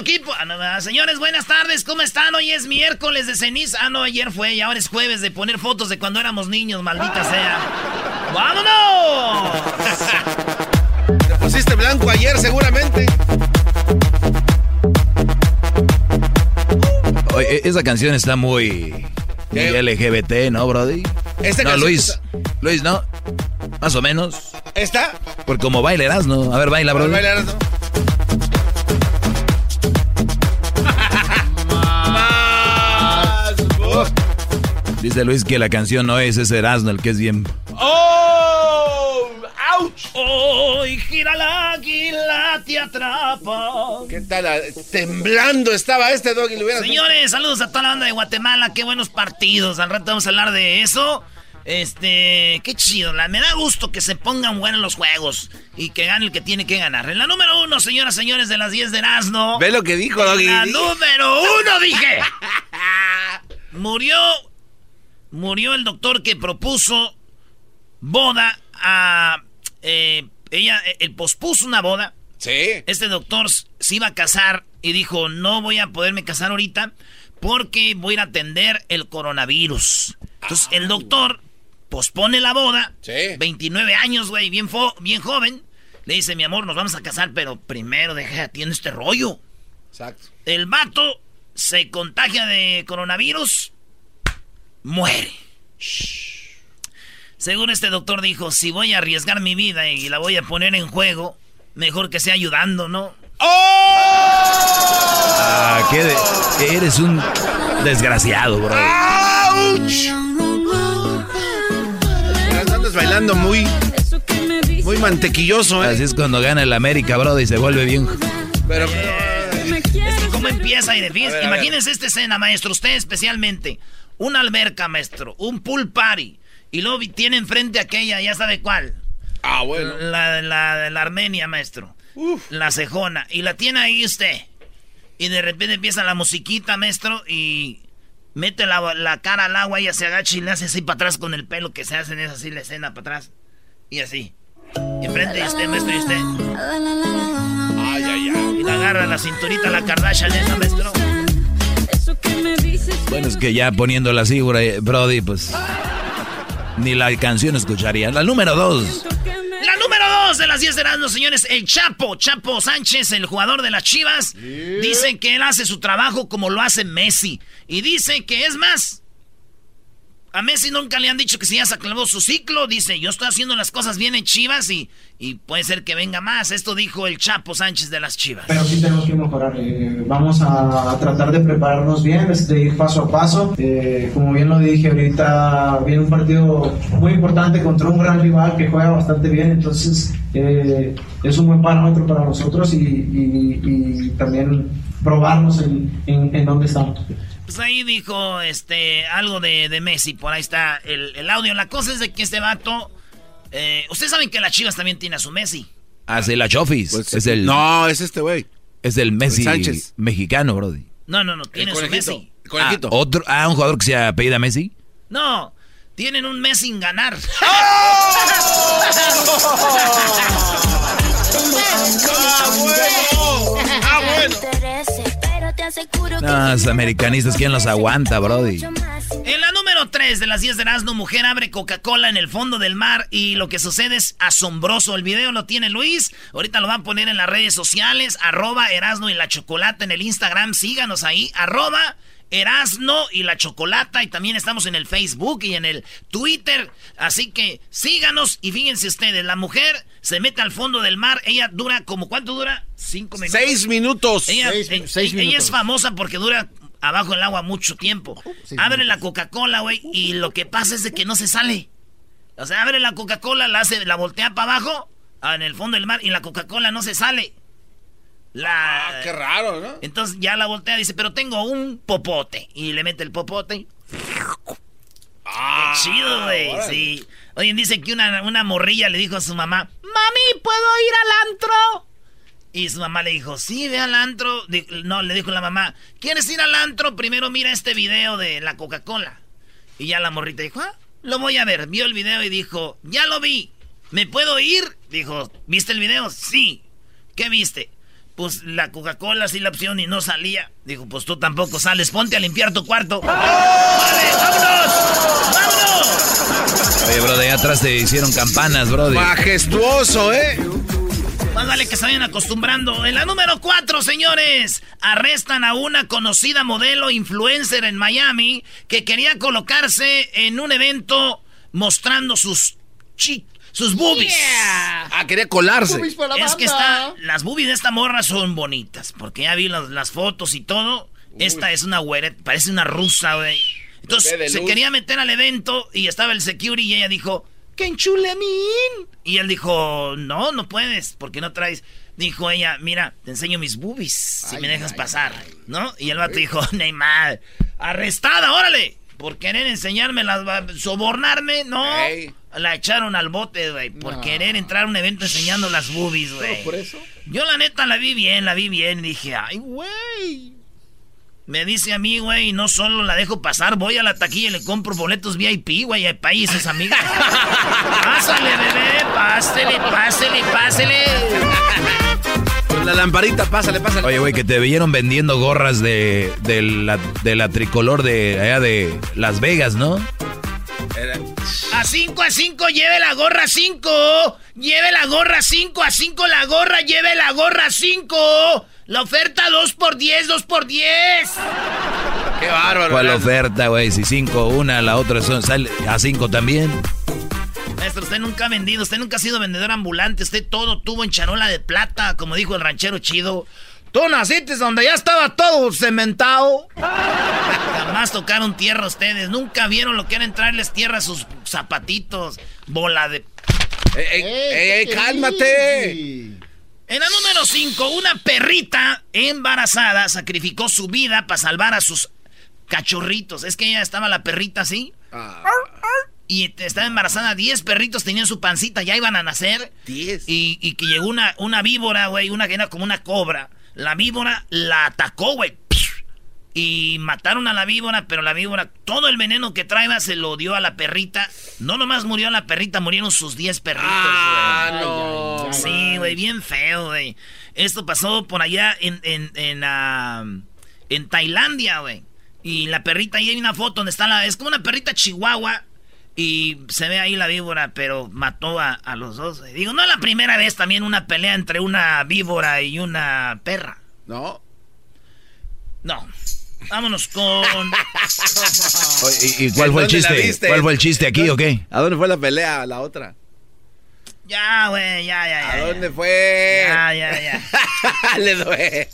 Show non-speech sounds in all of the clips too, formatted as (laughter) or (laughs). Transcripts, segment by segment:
Aquí. Ah, Señores, buenas tardes, ¿cómo están? Hoy es miércoles de ceniza. Ah, no, ayer fue y ahora es jueves de poner fotos de cuando éramos niños, maldita sea. (laughs) ¡Vámonos! Te pusiste blanco ayer seguramente. Oye, e- esa canción está muy. LGBT, ¿no, Brody? Esta no, Luis. está- Luis, ¿no? Más o menos. ¿Está? Porque como bailarás, ¿no? A ver, baila, Brody. Bailar, ¿no? Dice Luis que la canción no es ese Erasmo, el que es bien. ¡Oh! ¡Auch! Hoy gira la águila, te atrapa. ¿Qué tal? ah, Temblando estaba este dog y lo hubieras Señores, saludos a toda la banda de Guatemala. Qué buenos partidos. Al rato vamos a hablar de eso. Este, qué chido. La, me da gusto que se pongan buenos los juegos y que gane el que tiene que ganar. En la número uno, señoras, señores, de las 10 de Erasmo. Ve lo que dijo, Doggy. La número uno, dije. (laughs) Murió. Murió el doctor que propuso boda a. eh, ella, eh, él pospuso una boda. Sí. Este doctor se iba a casar y dijo: No voy a poderme casar ahorita porque voy a ir a atender el coronavirus. Entonces, el doctor pospone la boda. Sí. 29 años, güey, bien, bien joven. Le dice: Mi amor, nos vamos a casar, pero primero deja, tiene este rollo. Exacto. El vato se contagia de coronavirus, muere. Según este doctor dijo, si voy a arriesgar mi vida y la voy a poner en juego, mejor que sea ayudando, ¿no? Ah, ¿qué de- eres un desgraciado, bro. Pero andas bailando muy, muy mantequilloso, ¿eh? Así es cuando gana el América, bro, y se vuelve bien. Pero Es que cómo empieza y de. Imagínense esta escena, maestro, usted especialmente. Una alberca, maestro, un pool party. Y luego tiene enfrente aquella, ya sabe cuál. Ah, bueno. La, la de la Armenia, maestro. La cejona. Y la tiene ahí usted. Y de repente empieza la musiquita, maestro, y mete la, la cara al agua, ella se agacha y le hace así para atrás con el pelo que se hace en esa así la escena para atrás. Y así. Enfrente de usted, maestro, y usted. Ay, ay, ay. Y le agarra la cinturita la Kardashian esa, maestro. Bueno, es que ya poniéndola así, bro- Brody, pues. Ni la canción escucharía. La número dos. La número dos de las 10 de los señores, el Chapo, Chapo Sánchez, el jugador de las Chivas, dice que él hace su trabajo como lo hace Messi. Y dice que es más, A Messi nunca le han dicho que si ya se acabó su ciclo. Dice, yo estoy haciendo las cosas bien en Chivas y, y puede ser que venga más. Esto dijo el Chapo Sánchez de las Chivas. Pero sí tenemos que mejorar. eh, vamos a, tratar de prepararnos bien, de ir paso a paso. Eh, como bien lo dije ahorita, viene un partido muy importante contra un gran rival que juega bastante bien. Entonces eh, es un buen parámetro para nosotros y- y también probarnos en, en, en dónde estamos. Pues ahí dijo este algo de, de Messi, por ahí está el, el audio. La cosa es de que este vato. eh, Ustedes saben que las Chivas también tiene a su Messi. Ah, sí, la Chofis. Pues, es el, No, es este güey. es el Messi Sánchez. mexicano, Brody. No, no, no, tiene su. Messi. El conejito. Ah, otro, ah, un jugador que se apellida Messi. No, tienen un Messi sin ganar. (laughs) ¡Ah, bueno! ¡Ah, bueno! No, los americanistas, ¿quién los aguanta, Brody? En la número 3 de las 10 de Erasmo, mujer abre Coca-Cola en el fondo del mar y lo que sucede es asombroso. El video lo tiene Luis, ahorita lo van a poner en las redes sociales, arroba Erasno y la Chocolata en el Instagram, síganos ahí, arroba Erasno y la Chocolata y también estamos en el Facebook y en el Twitter, así que síganos y fíjense ustedes, la mujer se mete al fondo del mar, ella dura como, ¿cuánto dura? Cinco minutos. Seis minutos. Ella, Seis- eh, seis ella minutos. es famosa porque dura abajo del agua mucho tiempo. abre la Coca-Cola, güey, y lo que pasa es de que no se sale. O sea, abre la Coca-Cola, la hace, la voltea para abajo, en el fondo del mar, y la Coca-Cola no se sale. La... Ah, qué raro, ¿no? Entonces ya la voltea y dice, pero tengo un popote. Y le mete el popote. Ah, Qué chido, güey. Sí. Oye, dice que una, una morrilla le dijo a su mamá, mami, ¿puedo ir al antro? Y su mamá le dijo, sí, ve al antro. No, le dijo la mamá, ¿quieres ir al antro? Primero mira este video de la Coca-Cola. Y ya la morrita dijo, ah, lo voy a ver. Vio el video y dijo, ya lo vi. ¿Me puedo ir? Dijo, ¿viste el video? Sí. ¿Qué viste? Pues la Coca-Cola sí la opción y no salía. Dijo, pues tú tampoco sales, ponte a limpiar tu cuarto. ¡Vale, vámonos! ¡Vámonos! Oye, Brody, allá atrás te hicieron campanas, Brody. Majestuoso, ¿eh? Más vale que se vayan acostumbrando. En la número 4, señores, arrestan a una conocida modelo influencer en Miami que quería colocarse en un evento mostrando sus chi sus boobies. Ah, quería colarse. Boobies para la Es que está, las boobies de esta morra son bonitas, porque ya vi las, las fotos y todo. Esta es una güera, parece una rusa, güey. Entonces se quería meter al evento y estaba el security y ella dijo, ¡que enchulemín! Y él dijo, no, no puedes, porque no traes. Dijo ella, mira, te enseño mis boobies, si Ay, me dejas ay, pasar, ay. ¿no? Y el vato dijo, Neymar, arrestada, órale, por querer enseñarme, las, sobornarme, no. La echaron al bote, güey, por No. querer entrar a un evento enseñando las boobies, güey. ¿Solo por eso? Yo la neta la vi bien, la vi bien y dije, ay, güey. Me dice a mí, güey, no solo la dejo pasar, voy a la taquilla y le compro boletos VIP, güey, hay países, amiga. (laughs) pásale, bebé, pásele, pásele, pásele. La lamparita, pásale, pásale. Oye, güey, que te vieron vendiendo gorras de, de, la, de la tricolor de allá de Las Vegas, ¿no? A 5 a 5, lleve la gorra 5. Lleve la gorra 5 a 5 la gorra, lleve la gorra 5. La oferta 2 por 10, 2 por 10. Qué bárbaro. ¿Cuál oferta, güey? Si cinco, una, la otra son, sale a cinco también. Maestro, usted nunca ha vendido, usted nunca ha sido vendedor ambulante, usted todo tuvo en charola de plata, como dijo el ranchero chido. Tú naciste donde ya estaba todo cementado. Jamás tocaron tierra ustedes, nunca vieron lo que era entrarles tierra a sus zapatitos. Bola de... Ey, ey, ey, ey, ¿qué cálmate. En la número 5, una perrita embarazada sacrificó su vida para salvar a sus cachorritos. Es que ella estaba la perrita así. Ah, Y estaba embarazada, 10 perritos tenían su pancita, ya iban a nacer. Diez. Y, y que llegó una, una víbora, güey, una que era como una cobra. La víbora la atacó, güey. Y mataron a la víbora, pero la víbora, todo el veneno que traía se lo dio a la perrita. No nomás murió la perrita, murieron sus 10 perritos, Ah, güey. no. ay, Sí, güey, bien feo, güey. Esto pasó por allá en, en, en, ah, en Tailandia, güey. Y la perrita, ahí hay una foto donde está la... Es como una perrita chihuahua. Y se ve ahí la víbora, pero mató a, a los dos. Digo, no es la primera vez también una pelea entre una víbora y una perra. No. No. Vámonos con. (laughs) ¿Y, y cuál fue el chiste? ¿Cuál fue el chiste aquí o qué? ¿A dónde fue la pelea, la otra? Ya, güey, ya, ya, ya. ¿A dónde fue? Ya, ya, ya. (laughs) Le duele.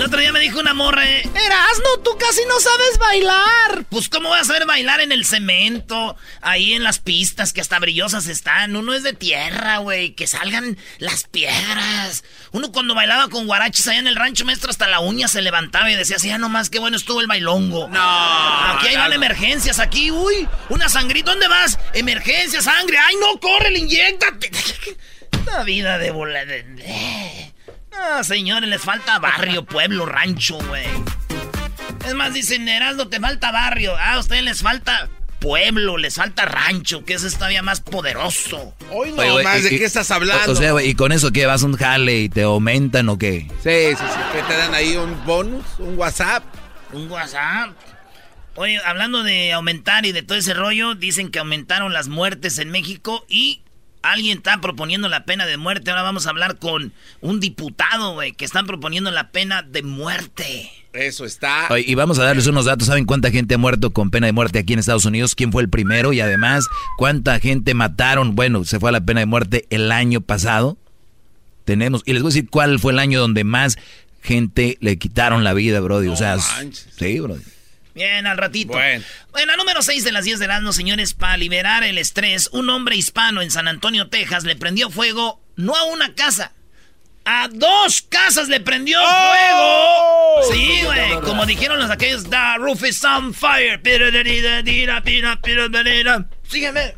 El otro día me dijo una morra, eh, Erasno, tú casi no sabes bailar. Pues, ¿cómo voy a saber bailar en el cemento? Ahí en las pistas que hasta brillosas están. Uno es de tierra, güey. Que salgan las piedras. Uno cuando bailaba con guarachis allá en el rancho maestro, hasta la uña se levantaba y decía así, ya nomás, qué bueno estuvo el bailongo. No. Aquí hay van emergencias, aquí, uy, una sangrita. ¿Dónde vas? Emergencia, sangre. Ay, no, corre, le inyectate. Una (laughs) vida de bola de... Ah, señores, les falta barrio, pueblo, rancho, güey. Es más, dicen, Erasmo, te falta barrio. Ah, a ustedes les falta pueblo, les falta rancho, que eso es todavía más poderoso. Hoy no más, ¿de qué estás hablando? O sea, güey, ¿y con eso qué? ¿Vas a un jale y te aumentan o qué? Sí, sí, sí, que te dan ahí un bonus, un WhatsApp. Un WhatsApp. Oye, hablando de aumentar y de todo ese rollo, dicen que aumentaron las muertes en México y Alguien está proponiendo la pena de muerte. Ahora vamos a hablar con un diputado, güey, que están proponiendo la pena de muerte. Eso está. y vamos a darles unos datos. ¿Saben cuánta gente ha muerto con pena de muerte aquí en Estados Unidos? ¿Quién fue el primero? Y además, ¿cuánta gente mataron? Bueno, se fue a la pena de muerte el año pasado. Tenemos, y les voy a decir cuál fue el año donde más gente le quitaron la vida, Brody. o sea, sí, Brody. Bien, al ratito. Bueno. bueno, número 6 de las 10 de año, señores, para liberar el estrés, un hombre hispano en San Antonio, Texas, le prendió fuego no a una casa, a dos casas le prendió ¡Oh! fuego. Sí, güey. Como dijeron los aquellos, the roof is on fire. Sígueme.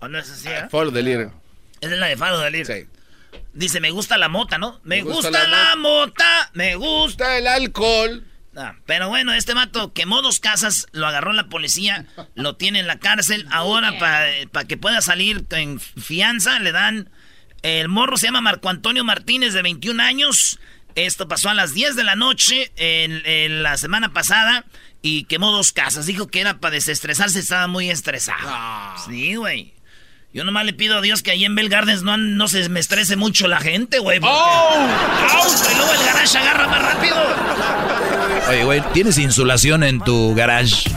¿O no es así? Eh? Faro Esa es la de Faro del Sí. Dice, me gusta la mota, ¿no? Me, gusta, la mota, me gusta el alcohol. Ah, pero bueno, este mato quemó dos casas, lo agarró la policía, lo tiene en la cárcel. Ahora, para que pueda salir en fianza, le dan. El morro se llama Marco Antonio Martínez, de 21 años. Esto pasó a las 10 de la noche en, la semana pasada y quemó dos casas. Dijo que era para desestresarse, estaba muy estresado. Ah. Sí, güey. Yo nomás le pido a Dios que ahí en Bell Gardens no, no se me estrese mucho la gente, güey. ¡Oh! Y luego el garage agarra más rápido. Oye, güey, ¿tienes insulación en tu garage?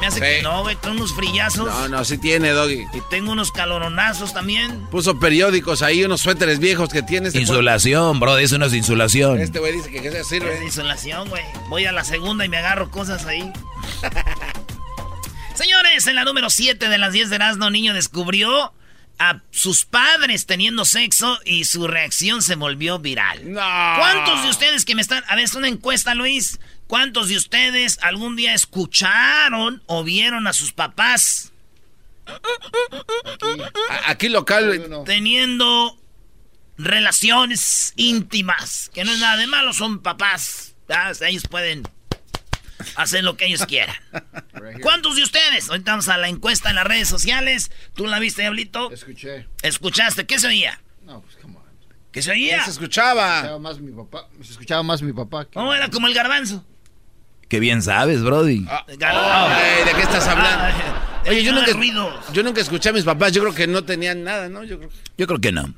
Me hace que no, güey. Tengo unos frillazos. No, no, sí tiene, Doggy. Y tengo unos caloronazos también. Puso periódicos ahí, unos suéteres viejos que tienes. Insulación, bro, eso no es insulación. Este güey dice que qué sirve. Es insulación, güey. Voy a la segunda y me agarro cosas ahí. (laughs) Señores, en la número 7 de las 10 de Erasmo, niño descubrió a sus padres teniendo sexo y su reacción se volvió viral. ¿Cuántos de ustedes que me están... A ver, es una encuesta, Luis. ¿Cuántos de ustedes algún día escucharon o vieron a sus papás? Aquí, local... Teniendo relaciones íntimas. Que no es nada de malo, son papás. Ellos pueden hacer lo que ellos (laughs) quieran. ¿Cuántos de ustedes? Ahorita vamos a la encuesta en las redes sociales. ¿Tú la viste, Diablito? Escuché. ¿Escuchaste? ¿Qué se oía? No, pues come on. ¿Qué se oía? se escuchaba? Se escuchaba más mi papá. Se escuchaba más mi papá. No, era como el garbanzo. Qué bien sabes, Brody. Ah, ¿De qué estás hablando? Ah, Oye, yo nunca, yo nunca escuché a mis papás. Yo creo que no tenían nada, ¿no? Yo creo, yo creo que no.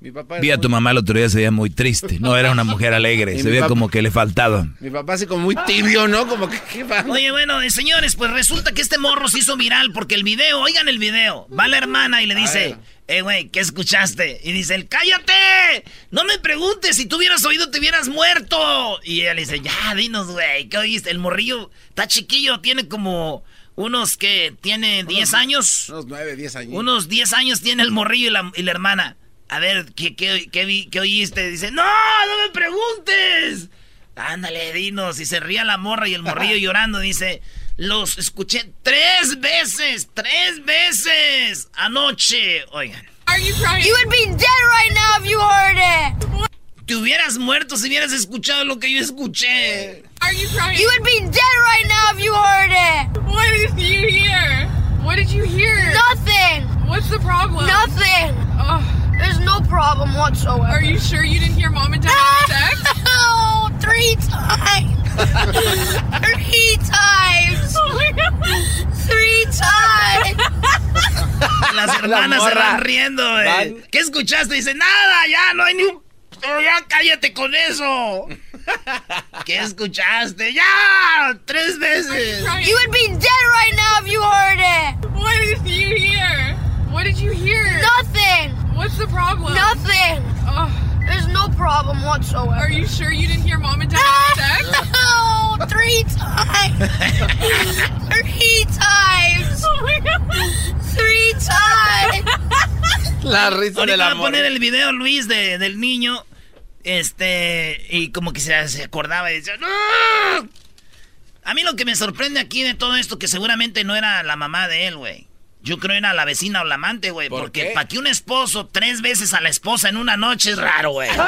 Mi papá Vi a tu mamá el otro día, se veía muy triste. No era una mujer alegre, (laughs) se veía como que le faltaba. Mi papá así como muy tibio, ¿no? Como que, ¿qué Oye, bueno, eh, señores, pues resulta que este morro se hizo viral porque el video, oigan el video, va la hermana y le dice, eh, güey, ¿qué escuchaste? Y dice, el, ¡cállate! No me preguntes, si tú hubieras oído te hubieras muerto. Y ella le dice, ya, dinos, güey, ¿qué oíste? El morrillo está chiquillo, tiene como... Unos que tiene 10 años. Unos 9, 10 años. Unos 10 años tiene el morrillo y la, y la hermana. A ver, ¿qué, qué, qué, oíste? Dice, no, no me preguntes. Ándale, dinos. Y se ría la morra y el morrillo (laughs) llorando. Dice, los escuché tres veces, tres veces anoche. Oigan. Are you crying? You would be dead right now if you heard it. Te hubieras muerto si hubieras escuchado lo que yo escuché. Are you crying? You would be dead right now if you heard it. What did you hear? What did you hear? Nothing. What's the problem? Nothing. Oh. There's no problem whatsoever. Are you sure you didn't hear mom and dad have (laughs) sex? No, three times. (laughs) three times. Oh my God. Three times. Las hermanas se van riendo, eh. ¿Qué escuchaste? Dice, nada, ya no hay ni un maestro, ya cállate con eso. (laughs) ¿Qué escuchaste? ¡Ya! ¡Tres veces! You would be dead right now if you heard it. What did you hear? What did you hear? Nothing. What's the problem? Nothing. Oh, There's no problem whatsoever. are you sure you didn't hear mom and dad have sex? (laughs) No, three times. (laughs) three times. Oh my god. Three times. La risa Ahorita del va a amor. poner el video, Luis, de, del niño. Este, y como que se, se acordaba y decía, ¡No! A mí lo que me sorprende aquí de todo esto, que seguramente no era la mamá de él, güey. Yo creo era la vecina o la amante, güey. ¿Por Porque para que un esposo tres veces a la esposa en una noche es raro, güey. (laughs)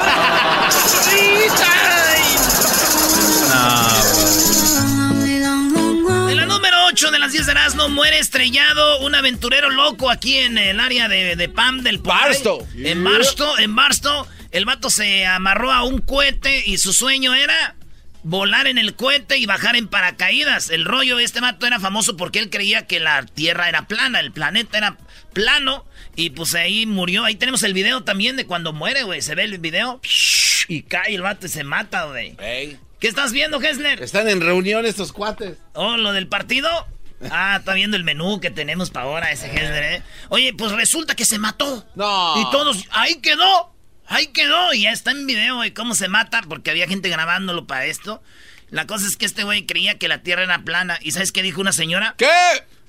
En la número 8 de las 10 de Erasmo muere estrellado un aventurero loco aquí en el área de, de Pam del. Barstow. En Barstow, en Barstow. El vato se amarró a un cohete y su sueño era volar en el cohete y bajar en paracaídas. El rollo de este vato era famoso porque él creía que la Tierra era plana, el planeta era plano. Y pues ahí murió. Ahí tenemos el video también de cuando muere, güey. Se ve el video y cae el vato y se mata, güey. Ey, ¿Qué estás viendo, Hessler? Están en reunión estos cuates. Oh, lo del partido. Ah, está viendo el menú que tenemos para ahora ese Hessler, ¿eh? Oye, pues resulta que se mató. No. Y todos, ahí quedó. Ahí quedó. Y ya está en video, güey, cómo se mata, porque había gente grabándolo para esto. La cosa es que este güey creía que la tierra era plana. ¿Y sabes qué dijo una señora? ¿Qué?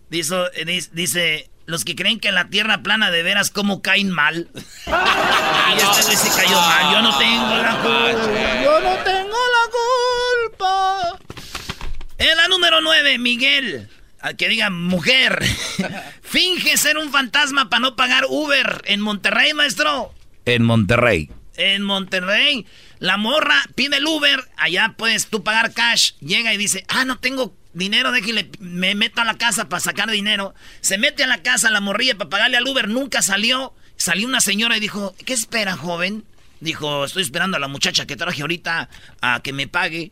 Dice, eh, dice los que creen que la tierra plana de veras, ¿cómo caen mal? (laughs) y este güey se cayó mal. Yo no tengo la culpa. Yo no tengo la culpa. En la número 9, Miguel. Al que diga mujer. (laughs) Finge ser un fantasma para no pagar Uber en Monterrey, maestro. En Monterrey. En Monterrey, la morra pide el Uber, allá puedes tú pagar cash, llega y dice, ah, no tengo dinero, déjale, me meto a la casa para sacar dinero. Se mete a la casa la morrilla para pagarle al Uber, nunca salió. Salió una señora y dijo, ¿qué espera, joven? Dijo, estoy esperando a la muchacha que traje ahorita a que me pague.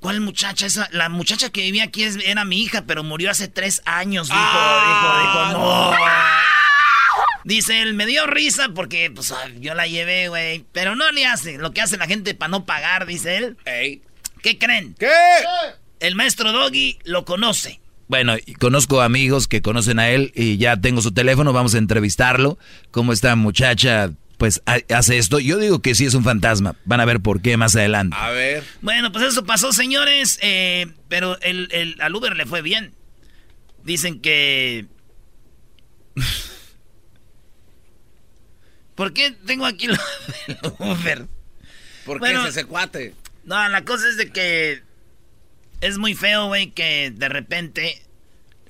¿Cuál muchacha? Esa, la muchacha que vivía aquí es- era mi hija, pero murió hace tres años, dijo, dijo, dijo, no. Dice él, me dio risa porque pues yo la llevé, güey. Pero no le hace lo que hace la gente para no pagar, dice él. Ey. ¿Qué creen? ¿Qué? El maestro Doggy lo conoce. Bueno, conozco amigos que conocen a él y ya tengo su teléfono, vamos a entrevistarlo. Cómo esta muchacha, pues, ha- hace esto. Yo digo que sí es un fantasma. Van a ver por qué más adelante. A ver. Bueno, pues eso pasó, señores. eh, pero el, el- al Uber le fue bien. Dicen que... ¿Por qué tengo aquí lo del Uber? ¿Por Bueno. qué es ese cuate? No, la cosa es de que es muy feo, güey, que de repente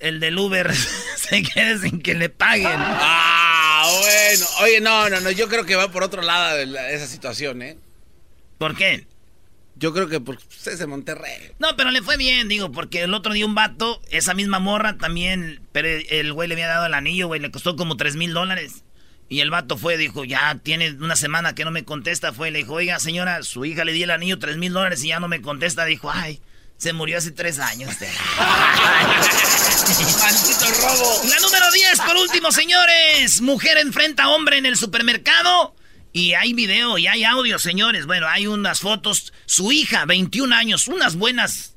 el del Uber (laughs) se quede sin que le paguen. Ah, bueno. Oye, no, no, no. Yo creo que va por otro lado esa situación, ¿eh? ¿Por qué? Yo creo que por es de Monterrey. No, pero le fue bien, digo, porque el otro día un vato, esa misma morra también, pero el güey le había dado el anillo, güey, le costó como tres mil dólares. Y el vato fue, dijo, ya tiene una semana que no me contesta. Fue, le dijo, oiga, señora, su hija le di el anillo tres mil dólares y ya no me contesta. Dijo, ay, se murió hace tres años. (laughs) ¡Maldito robo! La número 10, por último, señores. Mujer enfrenta a hombre en el supermercado. Y hay video y hay audio, señores. Bueno, hay unas fotos. Su hija, 21 años, unas buenas.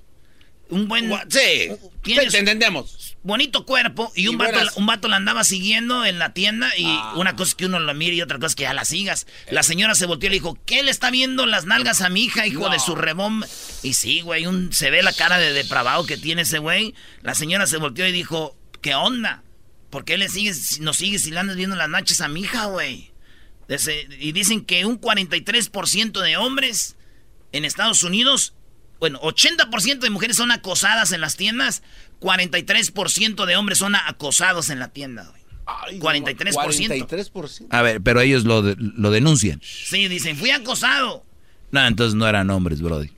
Un buen. Sí, sí, te entendemos. Bonito cuerpo y un, vato, un vato la andaba siguiendo en la tienda y Ah. una cosa es que uno la mire y otra cosa es que ya la sigas. La señora se volteó y le dijo, ¿qué le está viendo las nalgas a mi hija, hijo No. de su rebón? Y sí, güey, un, se ve la cara de depravado que tiene ese güey. La señora se volteó y dijo, ¿qué onda? ¿Por qué le sigues, nos sigues y le andas viendo las nachas a mi hija, güey? Y dicen que un 43% de hombres en Estados Unidos, bueno, 80% de mujeres son acosadas en las tiendas, 43% de hombres son acosados en la tienda, güey. Ay, 43%. 43%. A ver, pero ellos lo, de- lo denuncian. Sí, dicen, fui acosado. No, entonces no eran hombres, Brody.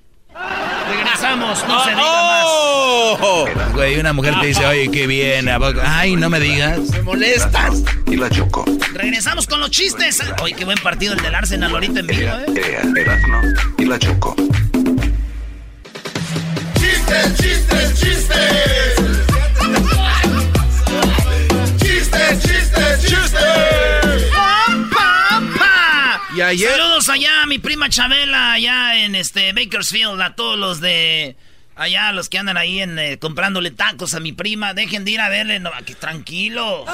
Regresamos, no se diga más. ¡Oh! Güey, una mujer te dice, oye, qué bien. Ay, no me digas. ¡Me molestas! y la Choco. Regresamos con los chistes. Oye, qué buen partido el del Arsenal ahorita en vivo, Ea, ¿eh? Y la Choco. Chistes, chistes, chistes. Chistes, chistes, chistes. ¡Pam, pam, pa! Ya ayer. Saludos allá a mi prima Chabela, allá en este Bakersfield, a todos los de allá, los que andan ahí en, eh, comprándole tacos a mi prima. Dejen de ir a verle, no, aquí, tranquilo.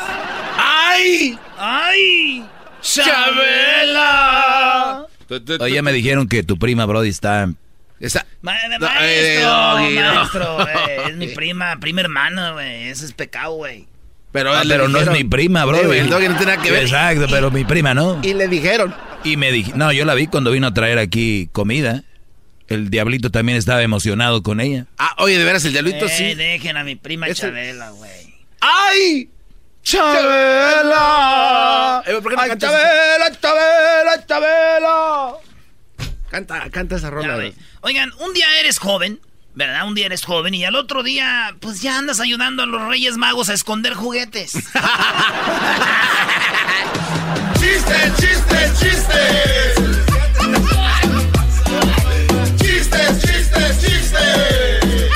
¡Ay! ¡Ay! ¡Chabela! Oye, me dijeron que tu prima Brody está... Esa... Ma- No, maestro, eh, Doggy, no. maestro, güey, es mi (laughs) prima, prima hermana, güey, eso es pecado, güey. Pero, Ah, pero no es mi prima, Sí, Brody. güey, el doggy no tiene nada que ver. Exacto, pero mi prima no. Y le dijeron. Y me dije, no, yo la vi cuando vino a traer aquí comida. El diablito también estaba emocionado con ella. Ah, oye, de veras, el diablito Eh, sí. dejen a mi prima Eso- Chabela, güey. ¡Ay! ¡Chabela! Eh, ¿por qué no Ay? Chabela, Chabela, Chabela. Canta, canta esa Ya, rola. güey. Oigan, un día eres joven, ¿verdad? Un día eres joven y al otro día, pues ya andas ayudando a los Reyes Magos a esconder juguetes. (laughs) ¡Chiste, chiste, chiste! ¡Chistes, chistes, chistes!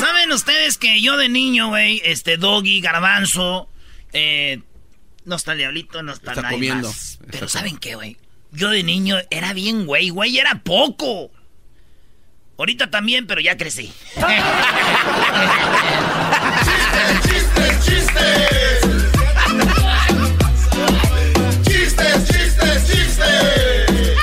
¿Saben ustedes que yo de niño, güey, este Doggy, Garbanzo, eh, no está el diablito, no está, Está nadie comiendo. más. Está Pero ¿saben qué, güey? Yo de niño era bien, güey, güey, era poco. Ahorita también, pero ya crecí. ¡Chistes, chistes! ¡Chistes, chistes, chistes!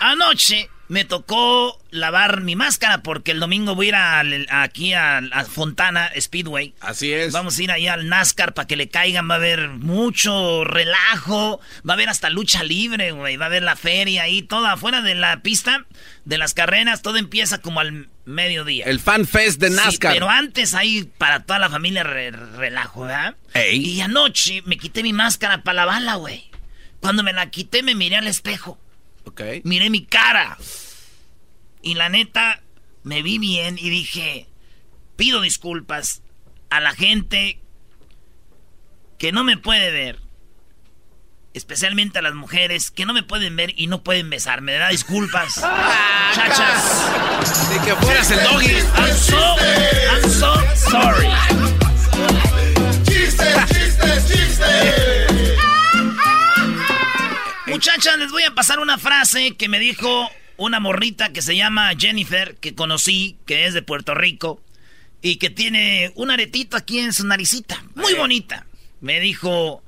Anoche me tocó lavar mi máscara porque el domingo voy a ir al- aquí a, a Fontana Speedway. Así es. Vamos a ir allá al NASCAR para que le caigan. Va a haber mucho relajo. Va a haber hasta lucha libre, güey. Va a haber la feria ahí, todo afuera de la pista, de las carreras. Todo empieza como al mediodía. El fan fest de Sí, NASCAR. pero antes ahí para toda la familia re- relajo, ¿verdad? Ey. Y anoche me quité mi máscara para lavarla, güey. Cuando me la quité me miré al espejo. Ok. Miré mi cara. Y la neta, me vi bien y dije, pido disculpas a la gente que no me puede ver. Especialmente a las mujeres que no me pueden ver y no pueden besarme. Me da disculpas. (laughs) Muchachas. Ni que fueras el doggy. I'm so, I'm so sorry. ¡Chistes, chistes, chistes! Muchachas, les voy a pasar una frase que me dijo una morrita que se llama Jennifer, que conocí, que es de Puerto Rico, y que tiene un aretito aquí en su naricita, muy bonita. Me dijo,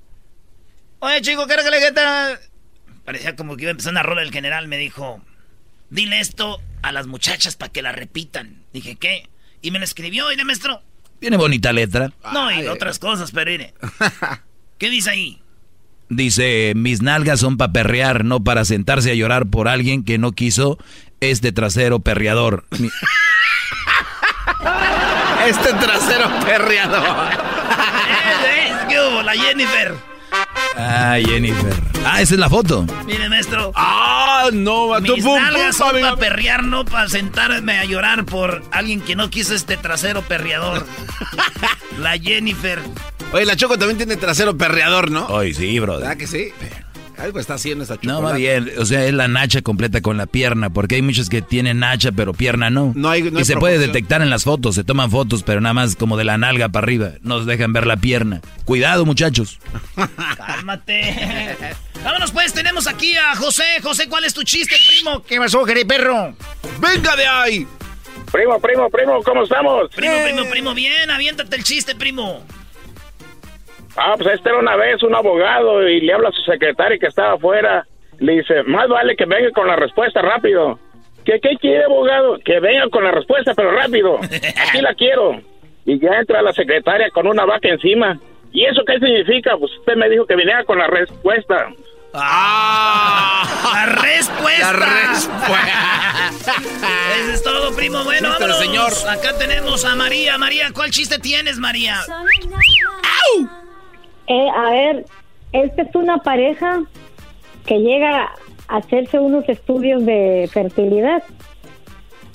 oye chico, ¿qué era que le quita? Parecía como que iba a empezar una rola del general, me dijo, dile esto a las muchachas para que la repitan. Dije, ¿qué? Y me lo escribió, y maestro. Tiene bonita letra. No, y Ay. otras cosas, pero mire. (laughs) ¿Qué dice ahí? Dice, mis nalgas son para perrear, no para sentarse a llorar por alguien que no quiso este trasero perreador. Mi- (laughs) Este trasero perreador. (laughs) Eh, ¿Qué hubo? La Jennifer. Ah, Jennifer. Ah, esa es la foto. Mire, maestro. Ah, no, va tu Mis pum, nalgas pum, son para perrear, no para sentarme a llorar por alguien que no quiso este trasero perreador. (laughs) La Jennifer. Oye, la Choco también tiene trasero perreador, ¿no? Ay, sí, brother. ¿Verdad que sí? Algo está haciendo esa No, chocolate. va bien. O sea, es la nacha completa con la pierna, porque hay muchos que tienen nacha, pero pierna no. No hay- no y hay se puede detectar en las fotos, se toman fotos, pero nada más como de la nalga para arriba. Nos dejan ver la pierna. Cuidado, muchachos. (laughs) Cálmate. Vámonos pues, tenemos aquí a José. José, ¿cuál es tu chiste, primo? ¿Qué pasó, perro? ¡Venga de ahí! Primo, primo, primo, ¿cómo estamos? Primo, primo, primo, bien, aviéntate el chiste, primo. Ah, pues este era una vez un abogado y le habla a su secretaria que estaba afuera. Le dice, más vale que venga con la respuesta rápido. ¿Qué, qué quiere, abogado? Que venga con la respuesta, pero rápido. Aquí la quiero. Y ya entra la secretaria con una vaca encima. ¿Y eso qué significa? Pues usted me dijo que viniera con la respuesta. La respuesta. La respuesta. (laughs) Eso es todo, primo. Bueno, vámonos. señor. Acá tenemos a María. María, ¿cuál chiste tienes, María? Eh, a ver, esta es una pareja que llega a hacerse unos estudios de fertilidad.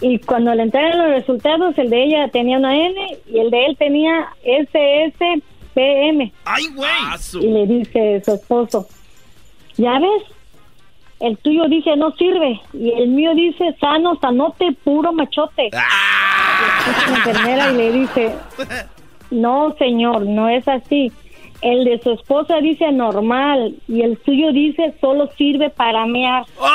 Y cuando le entregan los resultados, el de ella tenía una N y el de él tenía SSPM. ¡Ay, güey! Y le dice su esposo, ¿ya ves? El tuyo dice no sirve y el mío dice sano, sanote, puro machote. (laughs) Ah. Y la enfermera y le dice, no señor, no es así. El de su esposa dice normal y el suyo dice solo sirve para mear. ¡Oh!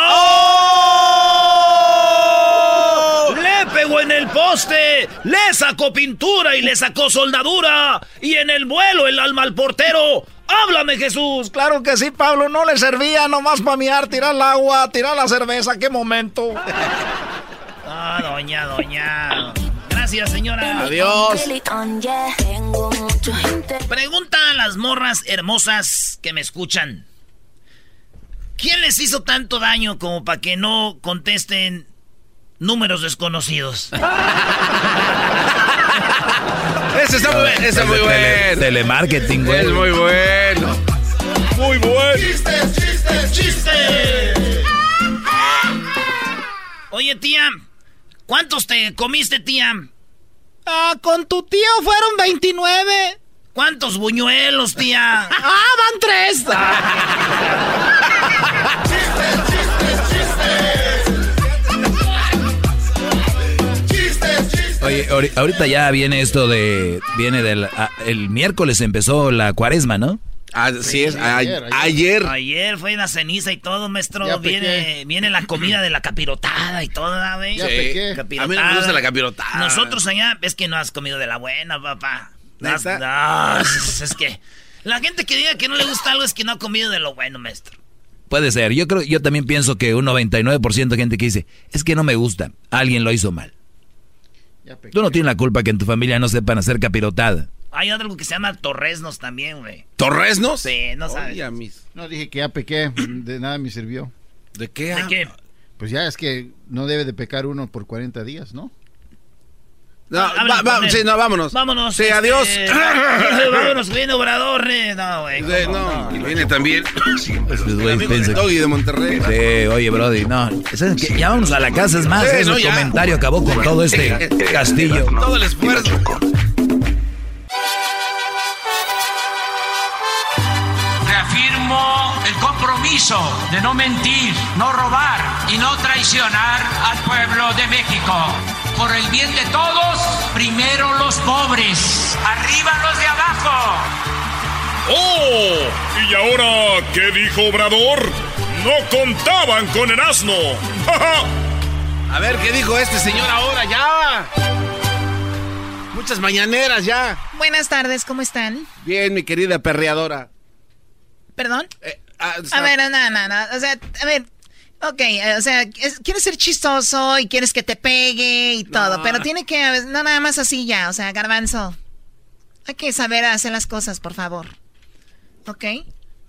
Le pegó en el poste, le sacó pintura y le sacó soldadura. Y en el vuelo el alma al portero. ¡Háblame, Jesús! Claro que sí, Pablo. No le servía nomás para miar, tirar el agua, tirar la cerveza. ¡Qué momento! Ah, doña, doña. Gracias, señora. Adiós. Pregunta a las morras hermosas que me escuchan. ¿Quién les hizo tanto daño como para que no contesten números desconocidos? (laughs) Ese está muy, ese es muy bueno. Telemarketing, güey. Es muy bueno. Muy bueno. Chistes, chistes, chistes. Oye, tía, ¿cuántos te comiste, tía? Ah, con tu tío fueron 29. ¿Cuántos buñuelos, tía? (laughs) ¡Ah, van tres! (laughs) Oye, ahori- ahorita ya viene esto de. Viene del. ah, el miércoles empezó la cuaresma, ¿no? Así es, a- ayer, ayer. Ayer fue la ceniza y todo, maestro. Viene, viene la comida de la capirotada y todo, ¿verdad, güey? Ya Sí. pequé. Capirotada. A mí no me gusta la capirotada. Nosotros allá, es que no has comido de la buena, papá. No, es que la gente que diga que no le gusta algo es que no ha comido de lo bueno, maestro. Puede ser. Yo creo, yo también pienso que un 99% de gente que dice, es que no me gusta, alguien lo hizo mal. Tú no tienes la culpa que en tu familia no sepan hacer capirotada. Hay algo que se llama torresnos también, güey. ¿Torresnos? Sí, no sabes. Oye, a mis- No, dije que ya pequé, (clears throat) de nada me sirvió. ¿De qué? ¿De qué? Pues ya es que no debe de pecar uno por 40 días, ¿no? No, va- va- él. sí, no, vámonos. Vámonos. Sí, este, adiós. (laughs) vámonos, viene Obrador. eh. No, güey. De- no, y viene también. Pues, güey, piensa de que- Doggy de Monterrey. Sí, oye, Brody, no. ¿sabes qué? Ya vámonos a la casa, es más, Sí, ese no, comentario acabó con todo este (laughs) castillo. Todo el esfuerzo. Compromiso de no mentir, no robar y no traicionar al pueblo de México. Por el bien de todos, primero los pobres, arriba los de abajo. ¡Oh! ¿Y ahora qué dijo Obrador? No contaban con el asno. A ver, ¿qué dijo este señor ahora? Ya. Muchas mañaneras ya. Buenas tardes, ¿cómo están? Bien, mi querida perreadora. ¿Perdón? Ah, A ver, no, no, no. O sea, a ver. Ok, eh, o sea, es- quieres ser chistoso y quieres que te pegue y todo, pero tiene que, no nada más así ya, o sea, garbanzo. Hay que saber hacer las cosas, por favor. ¿Ok?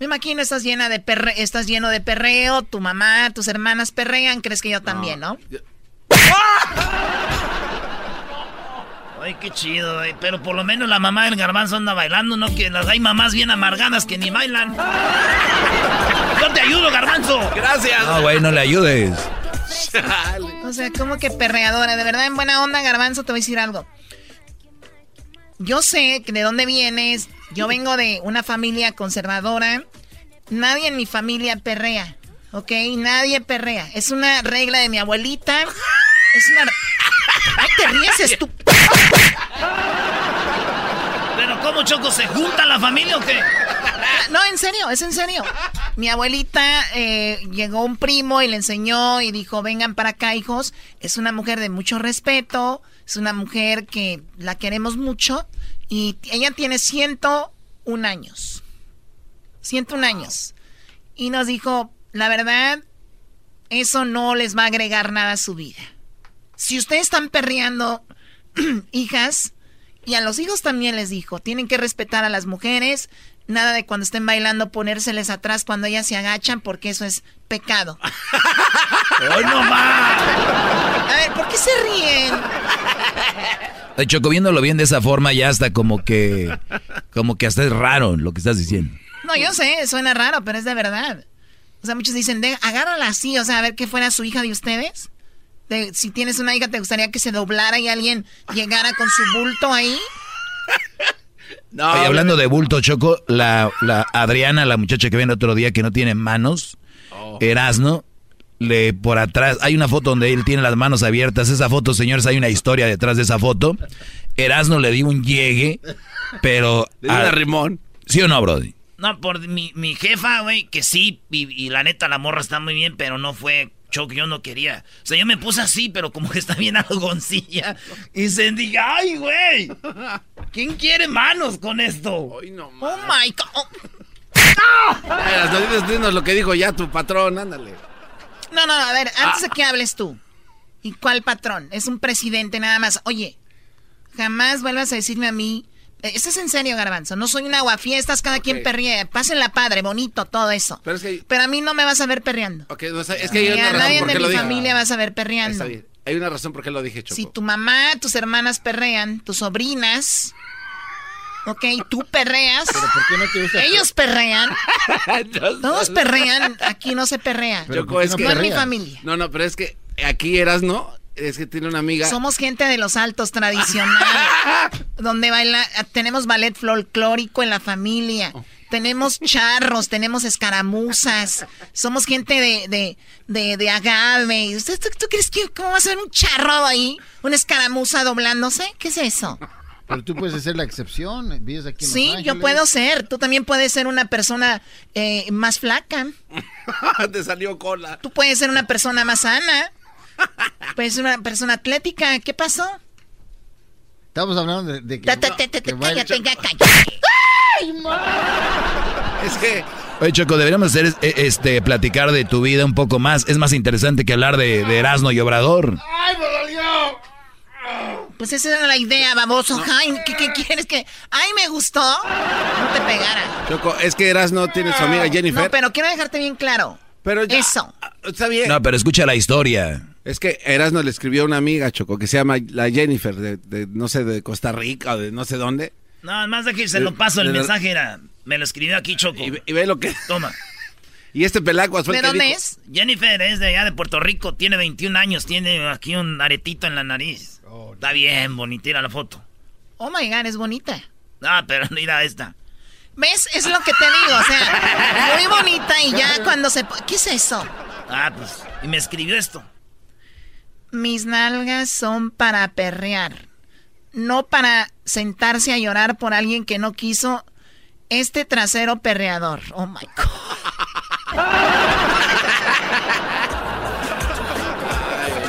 Me imagino estás llena de perre estás lleno de perreo, tu mamá, tus hermanas perrean, crees que yo también, ¿no? (laughs) Ay, qué chido, güey. Pero por lo menos la mamá del garbanzo anda bailando, ¿no? Que las hay mamás bien amargadas que ni bailan. (laughs) Yo te ayudo, garbanzo. Gracias. No, güey, no le ayudes. O sea, como que perreadora. De verdad, en buena onda, Garbanzo, te voy a decir algo. Yo sé que de dónde vienes. Yo vengo de una familia conservadora. Nadie en mi familia perrea. ¿Ok? Nadie perrea. Es una regla de mi abuelita. Es una. ¡Ay, te ríes, estúpido! Pero ¿cómo, Choco? ¿Se junta la familia o qué? No, en serio, es en serio. Mi abuelita eh, llegó un primo y le enseñó y dijo, vengan para acá, hijos. Es una mujer de mucho respeto, es una mujer que la queremos mucho y ella tiene 101 años. 101 años. Y nos dijo, la verdad, eso no les va a agregar nada a su vida. Si ustedes están perreando, (clears throat) hijas, y a los hijos también les dijo, tienen que respetar a las mujeres, nada de cuando estén bailando ponérseles atrás cuando ellas se agachan, porque eso es pecado. (laughs) ¡Hoy no A ver, ¿por qué se ríen? De hecho, viéndolo bien de esa forma, ya hasta como que. Como que hasta es raro lo que estás diciendo. No, yo sé, suena raro, pero es de verdad. O sea, muchos dicen, de, agárrala así, o sea, a ver qué fuera su hija de ustedes. Si tienes una hija, ¿te gustaría que se doblara y alguien llegara con su bulto ahí? (laughs) Oye, hablando de bulto, Choco, la, la Adriana, la muchacha que viene otro día que no tiene manos, Erasno, le por atrás, hay una foto donde él tiene las manos abiertas. Esa foto, señores, hay una historia detrás de esa foto. Erasno le dio un llegue, pero. (laughs) Le dio un arrimón. ¿Sí o no, Brody? No, por mi, mi jefa, güey, que sí, y, la neta la morra está muy bien, pero no fue que yo no quería. O sea, yo me puse así, pero como que está bien algoncilla. Y se diga, ay, güey, ¿quién quiere manos con esto? oh my God. (laughs) No dinos lo que dijo ya tu patrón, ándale. No, no, a ver, antes de que hables tú. ¿Y cuál patrón? Es un presidente nada más. Oye, jamás vuelvas a decirme a mí. Eh, Esto es en serio, Garbanzo. No soy un aguafiestas, cada quien perría. Pásenla padre, bonito, todo eso. Pero, es que... Pero a mí no me vas a ver perreando. Ok, no, es que hay una razón nadie por de mi familia vas a ver perreando. Hay una razón por qué lo dije, Choco. Si tu mamá, tus hermanas perrean, tus sobrinas, ok, tú perreas. ¿Pero por qué no te gusta? Ellos perrean. (laughs) Todos perrean. Aquí no se perrea. Choco, es no que es mi familia. No, no, pero es que aquí eras, ¿no? Es que tiene una amiga. Somos gente de los altos tradicional. (laughs) donde baila, tenemos ballet folclórico en la familia. Tenemos charros, tenemos escaramuzas. Somos gente de, de, de, de agave. ¿Tú, tú, tú crees que cómo va a ser un charro ahí? ¿Una escaramuza doblándose? ¿Qué es eso? Pero tú puedes ser la excepción. Vives aquí en Los Sí, yo puedo ser. Tú también puedes ser una persona eh, más flaca. (laughs) Te salió cola. Tú puedes ser una persona más sana. Ser una persona atlética. ¿Qué pasó? Estamos hablando de, de que. Ta, ta, ta, ta, que ta, baila- Cállate, cállate. ¡Ay, (laughs) Es que. Oye, Choco, deberíamos hacer eh, este platicar de tu vida un poco más. Es más interesante que hablar de, de Erasmo y Obrador. ¡Ay, me dolió! Pues esa era la idea, baboso. Ay, ¿qué, qué quieres que.? ¡Ay, me gustó! No te pegara. Choco, es que eras no tiene su amiga Jennifer. No, pero quiero dejarte bien claro. Pero ya- Eso. Está bien. No, pero escucha la historia. Es que Erasno le escribió a una amiga, Choco, que se llama la Jennifer, de, de, no sé, de Costa Rica o de no sé dónde. No, más de que se lo paso, el De- de- mensaje era. Me lo escribió aquí, Choco. Y, ve- y ve lo que... (laughs) Toma. (laughs) Y este pelacuas fue ¿De el que dónde dijo- es? Jennifer es de allá de Puerto Rico, tiene 21 años, tiene aquí un aretito en la nariz. Está bien bonita, mira la foto. Oh my god, es bonita. Ah, pero (laughs) mira esta. ¿Ves? Es lo que te digo. O sea, muy bonita y ya cuando se. ¿Qué es eso? Ah, pues, y me escribió esto. Mis nalgas son para perrear, no para sentarse a llorar por alguien que no quiso este trasero perreador. Oh my God.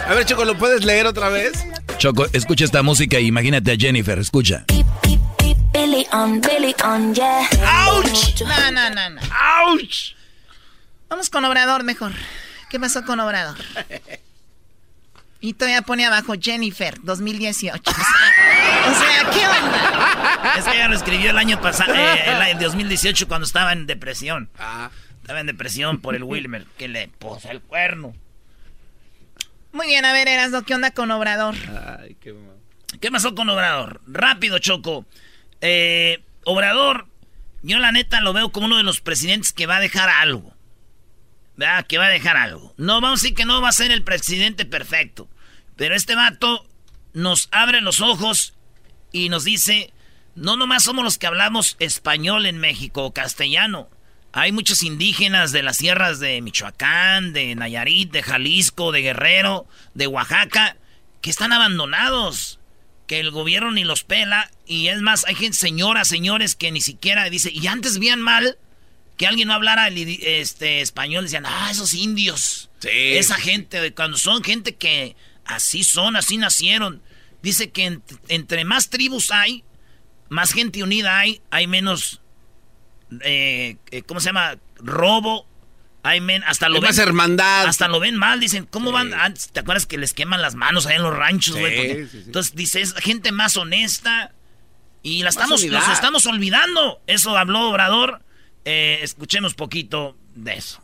A ver, Choco, ¿lo puedes leer otra vez? Choco, escucha esta música y imagínate a Jennifer, escucha. Billy on, Billy on, yeah. ¡Auch! No, no, no, no. ¡Auch! Vamos con Obrador mejor. ¿Qué pasó con Obrador? (laughs) Y todavía pone abajo Jennifer, 2018. O sea, ¿qué onda? Es que ella lo escribió el año pasado, eh, el 2018, cuando estaba en depresión. Ah. Estaba en depresión por el Wilmer, que le puso el cuerno. Muy bien, a ver, Erasno, ¿qué onda con Obrador? Ay, qué mal. ¿Qué pasó con Obrador? Rápido, Choco. Eh, Obrador, yo la neta lo veo como uno de los presidentes que va a dejar algo. ¿Verdad? Que va a dejar algo. No vamos a decir que no va a ser el presidente perfecto. Pero este vato nos abre los ojos y nos dice, no nomás somos los que hablamos español en México o castellano. Hay muchos indígenas de las sierras de Michoacán, de Nayarit, de Jalisco, de Guerrero, de Oaxaca, que están abandonados, que el gobierno ni los pela. Y es más, hay gente, señoras, señores, que ni siquiera dice, y antes veían mal que alguien no hablara el este, español, decían, ah, esos indios. Esa gente, cuando son gente que así son, así nacieron. Dice que ent- entre más tribus hay, más gente unida hay, hay menos, eh, eh, ¿cómo se llama? Robo. Hay men, hasta lo ven. más hermandad. Hasta lo ven mal, dicen, ¿cómo van? ¿Te acuerdas que les queman las manos ahí en los ranchos, güey? Porque- sí, sí. Entonces dice, es gente más honesta. Y la Más estamos, nos estamos olvidando. Eso habló Obrador. Eh, escuchemos poquito de eso.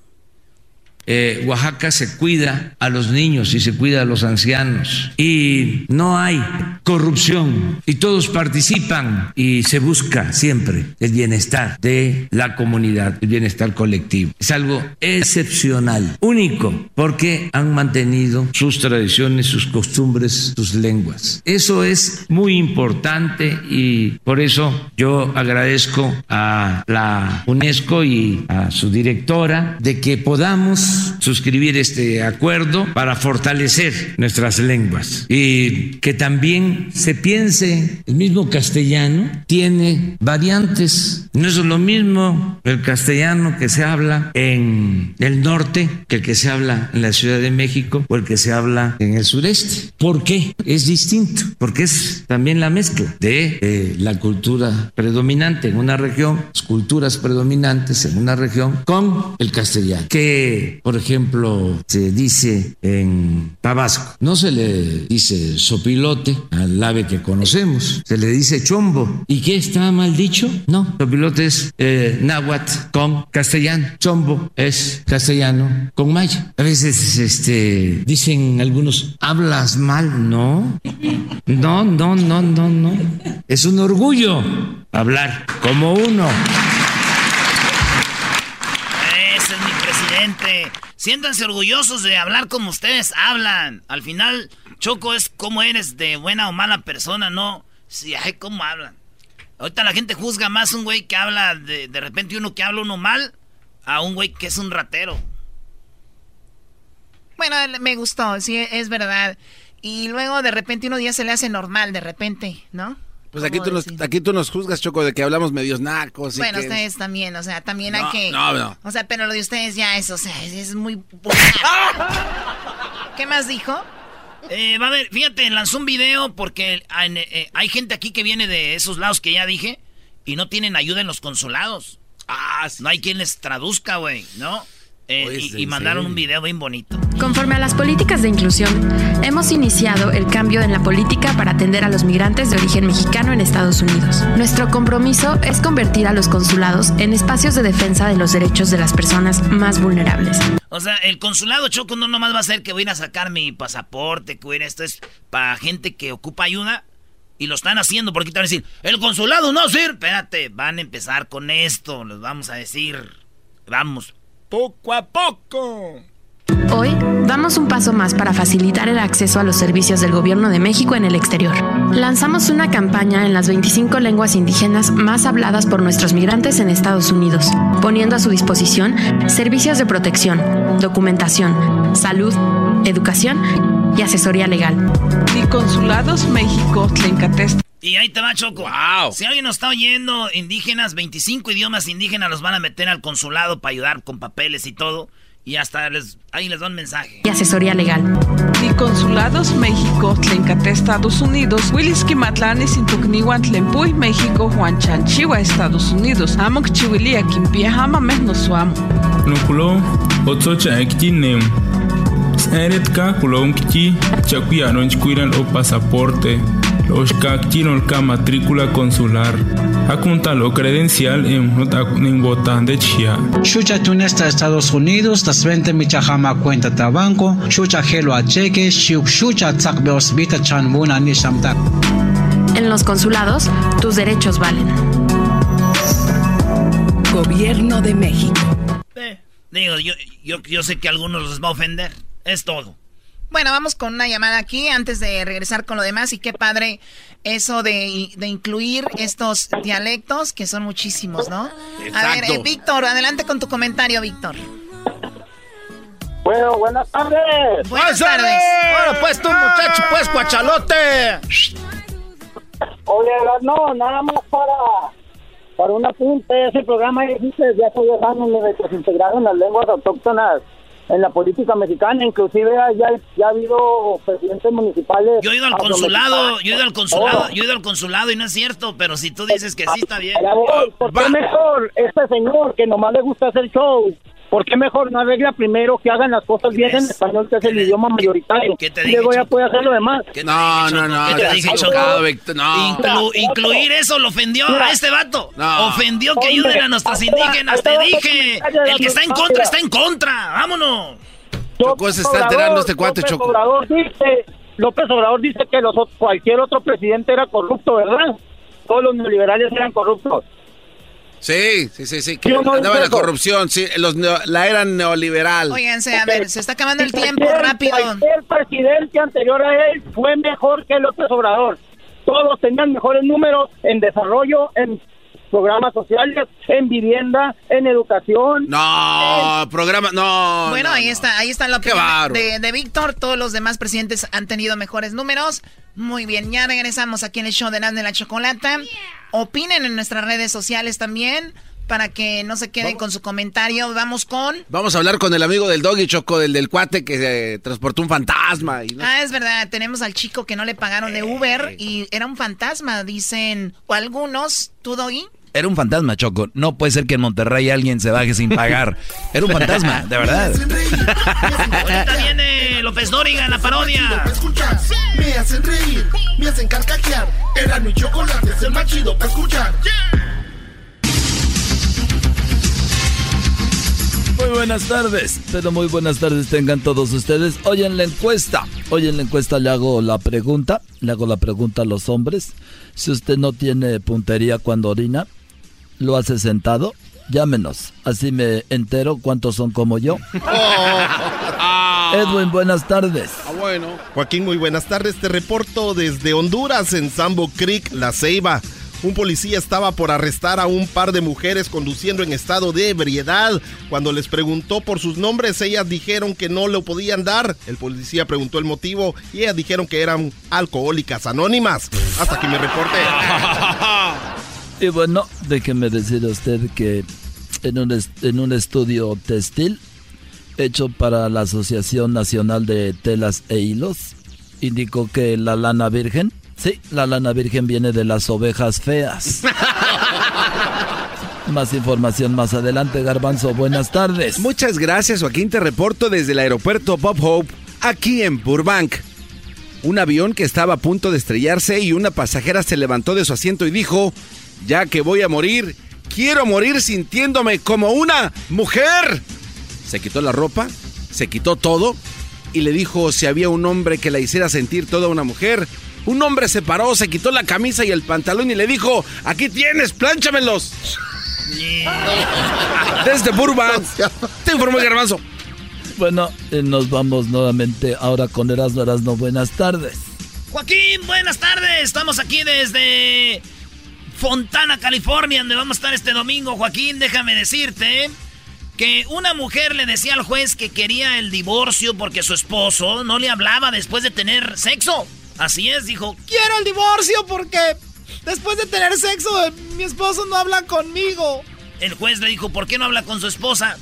Eh, Oaxaca se cuida a los niños y se cuida a los ancianos y no hay corrupción y todos participan y se busca siempre el bienestar de la comunidad, el bienestar colectivo. Es algo excepcional, único, porque han mantenido sus tradiciones, sus costumbres, sus lenguas. Eso es muy importante y por eso yo agradezco a la UNESCO y a su directora de que podamos Suscribir este acuerdo para fortalecer nuestras lenguas y que también se piense, el mismo castellano tiene variantes. No es lo mismo el castellano que se habla en el norte que el que se habla en la Ciudad de México o el que se habla en el sureste. ¿Por qué? Es distinto, porque es también la mezcla de eh, la cultura predominante en una región, las culturas predominantes en una región con el castellano. Que, por ejemplo, se dice en Tabasco, no se le dice sopilote al ave que conocemos, se le dice chombo. ¿Y qué está mal dicho? No, sopilote es eh, náhuatl con castellano, chombo es castellano con maya. A veces este, dicen algunos, hablas mal, no, no, no, no, no, no. Es un orgullo hablar como uno. Ese Siéntanse orgullosos de hablar como ustedes hablan. Al final, Choco es como eres de buena o mala persona, no si ay, cómo hablan. Ahorita la gente juzga más un güey que habla de, de repente uno que habla uno mal a un güey que es un ratero. Bueno, me gustó, sí, es verdad. Y luego de repente uno día se le hace normal, de repente, ¿no? Pues aquí tú, nos, aquí tú nos juzgas, Choco, de que hablamos medios nacos. Y bueno, ustedes también, o sea, también no, hay que... No, no. O sea, pero lo de ustedes ya es, o sea, es, es muy... (laughs) ¿Qué más dijo? Eh, va a ver, fíjate, lanzó un video porque hay, eh, hay gente aquí que viene de esos lados que ya dije y no tienen ayuda en los consulados. Ah, sí. No hay quien les traduzca, güey, ¿no? Eh, y, y, mandaron un video bien bonito. Conforme a las políticas de inclusión, hemos iniciado el cambio en la política para atender a los migrantes de origen mexicano en Estados Unidos. Nuestro compromiso es convertir a los consulados en espacios de defensa de los derechos de las personas más vulnerables. O sea, el consulado Choco no nomás va a ser que voy a ir a sacar mi pasaporte, que voy a ir a esto es para gente que ocupa ayuda. Y lo están haciendo porque te van a decir, el consulado no sirve. Espérate, van a empezar con esto, les vamos a decir. Vamos, poco a poco. Hoy damos un paso más para facilitar el acceso a los servicios del Gobierno de México en el exterior. Lanzamos una campaña en las 25 lenguas indígenas más habladas por nuestros migrantes en Estados Unidos, poniendo a su disposición servicios de protección, documentación, salud, educación y asesoría legal. Ni Consulados México, Tlencatest. Y ahí te va, Choco. Wow. Si alguien nos está oyendo, indígenas, 25 idiomas indígenas los van a meter al consulado para ayudar con papeles y todo. Y hasta les, ahí les dan mensaje. Y asesoría legal. Ni Consulados México, Tlencate, Estados Unidos, Willis Kimatlani, Sintukniwan, Tlempuy, México, Juan Chanchiwa, Estados Unidos, Amok Chiwilia, Kimpia, Hama, Mesnosuamo. Nukulo, Otsocha, Ekinem. Eretka, Kulon Kiki, Chakuya, non Chikuiran o pasaporte. Ka matrícula consular. Akunta lo credencial en en botán de chia. Chucha tunesta Estados Unidos, das 20 michahama cuenta tabanco, chucha gelo a cheque, chucha tzakbe osbita chanbuna ni shamtak. En los consulados, tus derechos valen. Gobierno de México. Eh, digo, yo, yo, yo sé que a algunos les va a ofender. Es todo. Bueno, vamos con una llamada aquí antes de regresar con lo demás. Y qué padre eso de, de incluir estos dialectos, que son muchísimos, ¿no? Exacto. A ver, eh, Víctor, adelante con tu comentario, Víctor. Bueno, buenas tardes. Buenas tardes. Ahora pues tú, muchacho, pues, cuachalote. Oye, no, nada más para, para un apunte. Ese programa existe desde hace 10 años de que se integraron las lenguas autóctonas en la política mexicana, inclusive ya, ya ha habido presidentes municipales. Yo he ido al consulado, yo he ido al consulado, yo he ido al consulado y no es cierto, pero si tú dices que sí está bien. Voy, ¿Por qué mejor este señor que nomás le gusta hacer show? ¿Por qué mejor no arregla primero que hagan las cosas bien en español, que es el idioma mayoritario? ¿Qué te y luego ya puede hacer lo demás. No, no, no. ¿Qué te dije, chocado, Víctor, no. Inclu- incluir eso lo ofendió a este vato. No. Ofendió que Hombre, ayuden a nuestras indígenas. Te dije. El que está en contra está en contra. Vámonos. Choco, se está alterando este cuate, López Choco. Obrador dice, López Obrador dice que los, cualquier otro presidente era corrupto, ¿verdad? Todos los neoliberales eran corruptos. Sí, sí, sí, sí. Que Yo no andaba la corrupción, sí. Los neo- la era neoliberal. Óiganse, a ver, se está acabando el tiempo rápido. Cualquier presidente anterior a él fue mejor que López Obrador. Todos tenían mejores números en desarrollo, en programas sociales, en vivienda, en educación. No, programa, no. Bueno, ahí está, ahí está lo que de, de Víctor. Todos los demás presidentes han tenido mejores números. Muy bien, ya regresamos aquí en el show de Nando de la Chocolata. Opinen en nuestras redes sociales también para que no se queden con su comentario. Vamos con. Vamos a hablar con el amigo del doggy choco, del del cuate que eh, transportó un fantasma. Y no- Ah, es verdad, tenemos al chico que no le pagaron de Uber y era un fantasma, dicen, o algunos, ¿tú, Doggy? Era un fantasma, Choco. No puede ser que en Monterrey alguien se baje sin pagar. Era un fantasma, de verdad. (laughs) Ahorita viene López Dóriga en la parodia. escuchar. Me hacen reír, me hacen carcajear. Era mi chocolate, es el más chido para escuchar. Muy buenas tardes, pero muy buenas tardes tengan todos ustedes. Hoy en la encuesta, hoy en la encuesta le hago la pregunta, le hago la pregunta a los hombres. Si usted no tiene puntería cuando orina, lo hace sentado, llámenos. Así me entero cuántos son como yo. (laughs) Edwin, buenas tardes. Ah, bueno. Joaquín, muy buenas tardes. Te reporto desde Honduras, en Sambo Creek, La Ceiba. Un policía estaba por arrestar a un par de mujeres conduciendo en estado de ebriedad. Cuando les preguntó por sus nombres, ellas dijeron que no lo podían dar. El policía preguntó el motivo y ellas dijeron que eran alcohólicas anónimas. Hasta aquí mi reporte. (laughs) Y bueno, déjeme decir a usted que en un, en un estudio textil hecho para la Asociación Nacional de Telas e Hilos, indicó que la lana virgen, sí, la lana virgen viene de las ovejas feas. (laughs) Más información más adelante, Garbanzo. Buenas tardes. Muchas gracias, Joaquín. Te reporto desde el aeropuerto Bob Hope, aquí en Burbank. Un avión que estaba a punto de estrellarse y una pasajera se levantó de su asiento y dijo, ya que voy a morir, quiero morir sintiéndome como una mujer. Se quitó la ropa, se quitó todo y le dijo si había un hombre que la hiciera sentir toda una mujer. Un hombre se paró, se quitó la camisa y el pantalón y le dijo, aquí tienes, plánchamelos. (laughs) Desde Burbank, te informó el garbanzo. Bueno, eh, nos vamos nuevamente ahora con Erasmo Erasmo. Buenas tardes. Joaquín, buenas tardes. Estamos aquí desde Fontana, California, donde vamos a estar este domingo. Joaquín, déjame decirte que una mujer le decía al juez que quería el divorcio porque su esposo no le hablaba después de tener sexo. Así es, dijo. Quiero el divorcio porque después de tener sexo eh, mi esposo no habla conmigo. El juez le dijo, ¿por qué no habla con su esposa?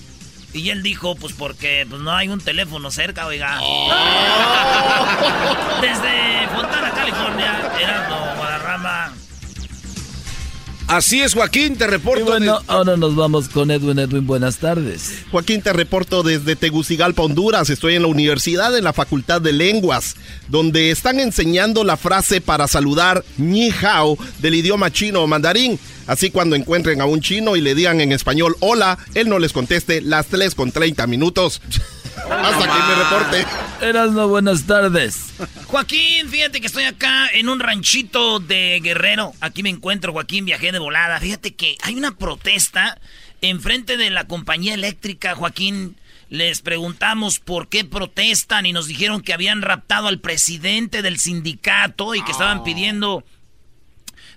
Y él dijo, pues porque pues, no hay un teléfono cerca, oiga. (laughs) Desde Fontana, California, era Guadarrama. Así es, Joaquín, te Y reporto. bueno, ahora nos vamos con Edwin. Edwin, buenas tardes. Joaquín, te reporto desde Tegucigalpa, Honduras. Estoy en la universidad, en la Facultad de Lenguas, donde están enseñando la frase para saludar ni hao del idioma chino o mandarín. Así cuando encuentren a un chino y le digan en español hola, él no les conteste las 3 con 30 minutos. Hasta aquí mi reporte. Erasmo, buenas tardes. Joaquín, fíjate que estoy acá en un ranchito de Guerrero. Aquí me encuentro, Joaquín, viajé de volada. Fíjate que hay una protesta enfrente de la compañía eléctrica, Joaquín. Les preguntamos por qué protestan y nos dijeron que habían raptado al presidente del sindicato y que estaban pidiendo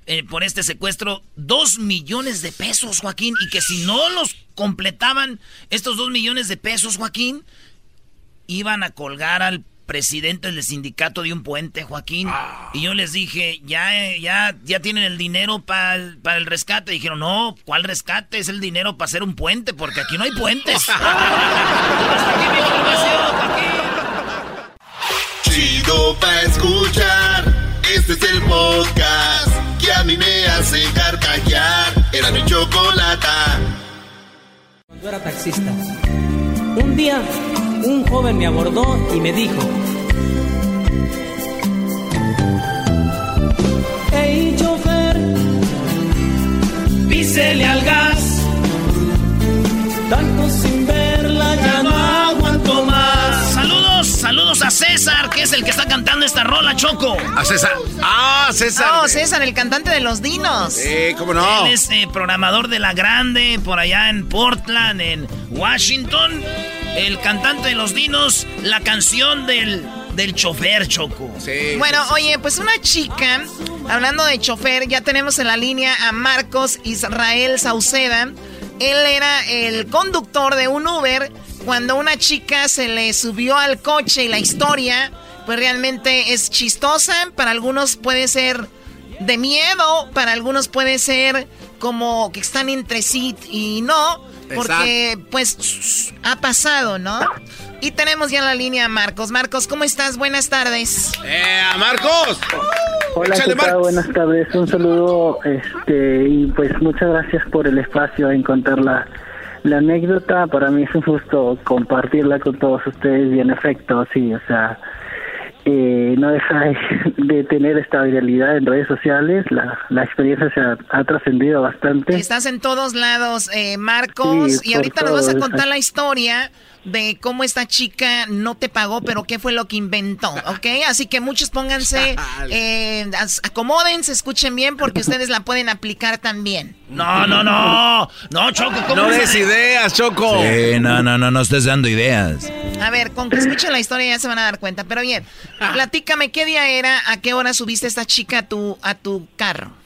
eh, por este secuestro dos millones de pesos, Joaquín, y que si no los completaban estos dos millones de pesos, Joaquín, iban a colgar al presidente del sindicato de un puente, Joaquín. Y yo les dije, ya, eh, ya, ya tienen el dinero para el, rescate. dijeron, no, ¿cuál rescate? Es el dinero para hacer un puente, porque aquí no hay puentes. (laughs) Hasta aquí mi información, Joaquín. Chido pa' escuchar. Este es el podcast que a mí me hace carcajear. Era mi chocolata. Yo era taxista. Un día, un joven me abordó y me dijo: Hey, chofer, písele al gas. César, que es el que está cantando esta rola, Choco. A César. Ah, César. Oh, César, el cantante de los dinos. Sí, cómo no. Él es eh, programador de La Grande, por allá en Portland, en Washington. El cantante de los dinos, la canción del, del chofer, Choco. Bueno, oye, pues una chica Hablando de chofer, ya tenemos en la línea a Marcos Israel Sauceda. Él era el conductor de un Uber cuando una chica se le subió al coche y la historia, pues realmente es chistosa. Para algunos puede ser de miedo, para algunos puede ser como que están entre sí y no, porque pues ha pasado, ¿no? Y tenemos ya en la línea a Marcos. Marcos, ¿cómo estás? Buenas tardes. ¡Eh, Marcos! Hola, ¿qué tal? Buenas tardes. Un saludo este, y pues muchas gracias por el espacio en contar la, la anécdota. Para mí es un gusto compartirla con todos ustedes y en efecto, sí, o sea, eh, no deja (laughs) de tener esta viralidad en redes sociales. La, la experiencia se ha, trascendido bastante. Estás en todos lados, eh, Marcos, y ahorita nos vas a contar la historia de cómo esta chica no te pagó, pero qué fue lo que inventó, ¿ok? Así que muchos pónganse, (laughs) eh, acomódense, escuchen bien, porque ustedes la pueden aplicar también. No, no, no, no, Choco, ¿cómo No des ideas, Choco. Sí, no, no, no, no estés dando ideas. A ver, con que escuchen la historia ya se van a dar cuenta, pero bien, platícame, ¿qué día era, a qué hora subiste esta chica a tu, a tu carro?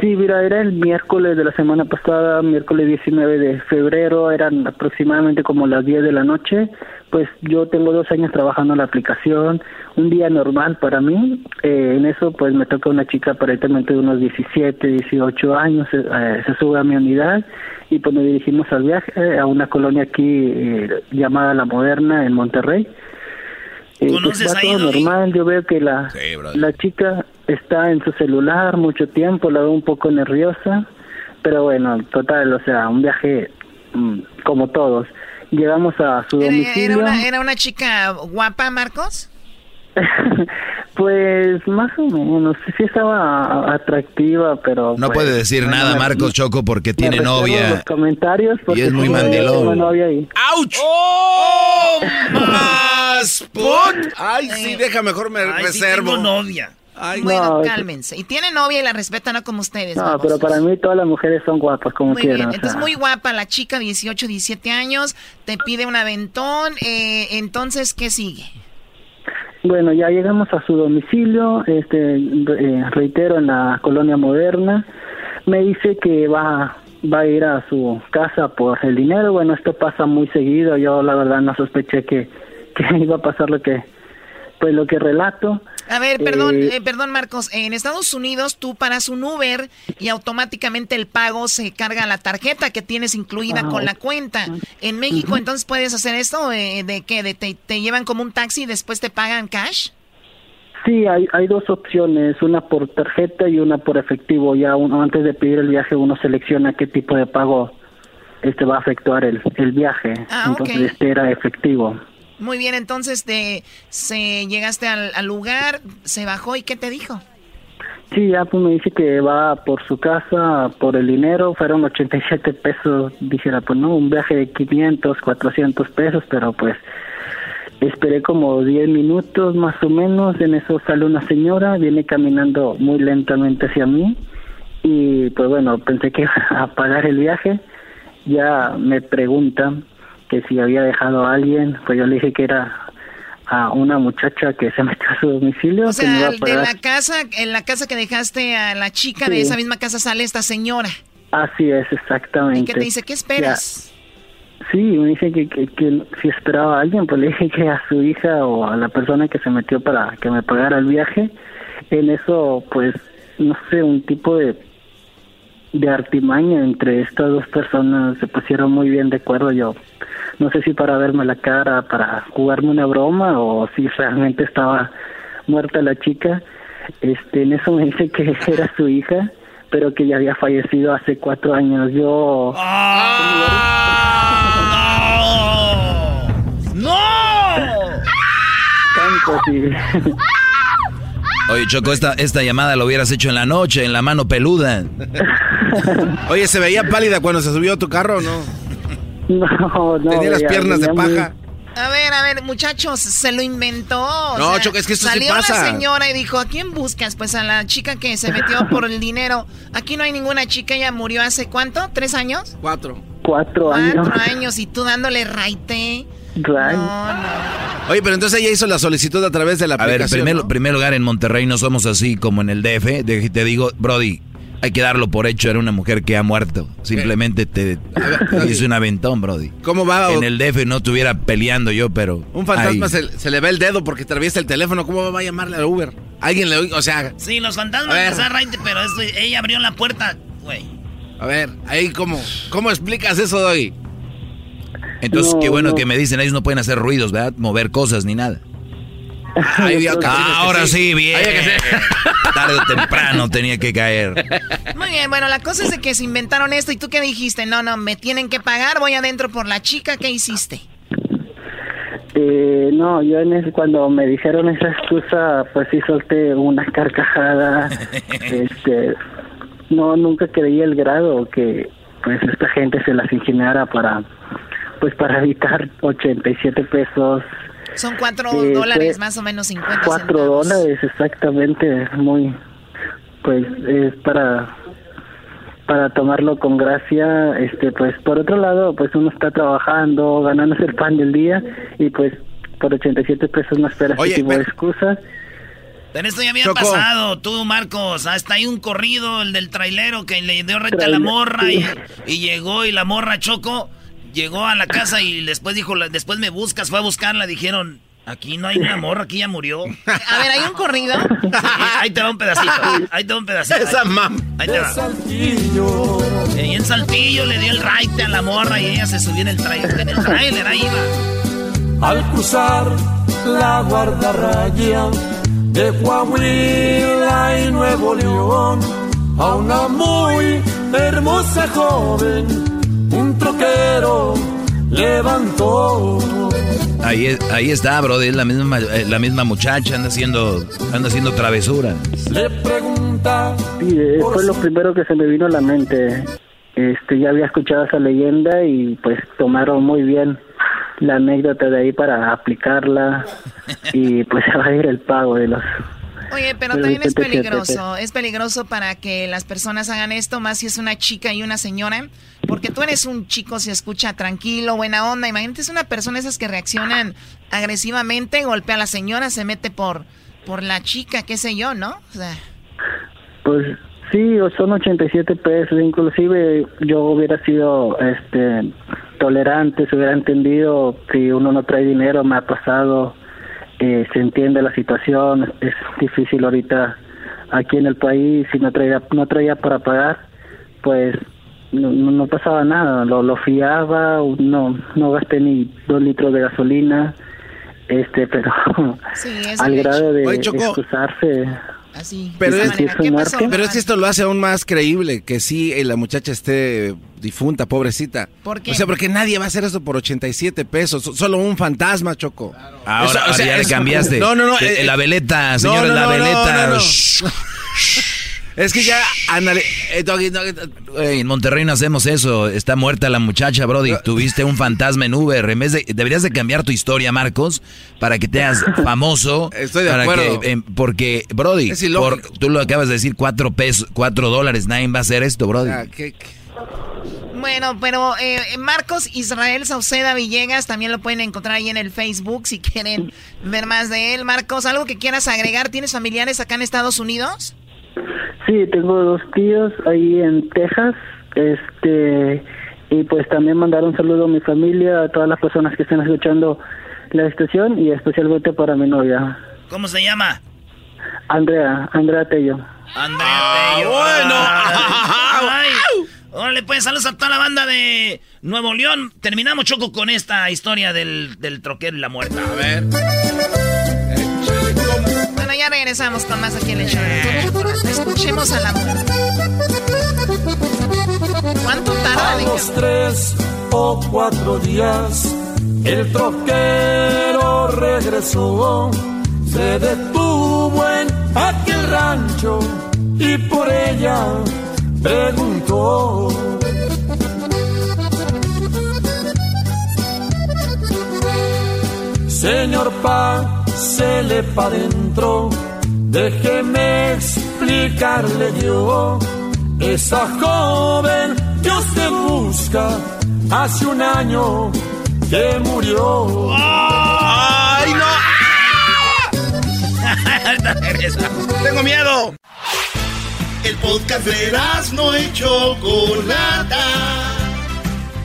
Sí, mira, era el miércoles de la semana pasada, miércoles 19 de febrero, eran aproximadamente como las 10 de la noche. Pues yo tengo dos años trabajando en la aplicación, un día normal para mí. Eh, en eso, pues me toca una chica aparentemente de unos 17, 18 años, eh, se sube a mi unidad y pues nos dirigimos al viaje eh, a una colonia aquí llamada La Moderna en Monterrey. Eh, ¿Conoces pues, todo normal, yo veo que la, la chica está en su celular mucho tiempo, la veo un poco nerviosa, pero bueno, total, o sea, un viaje mm, como todos. Llegamos a su domicilio. ¿Era una, ¿Era una chica guapa, Marcos? (laughs) pues más o menos, sí estaba atractiva, pero... No pues, puede decir nada Marcos Choco porque tiene novia. Los comentarios y es muy mandilón. ¡Auch! ¡Oh! (laughs) ¡Más! ¡Put! Ay, sí, deja mejor me Ay, reservo. Sí tengo novia. Ay, bueno, cálmense. Y tiene novia y la respeta, no como ustedes. No, pero para mí todas las mujeres son guapas, como muy quieran. Bien. Entonces, muy guapa la chica, 18, 17 años, te pide un aventón. Eh, entonces, ¿qué sigue? Bueno, ya llegamos a su domicilio, este, eh, reitero, en la colonia moderna. Me dice que va, va a ir a su casa por el dinero. Bueno, esto pasa muy seguido. Yo, la verdad, no sospeché que, (laughs) que iba a pasar lo que, pues, lo que relato. A ver, perdón, eh, perdón Marcos, en Estados Unidos tú paras un Uber y automáticamente el pago se carga a la tarjeta que tienes incluida con la cuenta. En México entonces puedes hacer esto eh, de que de te, te, llevan como un taxi y después te pagan cash. Sí, hay, hay dos opciones, una por tarjeta y una por efectivo. Ya uno antes de pedir el viaje uno selecciona qué tipo de pago este va a efectuar el, el viaje. Ah, entonces este era efectivo. Muy bien, entonces de, se llegaste al, lugar, se bajó y ¿qué te dijo? Sí, ya pues me dice que va por su casa, por el dinero, fueron 87 pesos, dijera, pues no, un viaje de 500, 400 pesos, pero pues esperé como 10 minutos más o menos, en eso sale una señora, viene caminando muy lentamente hacia mí. Y pues bueno, pensé que (laughs) iba a pagar el viaje, ya me preguntan que si había dejado a alguien, pues yo le dije que era a una muchacha que se (laughs) metió a su domicilio. O sea, de la casa, en la casa que dejaste a la chica, sí. de esa misma casa sale esta señora. Así es, exactamente. ¿Y qué te dice? ¿Qué esperas? Ya. Sí, me dice que, que, que, si esperaba a alguien, pues le dije que a su hija o a la persona que se metió para que me pagara el viaje. En eso, pues, no sé, un tipo de de artimaña entre estas dos personas se pusieron muy bien de acuerdo. Yo no sé si para verme la cara para jugarme una broma o si realmente estaba muerta la chica. Este en eso me dice que (laughs) era su hija pero que ya había fallecido hace cuatro años. Yo ¡Ah! no no (laughs) tanto sí (laughs) Oye, Choco, esta, esta llamada lo hubieras hecho en la noche, en la mano peluda. (laughs) Oye, ¿se veía pálida cuando se subió a tu carro o no? (laughs) No, no. Tenía las ya, piernas ya de muy- paja. A ver, a ver, muchachos, se lo inventó. o No, sea, Choco, es que esto sí salió pasa. la señora y dijo, ¿a quién buscas? Pues a la chica que se metió por el dinero. Aquí no hay ninguna chica, ella murió hace ¿cuánto? ¿Tres años? Cuatro. Cuatro años. Cuatro años y tú dándole raite. Right. No, no. Oye, pero entonces ella hizo la solicitud a través de la A ver, aplicación. primer, ¿no? primer lugar, en Monterrey no somos así como en el DF. De- Te digo, Brody, hay que darlo por hecho. Era una mujer que ha muerto. Simplemente te hizo un aventón, Brody. ¿Cómo va? En el DF no estuviera peleando yo, pero. Un fantasma se, se le ve el dedo porque atraviesa el teléfono. ¿Cómo va a llamarle al Uber? Alguien le o sea, Sí, los fantasmas A ver. pero esto, ella abrió la puerta, güey. a ver, ahí cómo, ¿cómo explicas eso, Doggy? Entonces, No, qué bueno no. que me dicen, ellos no pueden hacer ruidos, ¿verdad? Mover cosas ni nada. (laughs) Ocasiones Ah, ahora sí, sí. bien. (laughs) Tarde o temprano tenía que caer. Muy bien, bueno, la cosa es de que se inventaron esto y tú qué dijiste, no, no, me tienen que pagar, voy adentro por la chica, ¿qué hiciste? Eh, no, yo en ese, cuando me dijeron esa excusa, pues sí solté una carcajada. (laughs) este, no, nunca creí el grado que pues esta gente se las ingeniara para, pues para evitar 87 pesos. Son cuatro Eh, dólares, más o menos 50 Cuatro centavos. dólares, exactamente, muy, pues es para para tomarlo con gracia, este, pues por otro lado, pues uno está trabajando, ganándose el pan del día y pues por 87 pesos no esperas Oye, ese tipo de excusas. Pero esto ya había Choco. pasado, tú, Marcos. Hasta hay un corrido, el del trailero, que le dio renta a la morra y, sí. y llegó y la morra Choco llegó a la casa y después dijo, la- después me buscas, fue a buscarla, dijeron, aquí no hay una morra, aquí ya murió. A ver, hay un corrido. Sí, ahí te va un pedacito, ahí te va un pedacito. Esa mam. Ahí te va. Y en Saltillo le dio el raite a la morra y ella se subió en el trailer, en el trailer, ahí iba. Al cruzar la guardarraya de Coahuila y Nuevo León, a una muy hermosa joven, un troquero levantó. Ahí, ahí está, Brody, es la misma, eh, la misma muchacha, anda haciendo, anda haciendo travesura. Le pregunta Sí, eh, fue lo primero que se me vino a la mente. Este, ya había escuchado esa leyenda y pues tomaron muy bien la anécdota de ahí para aplicarla (laughs) y pues se va a ir el pago de los Oye, pero Pero también es 87 peligroso. Es peligroso para que las personas hagan esto, más si es una chica y una señora. Porque tú eres un chico, se escucha tranquilo, buena onda. Imagínate, es una persona esas que reaccionan agresivamente, golpea a la señora, se mete por, por la chica, qué sé yo, ¿no? O sea, Pues sí, o son 87 pesos, inclusive yo hubiera sido este tolerante, se hubiera entendido si uno no trae dinero, me ha pasado, eh, se entiende la situación, es difícil ahorita aquí en el país, si no traía, no traía para pagar, pues no, no no pasaba nada, lo, lo fiaba, no, no gasté ni dos litros de gasolina, este, pero es (laughs) al grado de Oye, excusarse. Así. Pero es, esa manera. ¿Qué pasó? pero es que esto lo hace aún más creíble que sí eh, la muchacha esté difunta, pobrecita. ¿Por qué? O sea, porque nadie va a hacer eso por 87 pesos. so- Solo un fantasma, Choco. Ahora, Eso, o ahora sea, ya le cambiaste. No, no, no. Eh, eh, la veleta, señores, no, la no, no, veleta. no. Es que ya, ándale. eh, Doggy, Doggy, Güey, en Monterrey no hacemos eso. Está muerta la muchacha, Brody. Tuviste un fantasma en Uber. En vez de, deberías de cambiar tu historia, Marcos, para que te hagas (laughs) famoso. Estoy de para acuerdo. que, em, porque, Brody, por- tú lo acabas de decir, cuatro pesos, cuatro dólares. Nadie va a hacer esto, Brody. Ah, ¿qué- qué? Bueno, pero eh, Marcos Israel Sauceda Villegas también lo pueden encontrar ahí en el Facebook si quieren ver más de él. Marcos, ¿algo que quieras agregar? ¿Tienes familiares acá en Estados Unidos? Sí, tengo dos tíos ahí en Texas, este, y pues también mandar un saludo a mi familia, a todas las personas que están escuchando la estación y especialmente para mi novia, ¿Cómo se llama? Andrea, Andrea Tello. Andrea Tello. bueno. Ay. (laughs) Órale, pues, saludos a toda la banda de Nuevo León. Terminamos, Choco, con esta historia del, del troquero y la muerta. A ver. Ya regresamos con más aquí en el show. Escuchemos a la mujer. ¿Cuánto tarda? A los tres o cuatro días, el troquero regresó, se detuvo en aquel rancho y por ella preguntó. Señor Pa, Sele pa' dentro, déjeme explicarle yo. Esa joven Dios te busca, hace un año que murió. ¡Ay, no! ¡Ah! (laughs) ¡Tengo miedo! El podcast de las no hecho Chocolata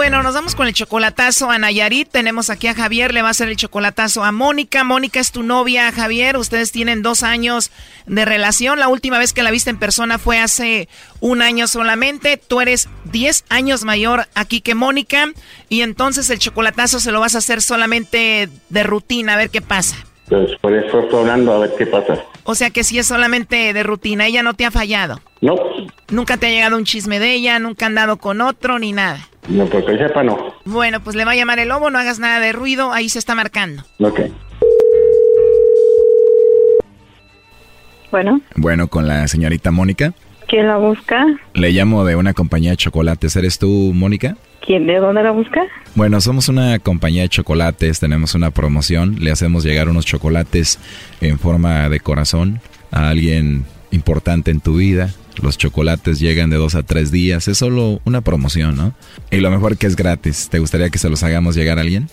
Bueno, nos vamos con el chocolatazo a Nayarit. Tenemos aquí a Javier, le va a hacer el chocolatazo a Mónica. Mónica es tu novia, Javier. Ustedes tienen dos años de relación. La última vez que la viste en persona fue hace un año solamente. Tú eres 10 años mayor aquí que Mónica. Y entonces el chocolatazo se lo vas a hacer solamente de rutina, a ver qué pasa. Pues por eso estoy hablando, a ver qué pasa. O sea que si es solamente de rutina, ella no te ha fallado. No. Nunca te ha llegado un chisme de ella, nunca han dado con otro ni nada. No, porque sepa no. Bueno, pues le va a llamar el lobo, no hagas nada de ruido, ahí se está marcando. Ok. Bueno. Bueno, con la señorita Mónica. ¿Quién la busca? Le llamo de una compañía de chocolates. ¿Eres tú, Mónica? ¿Quién? ¿De dónde la busca? Bueno, somos una compañía de chocolates, tenemos una promoción, le hacemos llegar unos chocolates en forma de corazón a alguien importante en tu vida. Los chocolates llegan de dos a tres días, es solo una promoción, ¿no? Y lo mejor que es gratis. ¿Te gustaría que se los hagamos llegar a alguien?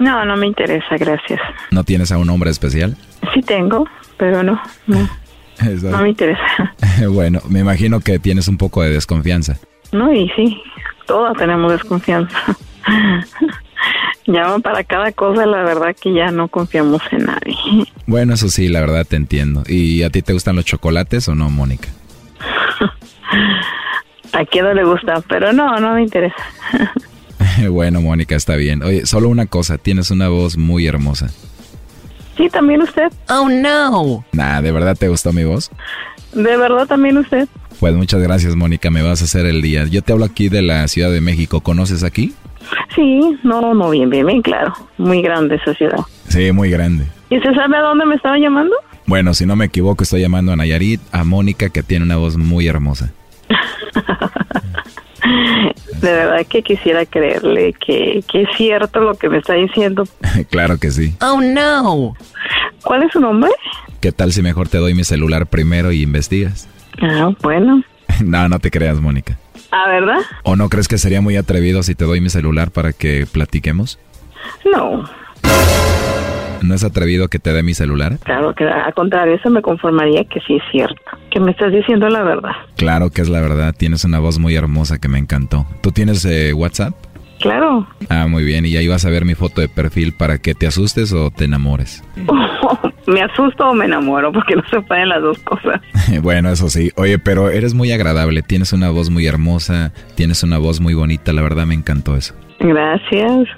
No, no me interesa, gracias. ¿No tienes a un hombre especial? Sí tengo, pero no, no. No me interesa. (laughs) bueno, me imagino que tienes un poco de desconfianza. No, y sí, todas tenemos desconfianza. (laughs) Llaman para cada cosa, la verdad que ya no confiamos en nadie. Bueno, eso sí, la verdad te entiendo. ¿Y a ti te gustan los chocolates o no, Mónica? (laughs) a quién no le gusta, pero no, no me interesa. bueno, Mónica, está bien. Oye, solo una cosa, tienes una voz muy hermosa. Sí, también usted. Oh, no. Nah, ¿de verdad te gustó mi voz? De verdad también usted. Pues muchas gracias, Mónica, me vas a hacer el día. Yo te hablo aquí de la Ciudad de México, ¿conoces aquí? Sí, no, no, bien, bien, bien, claro. Muy grande esa ciudad. Sí, muy grande. ¿Y usted sabe a dónde me estaba llamando? Bueno, si no me equivoco, estoy llamando a Nayarit, a Mónica, que tiene una voz muy hermosa. (laughs) De verdad que quisiera creerle que, que es cierto lo que me está diciendo. (laughs) claro que sí. Oh, no. ¿Cuál es su nombre? ¿Qué tal si mejor te doy mi celular primero y investigas? Ah, bueno. (laughs) no, no te creas, Mónica. ¿Ah, verdad? ¿O no crees que sería muy atrevido si te doy mi celular para que platiquemos? No. ¿No es atrevido que te dé mi celular? Claro que al contrario, eso me conformaría que sí es cierto, que me estás diciendo la verdad. Claro que es la verdad, tienes una voz muy hermosa que me encantó. ¿Tú tienes eh, WhatsApp? Claro. Ah, muy bien, y ahí vas a ver mi foto de perfil para que te asustes o te enamores. (laughs) me asusto o me enamoro, porque no se pueden las dos cosas. (laughs) bueno, eso sí. Oye, pero eres muy agradable, tienes una voz muy hermosa, tienes una voz muy bonita, la verdad me encantó eso. Gracias.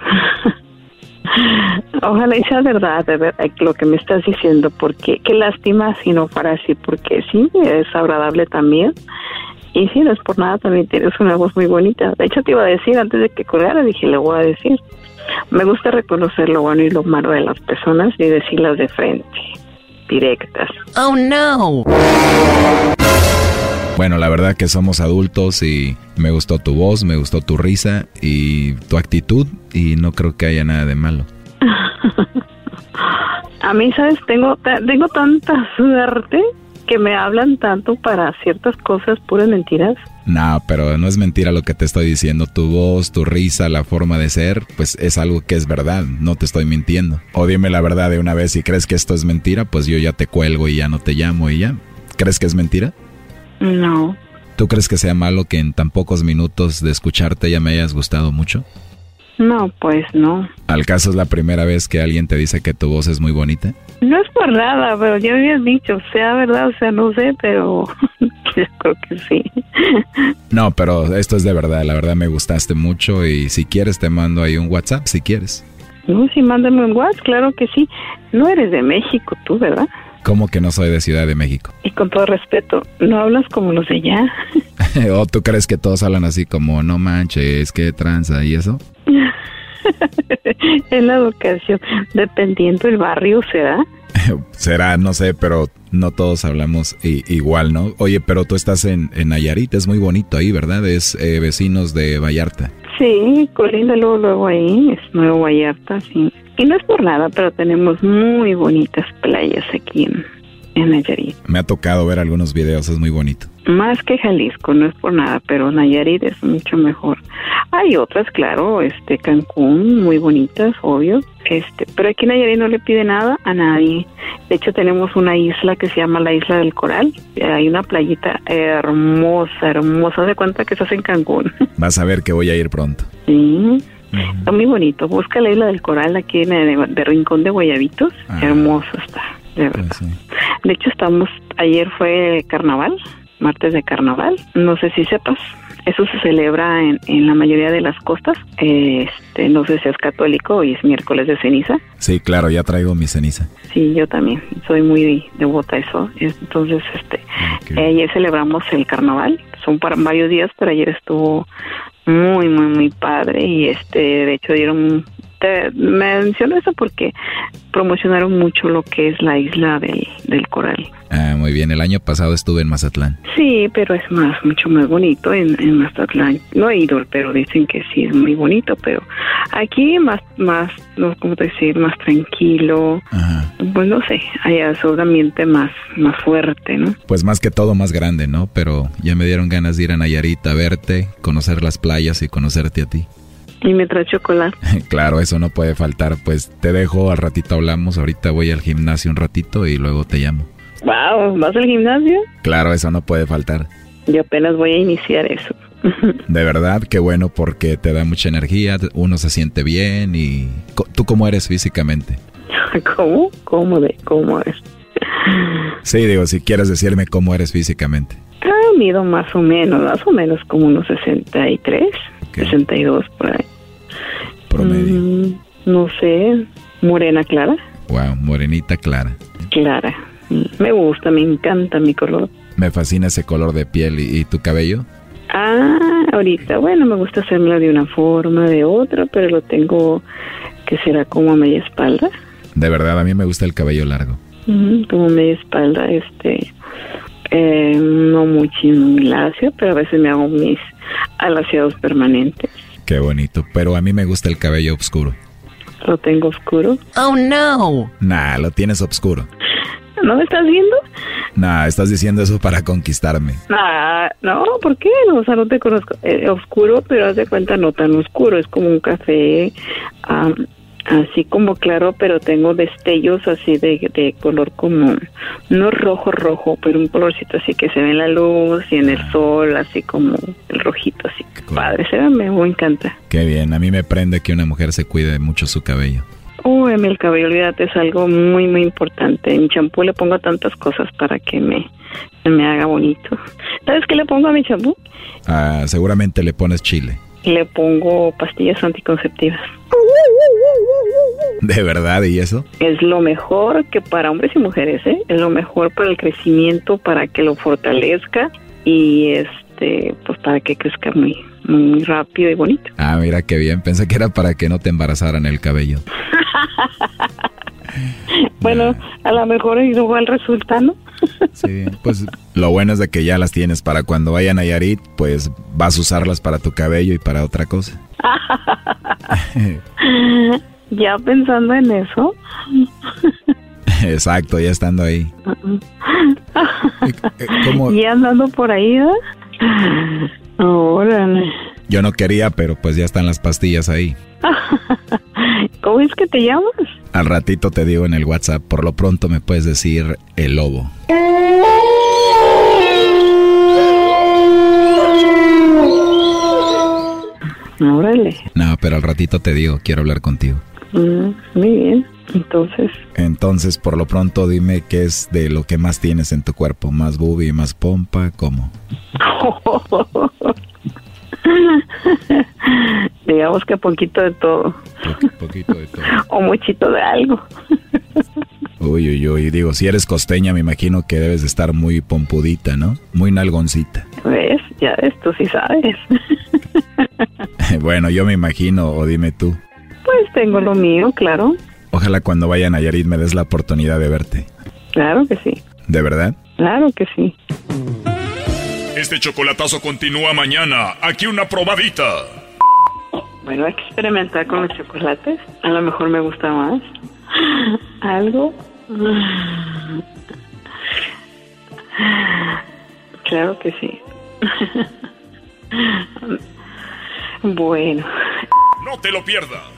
Ojalá y sea verdad, verdad, lo que me estás diciendo, porque qué lástima si no fuera así, porque sí, es agradable también. Y sí, no es por nada, también tienes una voz muy bonita. De hecho, te iba a decir, antes de que colgara, dije, le voy a decir. Me gusta reconocer lo bueno y lo malo de las personas y decirlas de frente, directas. Oh, no. Bueno, la verdad que somos adultos y me gustó tu voz, me gustó tu risa y tu actitud y no creo que haya nada de malo. (laughs) A mí, ¿sabes? Tengo, tengo tanta suerte que me hablan tanto para ciertas cosas puras mentiras. No, pero no es mentira lo que te estoy diciendo. Tu voz, tu risa, la forma de ser, pues es algo que es verdad. No te estoy mintiendo. O dime la verdad de una vez. Si crees que esto es mentira, pues yo ya te cuelgo y ya no te llamo y ya. ¿Crees que es mentira? No. ¿Tú crees que sea malo que en tan pocos minutos de escucharte ya me hayas gustado mucho? No, pues no. ¿Al caso es la primera vez que alguien te dice que tu voz es muy bonita? No es por nada, pero ya habías dicho, sea verdad, o sea, no sé, pero (laughs) yo creo que sí. No, pero esto es de verdad, la verdad me gustaste mucho y si quieres te mando ahí un WhatsApp, si quieres. No, sí, mándame un WhatsApp, claro que sí. No eres de México tú, ¿verdad? ¿Cómo que no soy de Ciudad de México? Y con todo respeto, ¿no hablas como los de allá? (laughs) ¿O tú crees que todos hablan así como, no manches, qué tranza y eso? (laughs) en la educación, dependiendo del barrio, ¿será? (laughs) Será, no sé, pero no todos hablamos igual, ¿no? Oye, pero tú estás en, en Nayarit, es muy bonito ahí, ¿verdad? Es eh, vecinos de Vallarta. Sí, colinda luego, luego ahí, es Nuevo Vallarta, sí. Y no es por nada, pero tenemos muy bonitas playas aquí en, en Nayarit. Me ha tocado ver algunos videos, es muy bonito. Más que Jalisco, no es por nada, pero Nayarit es mucho mejor. Hay otras, claro, este Cancún, muy bonitas, obvio. Este, pero aquí Nayarit no le pide nada a nadie. De hecho, tenemos una isla que se llama la Isla del Coral. Hay una playita hermosa, hermosa. De cuenta que estás en Cancún. (laughs) Vas a ver que voy a ir pronto. Sí. Está muy bonito. Busca la Isla del Coral aquí en el de Rincón de Guayabitos. Ah. Hermoso está, de verdad. De hecho, estamos, ayer fue carnaval, martes de carnaval. No sé si sepas. Eso se celebra en, en la mayoría de las costas. Este, no sé si es católico, hoy es miércoles de ceniza. Sí, claro, ya traigo mi ceniza. Sí, yo también. Soy muy devota a eso. Entonces, este, ayer celebramos el carnaval. Son para varios días, pero ayer estuvo muy, muy, muy padre y este, de hecho dieron te menciono eso porque promocionaron mucho lo que es la isla del, del coral. Ah, muy bien. El año pasado estuve en Mazatlán. Sí, pero es más, mucho más bonito en, en Mazatlán. No he ido, pero dicen que sí es muy bonito. Pero aquí más, más, no, ¿cómo decir? Más tranquilo. Pues no sé, allá es un ambiente más, más fuerte, ¿no? Pues más que todo más grande, ¿no? Pero ya me dieron ganas de ir a Nayarit a verte, conocer las playas y conocerte a ti. Y me trae chocolate. (laughs) claro, eso no puede faltar. Pues te dejo, al ratito hablamos. Ahorita voy al gimnasio un ratito y luego te llamo. Wow, ¿vas al gimnasio? Claro, eso no puede faltar. Yo apenas voy a iniciar eso. (laughs) De verdad, qué bueno porque te da mucha energía, uno se siente bien y tú cómo eres físicamente. (laughs) ¿Cómo? ¿Cómo de cómo eres? Sí, digo, si quieres decirme cómo eres físicamente. Ah, mido más o menos, más o menos como unos 63, 62 por ahí. Promedio. Mm, no sé, morena clara. Wow, morenita clara. Clara. Me gusta, me encanta mi color. Me fascina ese color de piel y, tu cabello. Ah, ahorita, bueno, me gusta hacerlo de una forma, de otra, pero lo tengo que será como a media espalda. De verdad, a mí me gusta el cabello largo. como media espalda, este, eh, no mucho lacio, pero a veces me hago mis alaciados permanentes. Qué bonito, pero a mí me gusta el cabello oscuro. ¿Lo tengo oscuro? Oh, no. Nah, lo tienes oscuro. ¿No me estás viendo? Nah, estás diciendo eso para conquistarme. Nah, no, ¿por qué? No, o sea, no te conozco. Eh, oscuro, pero haz de cuenta no tan oscuro. Es como un café así como claro, pero tengo destellos así de, de color como, no rojo, rojo, pero un colorcito así que se ve en la luz y en el ah. sol, así como el rojito, así. Padre, se ve, me encanta. Qué bien, a mí me prende que una mujer se cuide mucho su cabello. Uy, el cabello, olvídate, es algo muy, muy importante. En champú le pongo tantas cosas para que me, me haga bonito. ¿Sabes qué le pongo a mi champú? Ah, seguramente le pones chile. Le pongo pastillas anticonceptivas. ¿De verdad? ¿Y eso? Es lo mejor que para hombres y mujeres, ¿eh? Es lo mejor para el crecimiento, para que lo fortalezca y este, pues para que crezca muy, muy rápido y bonito. Ah, mira qué bien. Pensé que era para que no te embarazaran el cabello. (laughs) (laughs) bueno, a lo mejor igual resulta, ¿no? (laughs) sí, pues lo bueno es de que ya las tienes para cuando vayan a Yarit, pues vas a usarlas para tu cabello y para otra cosa. (laughs) ya pensando en eso. Exacto, ya estando ahí. Ya andando por ahí, ¿eh? Órale. Yo no quería, pero pues ya están las pastillas ahí. (laughs) ¿Cómo es que te llamas? Al ratito te digo en el WhatsApp, por lo pronto me puedes decir el lobo. Órale. No, pero al ratito te digo, quiero hablar contigo. Mm, muy bien, entonces. Entonces, por lo pronto, dime qué es de lo que más tienes en tu cuerpo. ¿Más boobie, más pompa? ¿Cómo? (laughs) (laughs) Digamos que poquito de todo. poquito de todo. (laughs) o muchito de algo. (laughs) uy, uy, uy. Digo, si eres costeña, me imagino que debes de estar muy pompudita, ¿no? Muy nalgoncita. ¿Ves? Ya ves, tú sí sabes. bueno, yo me imagino, o dime tú. Pues tengo lo mío, claro. Ojalá cuando vaya a Nayarit me des la oportunidad de verte. Claro que sí. ¿De verdad? Claro que sí. Este chocolatazo continúa mañana. Aquí una probadita. Bueno, hay que experimentar con los chocolates. A lo mejor me gusta más. (laughs) ¿Algo? Claro que sí. (laughs) Bueno. No te lo pierdas.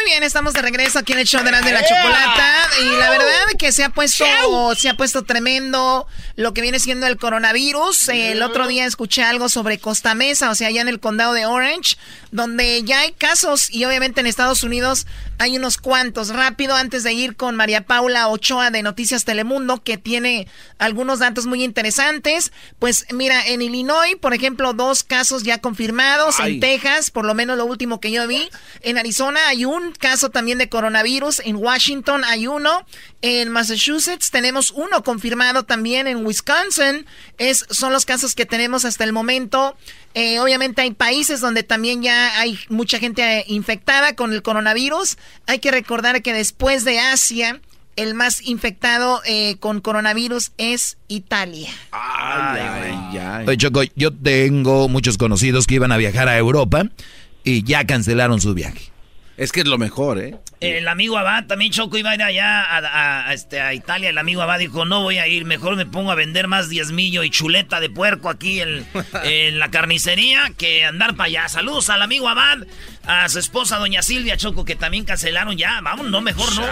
Muy bien, estamos de regreso aquí en el show de la, de la chocolata y la verdad que se ha puesto se ha puesto tremendo lo que viene siendo el coronavirus. El otro día escuché algo sobre Costa Mesa, o sea, allá en el condado de Orange, donde ya hay casos y obviamente en Estados Unidos hay unos cuantos. Rápido, antes de ir con María Paula Ochoa de Noticias Telemundo, que tiene algunos datos muy interesantes. Pues mira, en Illinois, por ejemplo, dos casos ya confirmados. En Texas, por lo menos lo último que yo vi. En Arizona hay un caso también de coronavirus. En Washington hay uno. En Massachusetts tenemos uno confirmado también. En Wisconsin es, son los casos que tenemos hasta el momento. Eh, obviamente hay países donde también ya hay mucha gente eh, infectada con el coronavirus. Hay que recordar que después de Asia, el más infectado eh, con coronavirus es Italia. Ay, ay, ay. Oye, Choco, yo tengo muchos conocidos que iban a viajar a Europa y ya cancelaron su viaje. Es que es lo mejor, ¿eh? El amigo Abad también Choco iba a ir allá a, este, a Italia. El amigo Abad dijo, no voy a ir, mejor me pongo a vender más diezmillo y chuleta de puerco aquí en, (laughs) en la carnicería que andar para allá. Saludos al amigo Abad, a su esposa doña Silvia Choco, que también cancelaron ya. Vamos, no, mejor no.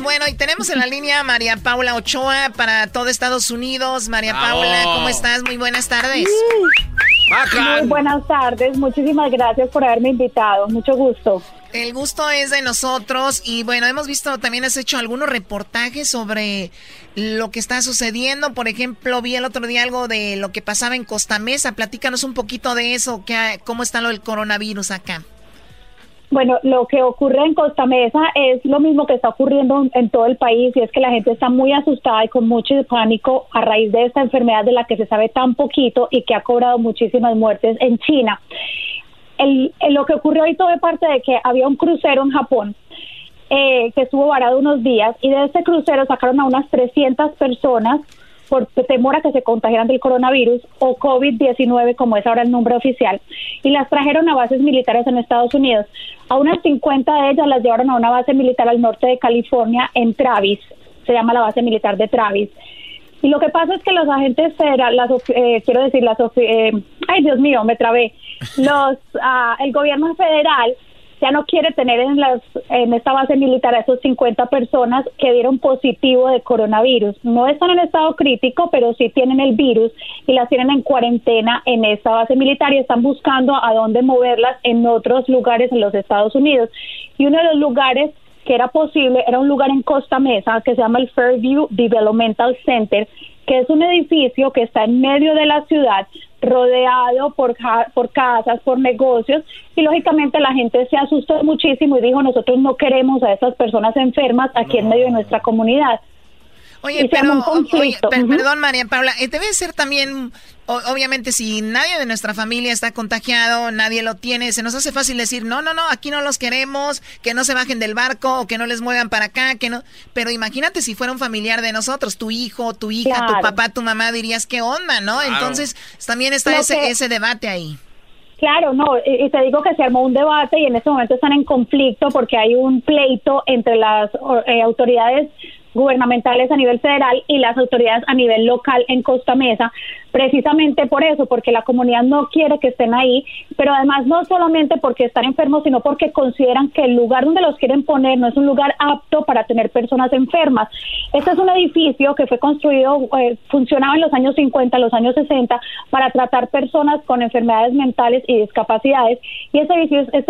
Bueno, y tenemos en la línea a María Paula Ochoa para todo Estados Unidos. María Paula, ¿cómo estás? Muy buenas tardes. Muy buenas tardes, muchísimas gracias por haberme invitado, mucho gusto. El gusto es de nosotros y bueno, hemos visto, también has hecho algunos reportajes sobre lo que está sucediendo. Por ejemplo, vi el otro día algo de lo que pasaba en Costa Mesa. Platícanos un poquito de eso, que, cómo está lo del coronavirus acá. Bueno, lo que ocurre en Costa Mesa es lo mismo que está ocurriendo en todo el país y es que la gente está muy asustada y con mucho pánico a raíz de esta enfermedad de la que se sabe tan poquito y que ha cobrado muchísimas muertes en China el, lo que ocurrió hoy todo de parte de que había un crucero en Japón eh, que estuvo varado unos días y de ese crucero sacaron a unas 300 personas por temor a que se contagiaran del coronavirus o COVID-19, como es ahora el nombre oficial, y las trajeron a bases militares en Estados Unidos. A unas 50 de ellas las llevaron a una base militar al norte de California, en Travis, se llama la base militar de Travis. Y lo que pasa es que los agentes federales, eh, quiero decir, las, eh, ay Dios mío, me trabé, los, ah, el gobierno federal ya no quiere tener en, las, en esta base militar a esos 50 personas que dieron positivo de coronavirus. No están en estado crítico, pero sí tienen el virus y las tienen en cuarentena en esta base militar y están buscando a dónde moverlas en otros lugares en los Estados Unidos. Y uno de los lugares que era posible era un lugar en Costa Mesa que se llama el Fairview Developmental Center, que es un edificio que está en medio de la ciudad, rodeado por, por casas, por negocios, y lógicamente la gente se asustó muchísimo y dijo, nosotros no queremos a esas personas enfermas aquí en medio de nuestra comunidad. Oye, pero, perdón, María Paula, eh, debe ser también, obviamente, si nadie de nuestra familia está contagiado, nadie lo tiene, se nos hace fácil decir, no, no, no, aquí no los queremos, que no se bajen del barco o que no les muevan para acá, que no. Pero imagínate si fuera un familiar de nosotros, tu hijo, tu hija, tu papá, tu mamá, dirías, ¿qué onda, no? Entonces, también está ese, ese debate ahí. Claro, no, y, te digo que se armó un debate y en este momento están en conflicto porque hay un pleito entre las eh, autoridades gubernamentales a nivel federal y las autoridades a nivel local en Costa Mesa precisamente por eso, porque la comunidad no quiere que estén ahí, pero además no solamente porque están enfermos, sino porque consideran que el lugar donde los quieren poner no es un lugar apto para tener personas enfermas. Este es un edificio que fue construido, eh, funcionaba en los años 50, los años 60, para tratar personas con enfermedades mentales y discapacidades, y este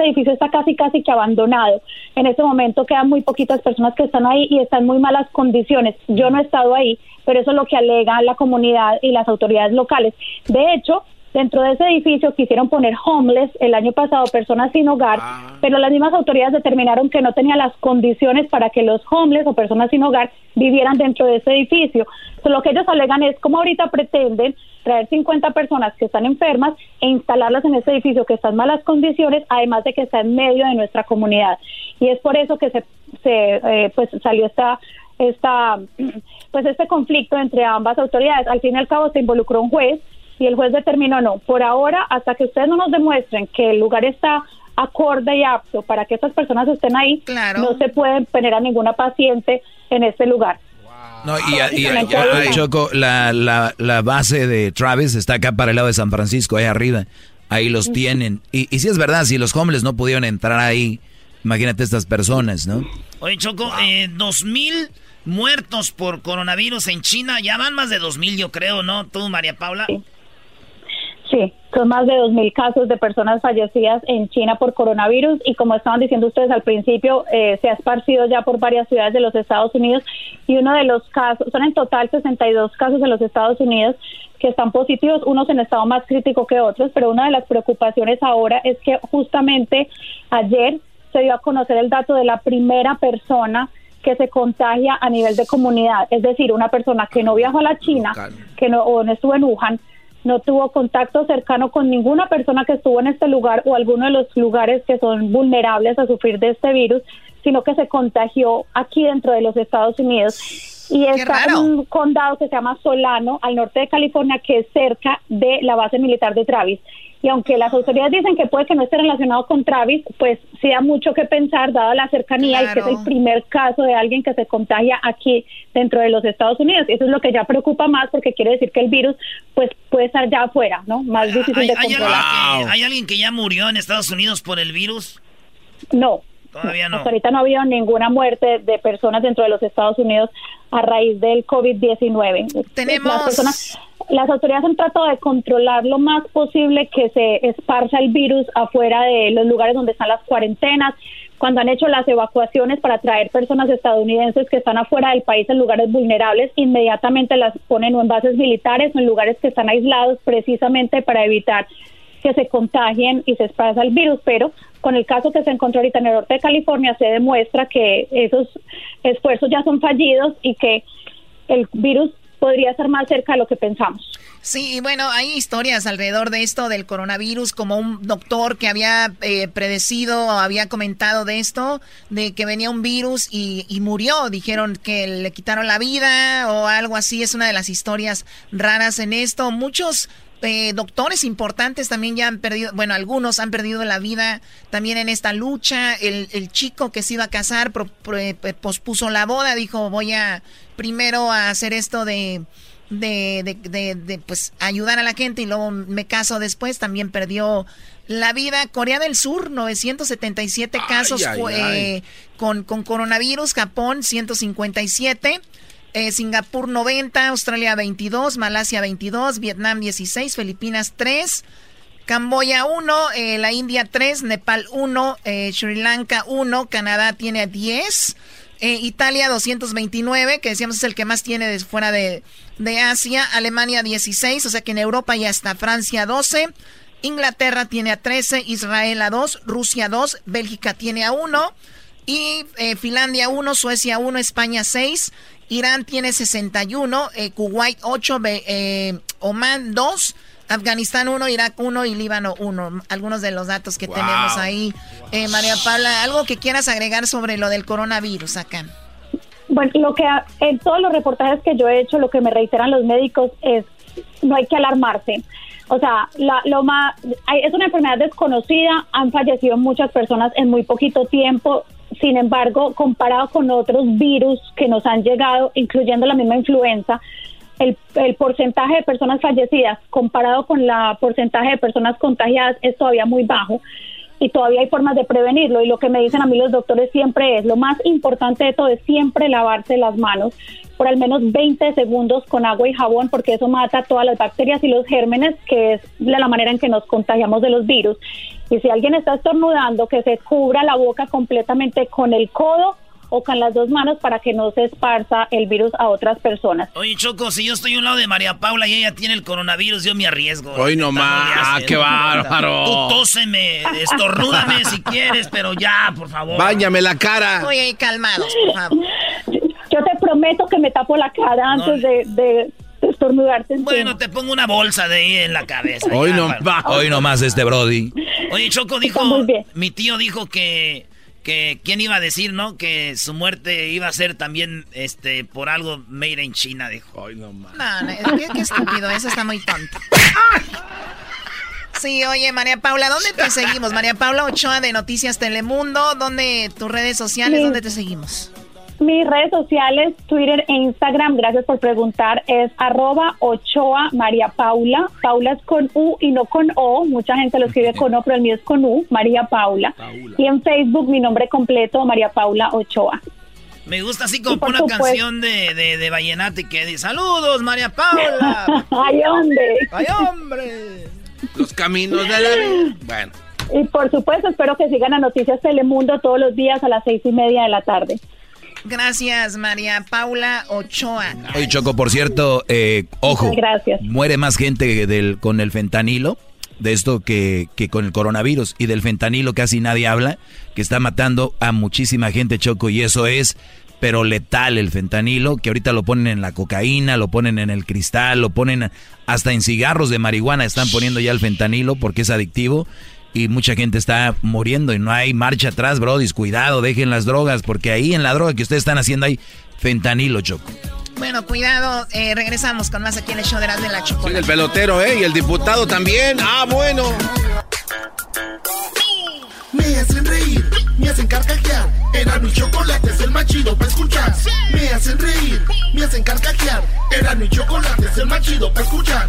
edificio está casi, casi que abandonado. En este momento quedan muy poquitas personas que están ahí y están en muy malas condiciones. Yo no he estado ahí, pero eso es lo que alega la comunidad y las autoridades locales. De hecho, dentro de ese edificio quisieron poner homeless el año pasado, personas sin hogar, ah. pero las mismas autoridades determinaron que no tenía las condiciones para que los homeless o personas sin hogar vivieran dentro de ese edificio. lo que ellos alegan es como ahorita pretenden traer 50 personas que están enfermas e instalarlas en ese edificio que está en malas condiciones, además de que está en medio de nuestra comunidad. Y es por eso que se, se eh, pues salió esta esta, (clears throat) pues este conflicto entre ambas autoridades. Al fin y al cabo se involucró un juez y el juez determinó no. Por ahora, hasta que ustedes no nos demuestren que el lugar está acorde y apto para que estas personas estén ahí, no se puede poner a ninguna paciente en este lugar. No, y, Choco, la, la, la, base de Travis está acá para el lado de San Francisco, ahí arriba. Ahí los tienen. Y, y si es verdad, si los hombres no pudieron entrar ahí, imagínate estas personas, ¿no? Oye, Choco, eh, dos mil muertos por coronavirus en China. Ya van más de 2.000, yo creo, ¿no? ¿Tú, María Paula? Sí. son más de 2.000 casos de personas fallecidas en China por coronavirus y como estaban diciendo ustedes al principio, eh, se ha esparcido ya por varias ciudades de los Estados Unidos y uno de los casos, son en total 62 casos en los Estados Unidos que están positivos, unos en estado más crítico que otros, pero una de las preocupaciones ahora es que justamente ayer se dio a conocer el dato de la primera persona que se contagia a nivel de comunidad, es decir, una persona que no viajó a la China, que no, o no estuvo en Wuhan, no tuvo contacto cercano con ninguna persona que estuvo en este lugar o alguno de los lugares que son vulnerables a sufrir de este virus, sino que se contagió aquí dentro de los Estados Unidos. Y está en un condado que se llama Solano, al norte de California, que es cerca de la base militar de Travis. Y aunque las autoridades dicen que puede que no esté relacionado con Travis, pues sí da mucho que pensar, dada la cercanía y que es el primer caso de alguien que se contagia aquí dentro de los Estados Unidos. Eso es lo que ya preocupa más porque quiere decir que el virus pues puede estar ya afuera, ¿no? Más difícil de controlar. ¿Hay alguien que ya murió en Estados Unidos por el virus? No, Todavía no. Hasta ahorita no ha habido ninguna muerte de personas dentro de los Estados Unidos a raíz del COVID-19. Tenemos... Las, personas, las autoridades han tratado de controlar lo más posible que se esparza el virus afuera de los lugares donde están las cuarentenas. Cuando han hecho las evacuaciones para traer personas estadounidenses que están afuera del país en lugares vulnerables, inmediatamente las ponen o en bases militares o en lugares que están aislados precisamente para evitar que se contagien y se esparza el virus, pero con el caso que se encontró ahorita en el norte de California se demuestra que esos esfuerzos ya son fallidos y que el virus podría estar más cerca de lo que pensamos. Sí, y bueno, hay historias alrededor de esto del coronavirus, como un doctor que había eh, predecido, había comentado de esto, de que venía un virus y, murió. Dijeron que le quitaron la vida o algo así. Es una de las historias raras en esto. Muchos eh, doctores importantes también ya han perdido, bueno, algunos han perdido la vida también en esta lucha. El, el chico que se iba a casar eh, pospuso la boda, dijo voy a primero a hacer esto de, de, de, pues ayudar a la gente y luego me caso después, también perdió la vida. Corea del Sur, 977 casos eh, con, con coronavirus, Japón 157. Eh, Singapur 90, Australia 22, Malasia 22, Vietnam 16, Filipinas 3, Camboya 1, eh, la India 3, Nepal 1, eh, Sri Lanka 1, Canadá tiene 10, Italia 229, que decíamos es el que más tiene fuera de, de Asia, Alemania 16, o sea que en Europa ya está Francia 12, Inglaterra tiene a 13, Israel a 2, Rusia 2, Bélgica tiene a 1 y Finlandia 1, Suecia 1, España 6 Irán tiene 61, eh, Kuwait 8, eh, Oman 2, Afganistán 1, Irak 1 y Líbano 1. Algunos de los datos que tenemos ahí. Eh, María Paula, ¿algo que quieras agregar sobre lo del coronavirus acá? Bueno, lo que en todos los reportajes que yo he hecho, lo que me reiteran los médicos es no hay que alarmarse. O sea, la, lo más, es una enfermedad desconocida, han fallecido muchas personas en muy poquito tiempo, sin embargo, comparado con otros virus que nos han llegado, incluyendo la misma influenza, el, porcentaje de personas fallecidas comparado con la porcentaje de personas contagiadas es todavía muy bajo y todavía hay formas de prevenirlo. Y lo que me dicen a mí los doctores siempre es lo más importante de todo es siempre lavarse las manos por al menos 20 segundos con agua y jabón porque eso mata todas las bacterias y los gérmenes que es la manera en que nos contagiamos de los virus y si alguien está estornudando que se cubra la boca completamente con el codo o con las dos manos para que no se esparza el virus a otras personas. Oye, Choco, si yo estoy a un lado de María Paula y ella tiene el coronavirus, yo me arriesgo. Hoy no más, qué bárbaro. Tú tóseme, estornúdame si quieres, pero ya, por favor. Báñame la cara. Oye, calmados, por favor. Yo te prometo que me tapo la cara antes de, de estornudarte. Bueno, te pongo una bolsa de ahí en la cabeza. Hoy no, hoy no más este Brody. Oye, Choco dijo, mi tío dijo que que quién iba a decir, ¿no? Que su muerte iba a ser también este por algo made in China, dijo. Ay, no No, qué, estúpido, eso está muy tonto. Sí, oye, María Paula, ¿dónde te seguimos? María Paula Ochoa de Noticias Telemundo, ¿dónde tus redes sociales, dónde te seguimos? Mis redes sociales, Twitter e Instagram, gracias por preguntar, es arroba Ochoa María Paula. Paula es con U y no con O. Mucha gente lo escribe con O, pero el mío es con U, María Paula. Y en Facebook mi nombre completo, María Paula Ochoa. Me gusta así como una canción de, de, de Vallenati que dice, saludos María Paula. (laughs) ¡Ay, hombre! ¡Ay, hombre! Los caminos de la Bueno. Y por supuesto, espero que sigan a Noticias Telemundo todos los días a las seis y media de la tarde. Gracias, María Paula Ochoa. Oye, Choco, por cierto, eh, ojo, Gracias. muere más gente del, con el fentanilo de esto que, que, con el coronavirus y del fentanilo casi nadie habla, que está matando a muchísima gente, Choco, y eso es, pero letal el fentanilo, que ahorita lo ponen en la cocaína, lo ponen en el cristal, lo ponen hasta en cigarros de marihuana, están poniendo ya el fentanilo porque es adictivo y mucha gente está muriendo y no hay marcha atrás, bro. Cuidado, dejen las drogas, porque ahí en la droga que ustedes están haciendo hay fentanilo, Choco. Bueno, cuidado, eh, regresamos con más aquí en el show de la, de la chocolate. Sí, el pelotero, ¿eh? Y el diputado también. Ah, bueno. Me hacen reír, me hacen carcajear. Era mi chocolate, es el más chido para escuchar. Me hacen reír, me hacen carcajear. Era mi chocolate, es el más chido para escuchar.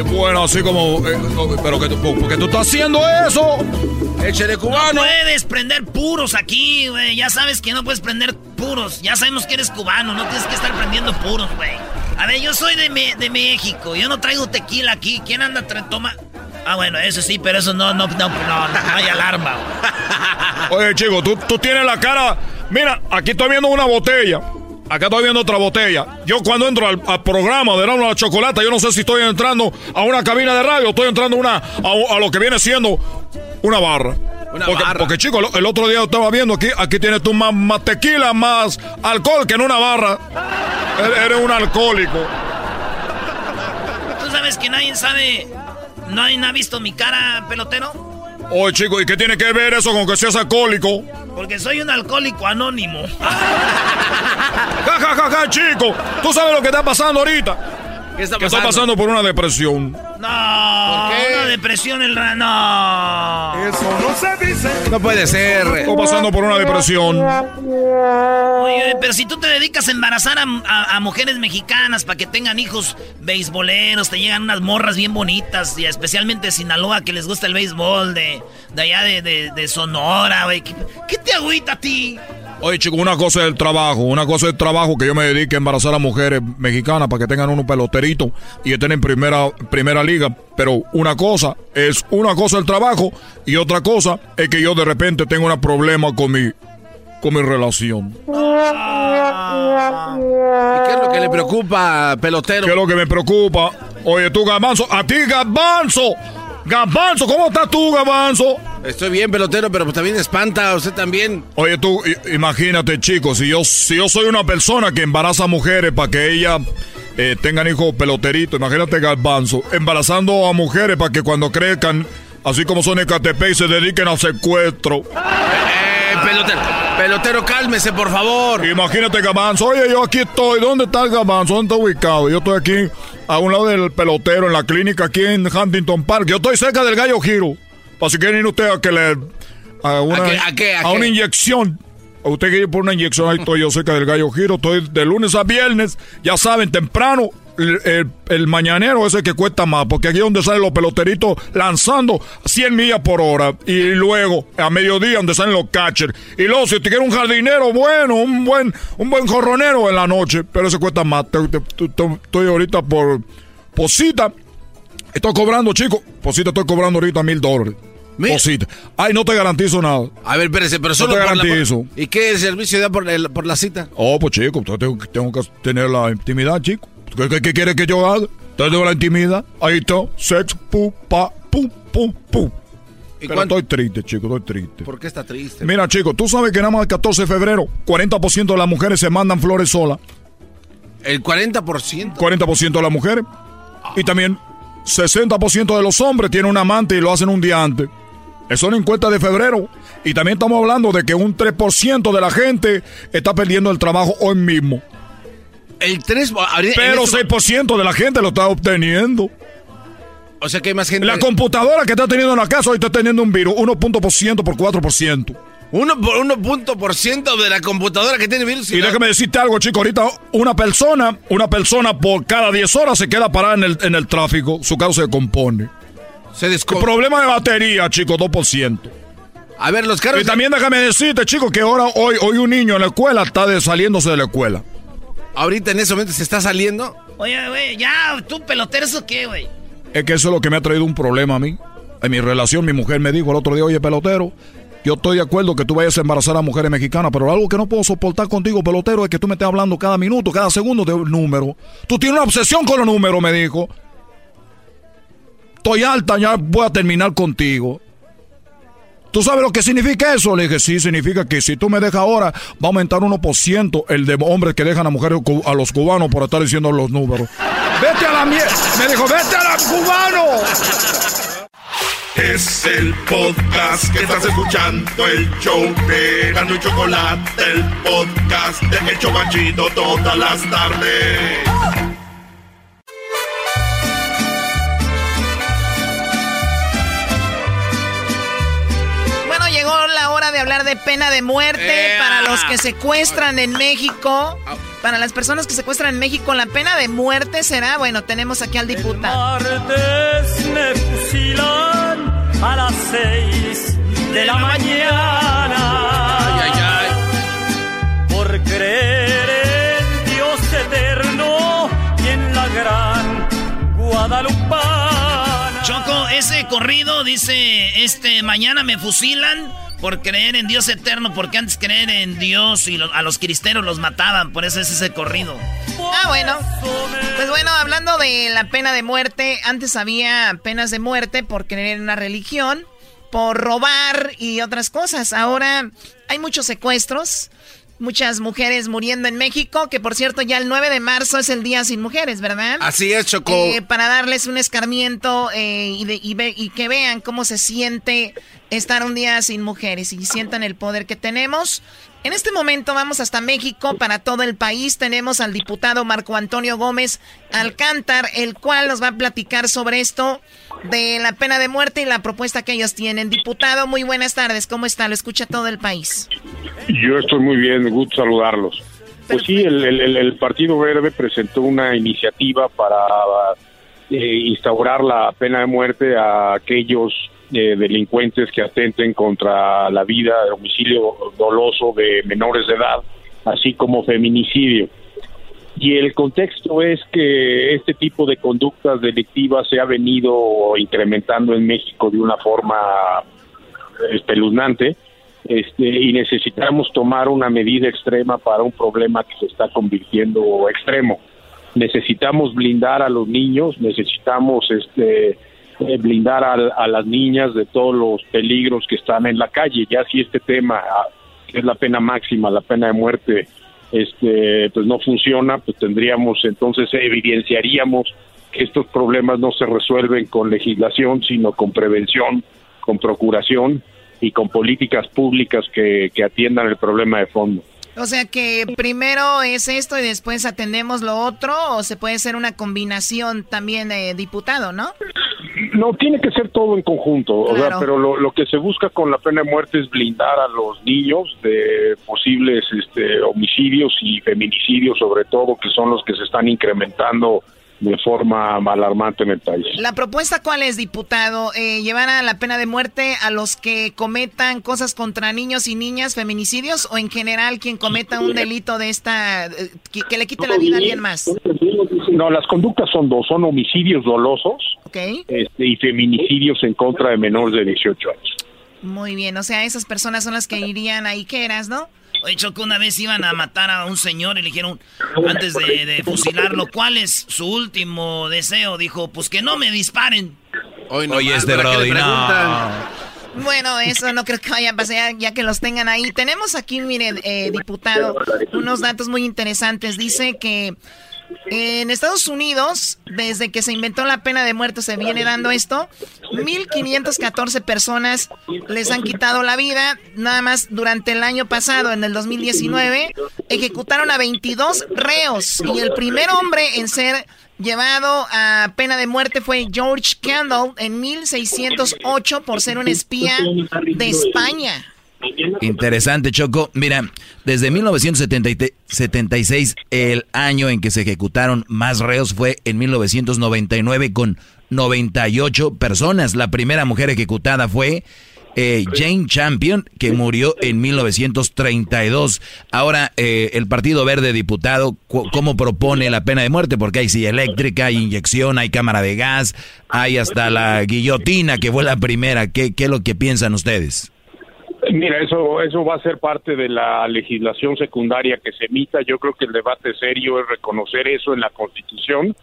Es bueno, así como. eh, pero que, ¿por qué tú estás haciendo eso? Échale No cubano. puedes prender puros aquí, güey. Ya sabes que no puedes prender puros. Ya sabemos que eres cubano, no tienes que estar prendiendo puros, güey. A ver, yo soy de, Me- de México. Yo no traigo tequila aquí. ¿Quién anda toma? Ah, bueno, eso sí, pero eso no, no, no, no, no, no hay alarma. güey. Oye, chico, tú, tú tienes la cara. Mira, aquí estoy viendo una botella. Acá estoy viendo otra botella. Yo cuando entro al, al programa de la Chocolata, yo no sé si estoy entrando a una cabina de radio estoy entrando a una, a, a lo que viene siendo una barra. Una porque, barra. porque, chico, el, el otro día estaba viendo aquí, aquí tienes tú más, más tequila, más alcohol que en una barra. Eres un alcohólico. ¿Tú sabes que nadie sabe, nadie ha visto mi cara, pelotero? Oye, chico, ¿y qué tiene que ver eso con que seas alcohólico? Porque soy un alcohólico anónimo. (laughs) Ja, ja, ja, ja, chico. ¿Tú sabes lo que está pasando ahorita? ¿Qué está Que estoy pasando por una depresión. No, una depresión el rano. Eso no se dice. No puede ser. Estoy pasando por una depresión. Oye, pero si tú te dedicas a embarazar a, a- a mujeres mexicanas para que tengan hijos beisboleros, te llegan unas morras bien bonitas, y especialmente de Sinaloa que les gusta el béisbol, de, de allá de, de- de Sonora, güey. ¿Qué, qué te agüita a ti? Oye, chico, una cosa es el trabajo. Una cosa es el trabajo que yo me dedique a embarazar a mujeres mexicanas para que tengan unos peloteritos y estén en primera, primera liga. Pero una cosa es una cosa el trabajo y otra cosa es que yo de repente tengo un problema con mi, con mi relación. ¿Y qué es lo que le preocupa, pelotero? ¿Qué es lo que me preocupa? Oye, tú, Garbanzo, a ti, Garbanzo. Gabanzo, ¿cómo estás tú, Gabanzo? Estoy bien, pelotero, pero pues también espanta, usted también. Oye, tú, imagínate, chicos, si yo, si yo soy una persona que embaraza mujeres para que ellas eh, tengan hijos peloteritos, imagínate, Gabanzo, embarazando a mujeres para que cuando crezcan, así como son y se dediquen al secuestro. Eh, pelotero, pelotero, cálmese, por favor. Imagínate, Gabanzo, oye, yo aquí estoy, ¿dónde está el Gabanzo? ¿Dónde está ubicado? Yo estoy aquí a un lado del pelotero, en la clínica aquí en Huntington Park. Yo estoy cerca del Gallo Giro. Para si quieren ir ustedes a que le... A una, ¿A qué, a una inyección. A usted quiere ir por una inyección, ahí estoy yo cerca del Gallo Giro. Estoy de lunes a viernes, ya saben, temprano. El, mañanero es el que cuesta más, porque aquí es donde salen los peloteritos lanzando 100 millas por hora. Y luego, a mediodía, donde salen los catchers. Y luego, si usted quiere un jardinero bueno, un buen, un buen jorronero en la noche, pero ese cuesta más. Estoy ahorita por Posita. Estoy cobrando, chico. Posita, estoy cobrando ahorita mil dólares. Posita. Ay, no te garantizo nada. A ver, espérese, pero solo no te garantizo. ¿Y qué servicio da por, por la cita? Oh, pues chico, tengo, tengo que tener la intimidad, chico. ¿Qué, qué, quiere que yo haga? Tengo la intimidad. Ahí está. Sexo, pu, pa, pum, pum, pum. Pero estoy triste, chico, estoy triste. ¿Por qué está triste? Mira, chico, tú sabes que nada más el 14 de febrero, 40% de las mujeres se mandan flores solas. ¿El 40%? 40% de las mujeres. Y también 60% de los hombres tienen un amante y lo hacen un día antes. Eso en encuesta de febrero. Y también estamos hablando de que un 3% de la gente está perdiendo el trabajo hoy mismo. El 3, Pero 6% de la gente lo está obteniendo. O sea que hay más gente. La computadora que está teniendo en la casa hoy está teniendo un virus, 1% por 4%. Uno por uno punto por ciento de la computadora que tiene virus. Y, déjame decirte algo, chico. Ahorita una persona, una persona por cada 10 horas se queda parada en el, en el tráfico. Su carro se compone. Se El problema de batería, chico, 2%. A ver, los carros. Y también déjame decirte, chico, que ahora hoy, hoy un niño en la escuela está de, saliéndose de la escuela. Ahorita en ese momento se está saliendo. Oye, güey, ya, tú pelotero, ¿eso qué, güey? Es que eso es lo que me ha traído un problema a mí. En mi relación, mi mujer me dijo el otro día, oye, pelotero, yo estoy de acuerdo que tú vayas a embarazar a mujeres mexicanas, pero algo que no puedo soportar contigo, pelotero, es que tú me estés hablando cada minuto, cada segundo de un número. Tú tienes una obsesión con los números, me dijo. Estoy alta, ya voy a terminar contigo. ¿Tú sabes lo que significa eso? Le dije, sí, significa que si tú me dejas ahora, va a aumentar 1% el de hombres que dejan a mujeres a los cubanos por estar diciendo los números. ¡Vete a la mierda! Me dijo, ¡vete a la cubano! Es el podcast que estás escuchando, el show de Gano y Chocolate, el podcast de Hecho Machito todas las tardes. De hablar de pena de muerte para los que secuestran en México. Para las personas que secuestran en México, la pena de muerte será, bueno, tenemos aquí al diputado. me fusilan a las seis de la mañana. Ay, ay, ay. Por creer en Dios eterno y en la gran Guadalupana. Choco, ese corrido dice, este, mañana me fusilan por creer en Dios eterno, porque antes creer en Dios y a los cristeros los mataban, por eso es ese corrido. Ah, bueno. Pues bueno, hablando de la pena de muerte, antes había penas de muerte por creer en una religión, por robar y otras cosas. Ahora hay muchos secuestros, muchas mujeres muriendo en México, que por cierto ya el 9 de marzo es el Día Sin Mujeres, ¿verdad? Así es, Choco. Eh, para darles un escarmiento eh, y, de- y ve- y que vean cómo se siente estar un día sin mujeres y sientan el poder que tenemos. En este momento vamos hasta México para todo el país. Tenemos al diputado Marco Antonio Gómez Alcántar, el cual nos va a platicar sobre esto de la pena de muerte y la propuesta que ellos tienen. Diputado, muy buenas tardes. ¿Cómo está? Lo escucha todo el país. Yo estoy muy bien, gusto saludarlos. Pues sí, el, el- el- el Partido Verde presentó una iniciativa para eh, instaurar la pena de muerte a aquellos eh, delincuentes que atenten contra la vida, homicidio doloso de menores de edad, así como feminicidio. Y el contexto es que este tipo de conductas delictivas se ha venido incrementando en México de una forma espeluznante este, y necesitamos tomar una medida extrema para un problema que se está convirtiendo extremo. Necesitamos blindar a los niños, necesitamos este, eh, blindar a, las niñas de todos los peligros que están en la calle. Ya si este tema, ah, que es la pena máxima, la pena de muerte, este, pues no funciona, pues tendríamos entonces evidenciaríamos que estos problemas no se resuelven con legislación, sino con prevención, con procuración y con políticas públicas que, que atiendan el problema de fondo. O sea que primero es esto y después atendemos lo otro, o se puede ser una combinación también, eh, diputado, ¿no? No, tiene que ser todo en conjunto, o sea, pero lo, lo, que se busca con la pena de muerte es blindar a los niños de posibles este, homicidios y feminicidios, sobre todo, que son los que se están incrementando de forma alarmante en el país. ¿La propuesta cuál es, diputado? Eh, ¿Llevar a la pena de muerte a los que cometan cosas contra niños y niñas, feminicidios, o en general quien cometa un delito de esta, eh, que, le quite la vida a alguien más? No, las conductas son dos, son homicidios dolosos este, y feminicidios en contra de menores de 18 años. Muy bien, o sea, esas personas son las que irían ahí, ¿qué eras, no? Oye, Choco, una vez iban a matar a un señor y le dijeron, antes de, fusilarlo, ¿cuál es su último deseo? Dijo, pues que no me disparen. Oye, este Brody, no. Bueno, eso no creo que vaya a pasar ya que los tengan ahí. Tenemos aquí, mire, eh, diputado, unos datos muy interesantes. Dice que en Estados Unidos, desde que se inventó la pena de muerte, se viene dando esto. 1.514 personas les han quitado la vida. Nada más durante el año pasado, en el 2019, ejecutaron a 22 reos. Y el primer hombre en ser llevado a pena de muerte fue George Kendall en 1608 por ser un espía de España. Interesante, Choco. Mira, desde 1976, el año en que se ejecutaron más reos fue en 1999 con 98 personas. La primera mujer ejecutada fue eh, Jane Champion, que murió en 1932. Ahora, eh, el Partido Verde Diputado, ¿cómo propone la pena de muerte? Porque hay silla eléctrica, hay inyección, hay cámara de gas, hay hasta la guillotina, que fue la primera. ¿Qué, qué es lo que piensan ustedes? Mira, eso, eso va a ser parte de la legislación secundaria que se emita. Yo creo que el debate serio es reconocer eso en la Constitución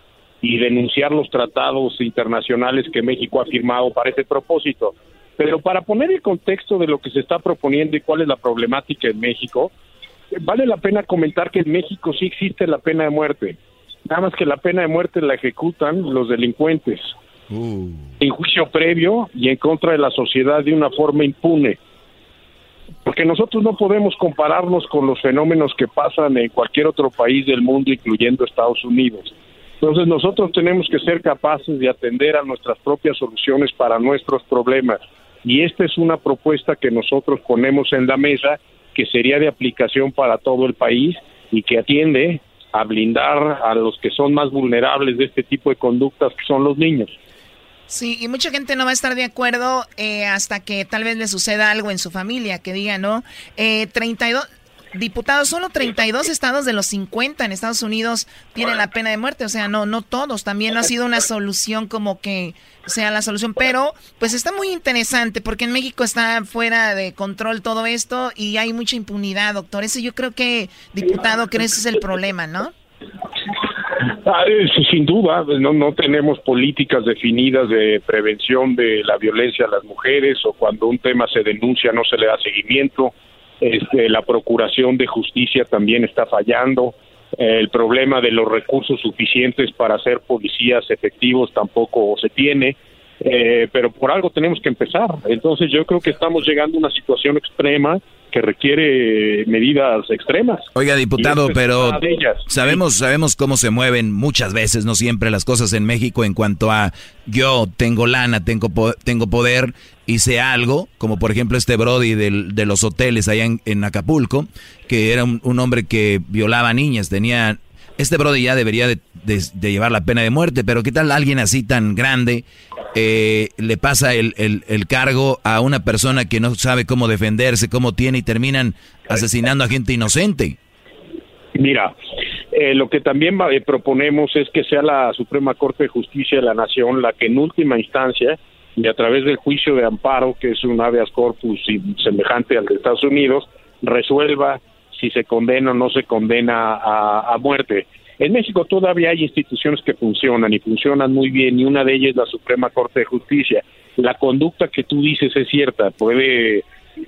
y denunciar los tratados internacionales que México ha firmado para ese propósito. Pero para poner el contexto de lo que se está proponiendo y cuál es la problemática en México, vale la pena comentar que en México sí existe la pena de muerte. Nada más que la pena de muerte la ejecutan los delincuentes uh. en juicio previo y en contra de la sociedad de una forma impune porque nosotros no podemos compararnos con los fenómenos que pasan en cualquier otro país del mundo, incluyendo Estados Unidos. Entonces nosotros tenemos que ser capaces de atender a nuestras propias soluciones para nuestros problemas. Y esta es una propuesta que nosotros ponemos en la mesa que sería de aplicación para todo el país y que atiende a blindar a los que son más vulnerables de este tipo de conductas, que son los niños. Sí, y mucha gente no va a estar de acuerdo eh, hasta que tal vez le suceda algo en su familia, que diga, ¿no? Eh, 32 diputados, solo 32 estados de los 50 en Estados Unidos tienen la pena de muerte, o sea, no no todos, también no ha sido una solución como que sea la solución, pero pues está muy interesante porque en México está fuera de control todo esto y hay mucha impunidad, doctor. Eso yo creo que, diputado, que ese es el problema, ¿no? Ah, sin duda, no, no tenemos políticas definidas de prevención de la violencia a las mujeres o cuando un tema se denuncia no se le da seguimiento. Este, la procuración de justicia también está fallando. El problema de los recursos suficientes para hacer policías efectivos tampoco se tiene. Eh, pero por algo tenemos que empezar. Entonces yo creo que estamos llegando a una situación extrema que requiere medidas extremas. Oiga, diputado, pero sabemos sabemos cómo se mueven muchas veces, no siempre las cosas en México en cuanto a yo tengo lana, tengo tengo poder, hice algo, como por ejemplo este Brody de los hoteles allá en, Acapulco, que era un, un, hombre que violaba niñas, tenía este Brody ya debería de, llevar la pena de muerte, pero ¿qué tal alguien así tan grande eh, le pasa el, cargo a una persona que no sabe cómo defenderse, cómo tiene y terminan asesinando a gente inocente? Mira, eh, lo que también eh, proponemos es que sea la Suprema Corte de Justicia de la Nación la que en última instancia y a través del juicio de amparo, que es un habeas corpus semejante al de Estados Unidos, resuelva si se condena o no se condena a, muerte. En México todavía hay instituciones que funcionan y funcionan muy bien y una de ellas es la Suprema Corte de Justicia. La conducta que tú dices es cierta, puede,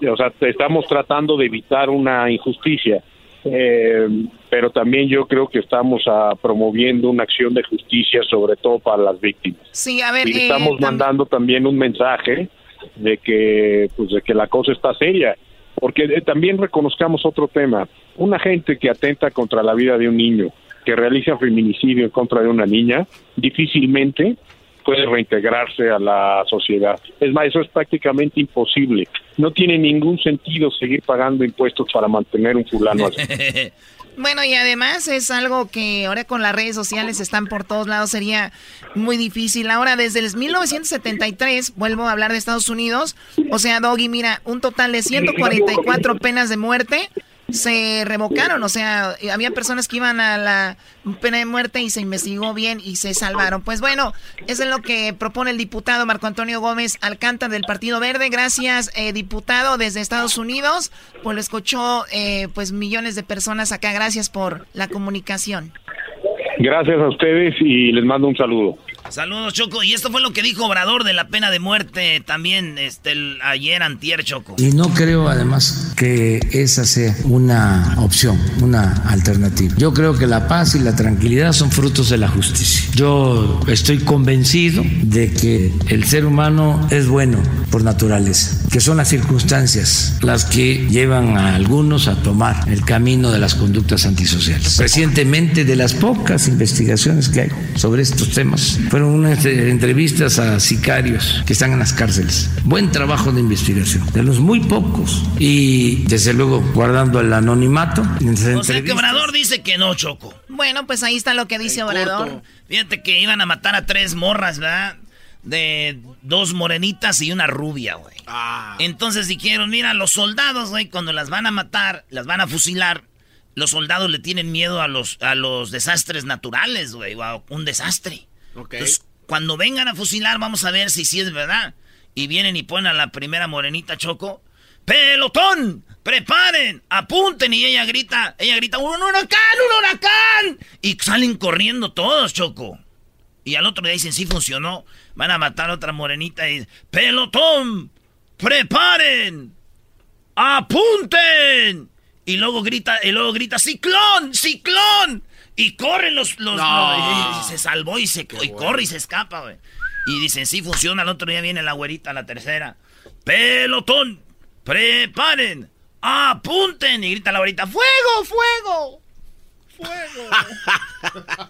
o sea, estamos tratando de evitar una injusticia, eh, pero también yo creo que estamos ah, promoviendo una acción de justicia sobre todo para las víctimas. Sí, a ver, y eh, estamos tam- mandando también un mensaje de que pues de que la cosa está seria porque eh, también reconozcamos otro tema una gente que atenta contra la vida de un niño que realiza feminicidio en contra de una niña difícilmente puede reintegrarse a la sociedad. Es más eso es prácticamente imposible. No tiene ningún sentido seguir pagando impuestos para mantener un fulano así. (laughs) Bueno, y además es algo que ahora con las redes sociales están por todos lados, sería muy difícil. Ahora, desde el 1973, vuelvo a hablar de Estados Unidos, o sea, Doggy, mira, un total de 144 penas de muerte se revocaron, o sea, había personas que iban a la pena de muerte y se investigó bien y se salvaron. Pues bueno, eso es lo que propone el diputado Marco Antonio Gómez Alcántara del Partido Verde. Gracias, eh, diputado desde Estados Unidos, pues lo escuchó eh, pues millones de personas acá. Gracias por la comunicación. gracias a ustedes y les mando un saludo Saludos, Choco. Y esto fue lo que dijo Obrador de la pena de muerte también este, el- ayer, antier, Choco. Y no creo además que esa sea una opción, una alternativa. Yo creo que la paz y la tranquilidad son frutos de la justicia. Yo estoy convencido de que el ser humano es bueno por naturaleza, que son las circunstancias las que llevan a algunos a tomar el camino de las conductas antisociales. Recientemente, de las pocas investigaciones que hay sobre estos temas, fueron unas eh, entrevistas a sicarios que están en las cárceles. Buen trabajo de investigación, de los muy pocos. Y desde luego guardando el anonimato. en esas O sea que entrevistas. Obrador dice que no, Choco. Bueno, pues ahí está lo que dice Obrador. Fíjate que iban a matar a tres morras, ¿verdad? De dos morenitas y una rubia, güey. Entonces dijeron, mira, los soldados, güey, cuando las van a matar, las van a fusilar, los soldados le tienen miedo a los, a los desastres naturales, güey, o a un desastre. Entonces, cuando vengan a fusilar, vamos a ver si sí es verdad. Y vienen y ponen a la primera morenita Choco. ¡Pelotón! ¡Preparen! ¡Apunten! Y ella grita, ella grita, ¡un huracán! ¡Un huracán! Y salen corriendo todos, Choco. Y al otro día dicen, sí funcionó. Van a matar a otra morenita y ¡Pelotón! ¡Preparen! ¡Apunten! Y luego grita, y luego grita, ¡Ciclón! ¡Ciclón! Y corren los, los, No. los- y se salvó y se y corre y se escapa, güey. Y dicen, sí funciona, al otro día viene la güerita, la tercera. ¡Pelotón! ¡Preparen! ¡Apunten! Y grita la güerita, ¡Fuego! ¡Fuego! ¡Fuego! (laughs)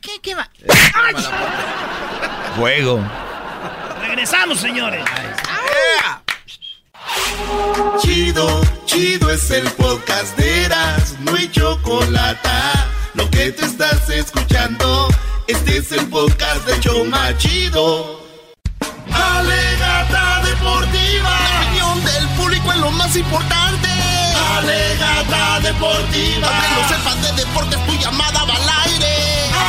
¿Qué, qué va? ¡Ay! (laughs) Fuego. Regresamos, señores. Chido, chido es el podcast de Eras, no hay chocolate. Lo que te estás escuchando, este es el podcast de Choma Chido. Alegata deportiva, la opinión del público es lo más importante. Alegata deportiva, aunque no sepas de deportes, tu llamada va al aire.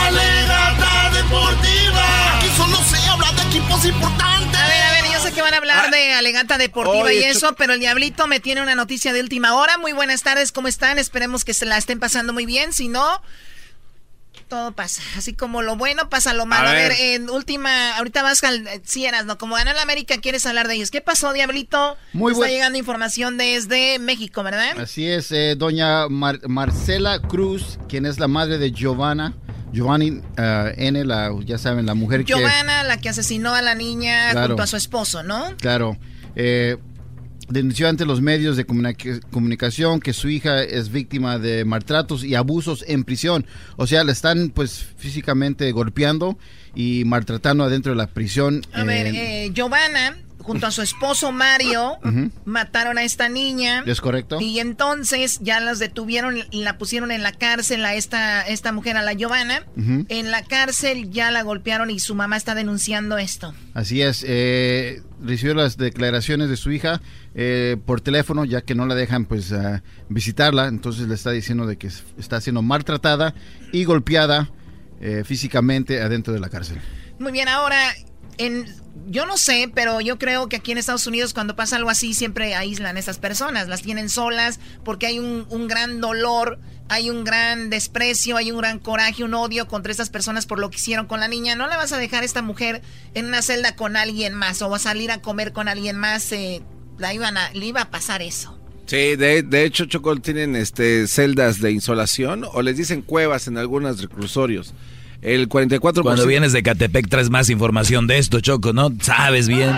Alegata deportiva, aquí solo se habla de equipos importantes. Sé que van a hablar de alegata deportiva Oye, y eso, pero el Diablito me tiene una noticia de última hora. Muy buenas tardes, ¿cómo están? Esperemos que se la estén pasando muy bien. Si no, todo pasa. Así como lo bueno pasa lo malo. A, A ver. ver. en última, ahorita vas al eh, sí, eras, ¿no? Como ganó el América, quieres hablar de ellos. ¿Qué pasó, Diablito? Muy Está llegando información desde México, ¿verdad? Así es, eh, doña Mar- Marcela Cruz, quien es la madre de Giovanna, Giovanni eh, N, la, ya saben, la mujer que... Giovanna, la que asesinó a la niña Claro. junto a su esposo, ¿no? Claro. eh, denunció ante los medios de comunica- comunicación que su hija es víctima de maltratos y abusos en prisión. O sea, la están pues físicamente golpeando y maltratando adentro de la prisión. A ver, eh, Giovanna, junto a su esposo Mario, mataron a esta niña. ¿Es correcto? Y entonces ya las detuvieron y la pusieron en la cárcel a esta, esta mujer, a la Giovanna. En la cárcel ya la golpearon y su mamá está denunciando esto. Así es, eh, recibió las declaraciones de su hija eh, por teléfono, ya que no la dejan pues ah, visitarla, entonces le está diciendo de que es- está siendo maltratada y golpeada eh, físicamente adentro de la cárcel. Muy bien, ahora en, yo no sé, pero yo creo que aquí en Estados Unidos cuando pasa algo así siempre aíslan a esas personas, las tienen solas porque hay un, gran dolor, hay un gran desprecio, hay un gran coraje, un odio contra estas personas por lo que hicieron con la niña. No la vas a dejar esta mujer en una celda con alguien más o va a salir a comer con alguien más, eh, la iban a, le iba a pasar eso. Sí, de, de hecho, Chocol, tienen este, celdas de insolación o les dicen cuevas en algunos reclusorios. El 44%. Cuando vienes de Catepec traes más información de esto, Choco, ¿no? Sabes bien. (laughs)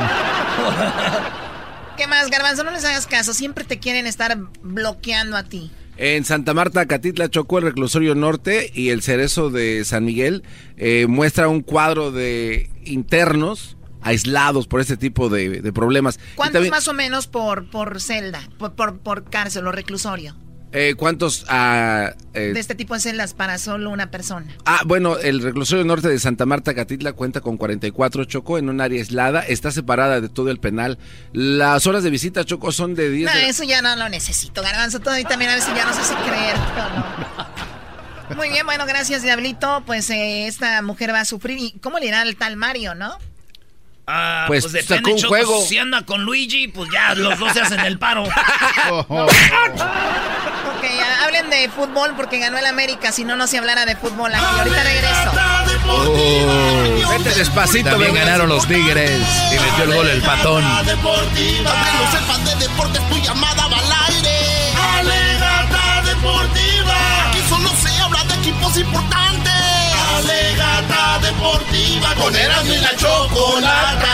¿Qué más, Garbanzo? No les hagas caso. Siempre te quieren estar bloqueando a ti. En Santa Marta, Catitla, Chocó, el reclusorio norte y el cerezo de San Miguel eh, muestra un cuadro de internos aislados por este tipo de, de problemas. ¿Cuántos también, más o menos por, por celda, por, por, por cárcel o reclusorio? Eh, ¿Cuántos? Uh, eh, de este tipo de celdas para solo una persona. Ah, bueno, el reclusorio norte de Santa Marta, Catitla, cuenta con 44 Choco en un área aislada. Está separada de todo el penal. Las horas de visita, Choco, son de 10. No, de... eso ya no lo necesito, Garbanzo. Todo y también a veces ya no sé si creer. No. Muy bien, bueno, gracias, Diablito. Pues eh, esta mujer va a sufrir. ¿Y cómo le irá al tal Mario, no? Ah, pues, pues depende, sacó un Choco, juego. Si anda con Luigi, pues ya los dos se hacen el paro. (laughs) ok, hablen de fútbol porque ganó el América. Si no, no se hablara de fútbol aquí. Ahorita regreso. Oh, vete despacito. También ganaron los Tigres y metió el gol el patón. No sepas de deportes, tu llamada va al aire. Alegata deportiva. Aquí solo se habla de equipos importantes. Alegata deportiva con Erasmo y la Chocolata.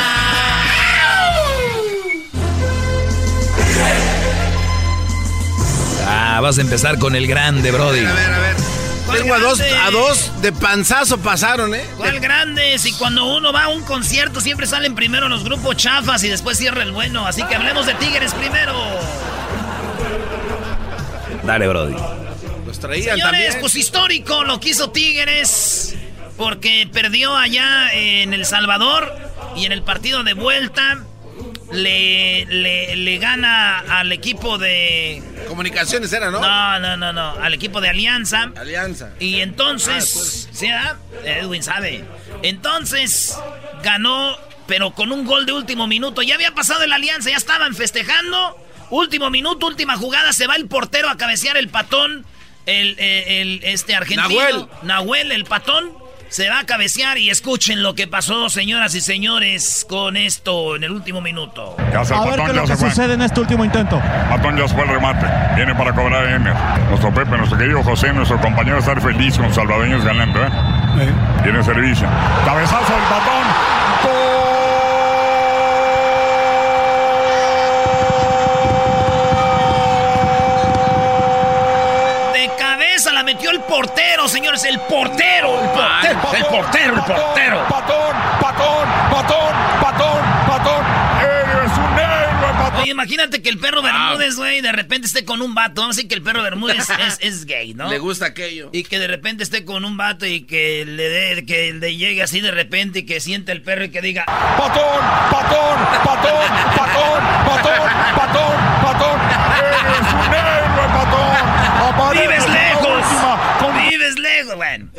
Ah, vas a empezar con el grande, Brody. A ver, a ver. Tengo a dos, a dos de panzazo pasaron, ¿eh? ¿Cuál grande? Si cuando uno va a un concierto siempre salen primero los grupos chafas y después cierra el bueno. Así que hablemos de Tigres primero. Dale, Brody. Los traían Señores, también. pues histórico lo que hizo Tigres. Porque perdió allá en El Salvador y en el partido de vuelta le, le, le gana al equipo de... Comunicaciones era, ¿no? No, no, no, no. Al equipo de Alianza. Alianza. Y entonces... Ah, ¿Sí, ah? Edwin sabe. Entonces ganó, pero con un gol de último minuto. Ya había pasado el Alianza, ya estaban festejando. Último minuto, última jugada, se va el portero a cabecear el patón. El, el, el este argentino. Nahuel. Nahuel, el patón. Se va a cabecear y escuchen lo que pasó, señoras y señores, con esto en el último minuto. Ya se A ver qué es lo que sucede en este último intento. Patón ya se fue el remate. Viene para cobrar Emer. Nuestro Pepe, nuestro querido José, nuestro compañero estar feliz con salvadoreños ganando, ¿eh? Tiene servicio. Cabezazo del patón. Portero, señores, el portero. El portero, el portero, el portero. Patón, patón, patón, patón, patón. Eres un héroe, patón. Oye, imagínate que el perro Bermúdez, güey, de repente esté con un vato. Vamos a decir que el perro Bermúdez (laughs) es, es gay, ¿no? Le gusta aquello. Y que de repente esté con un vato y que le dé, que le llegue así de repente y que siente el perro y que diga... Patón, patón, patón, patón, patón, patón, patón. Eres un héroe, patón. Aparece ¡Vives la lejos! última con- ¡Vives lejos! Bueno.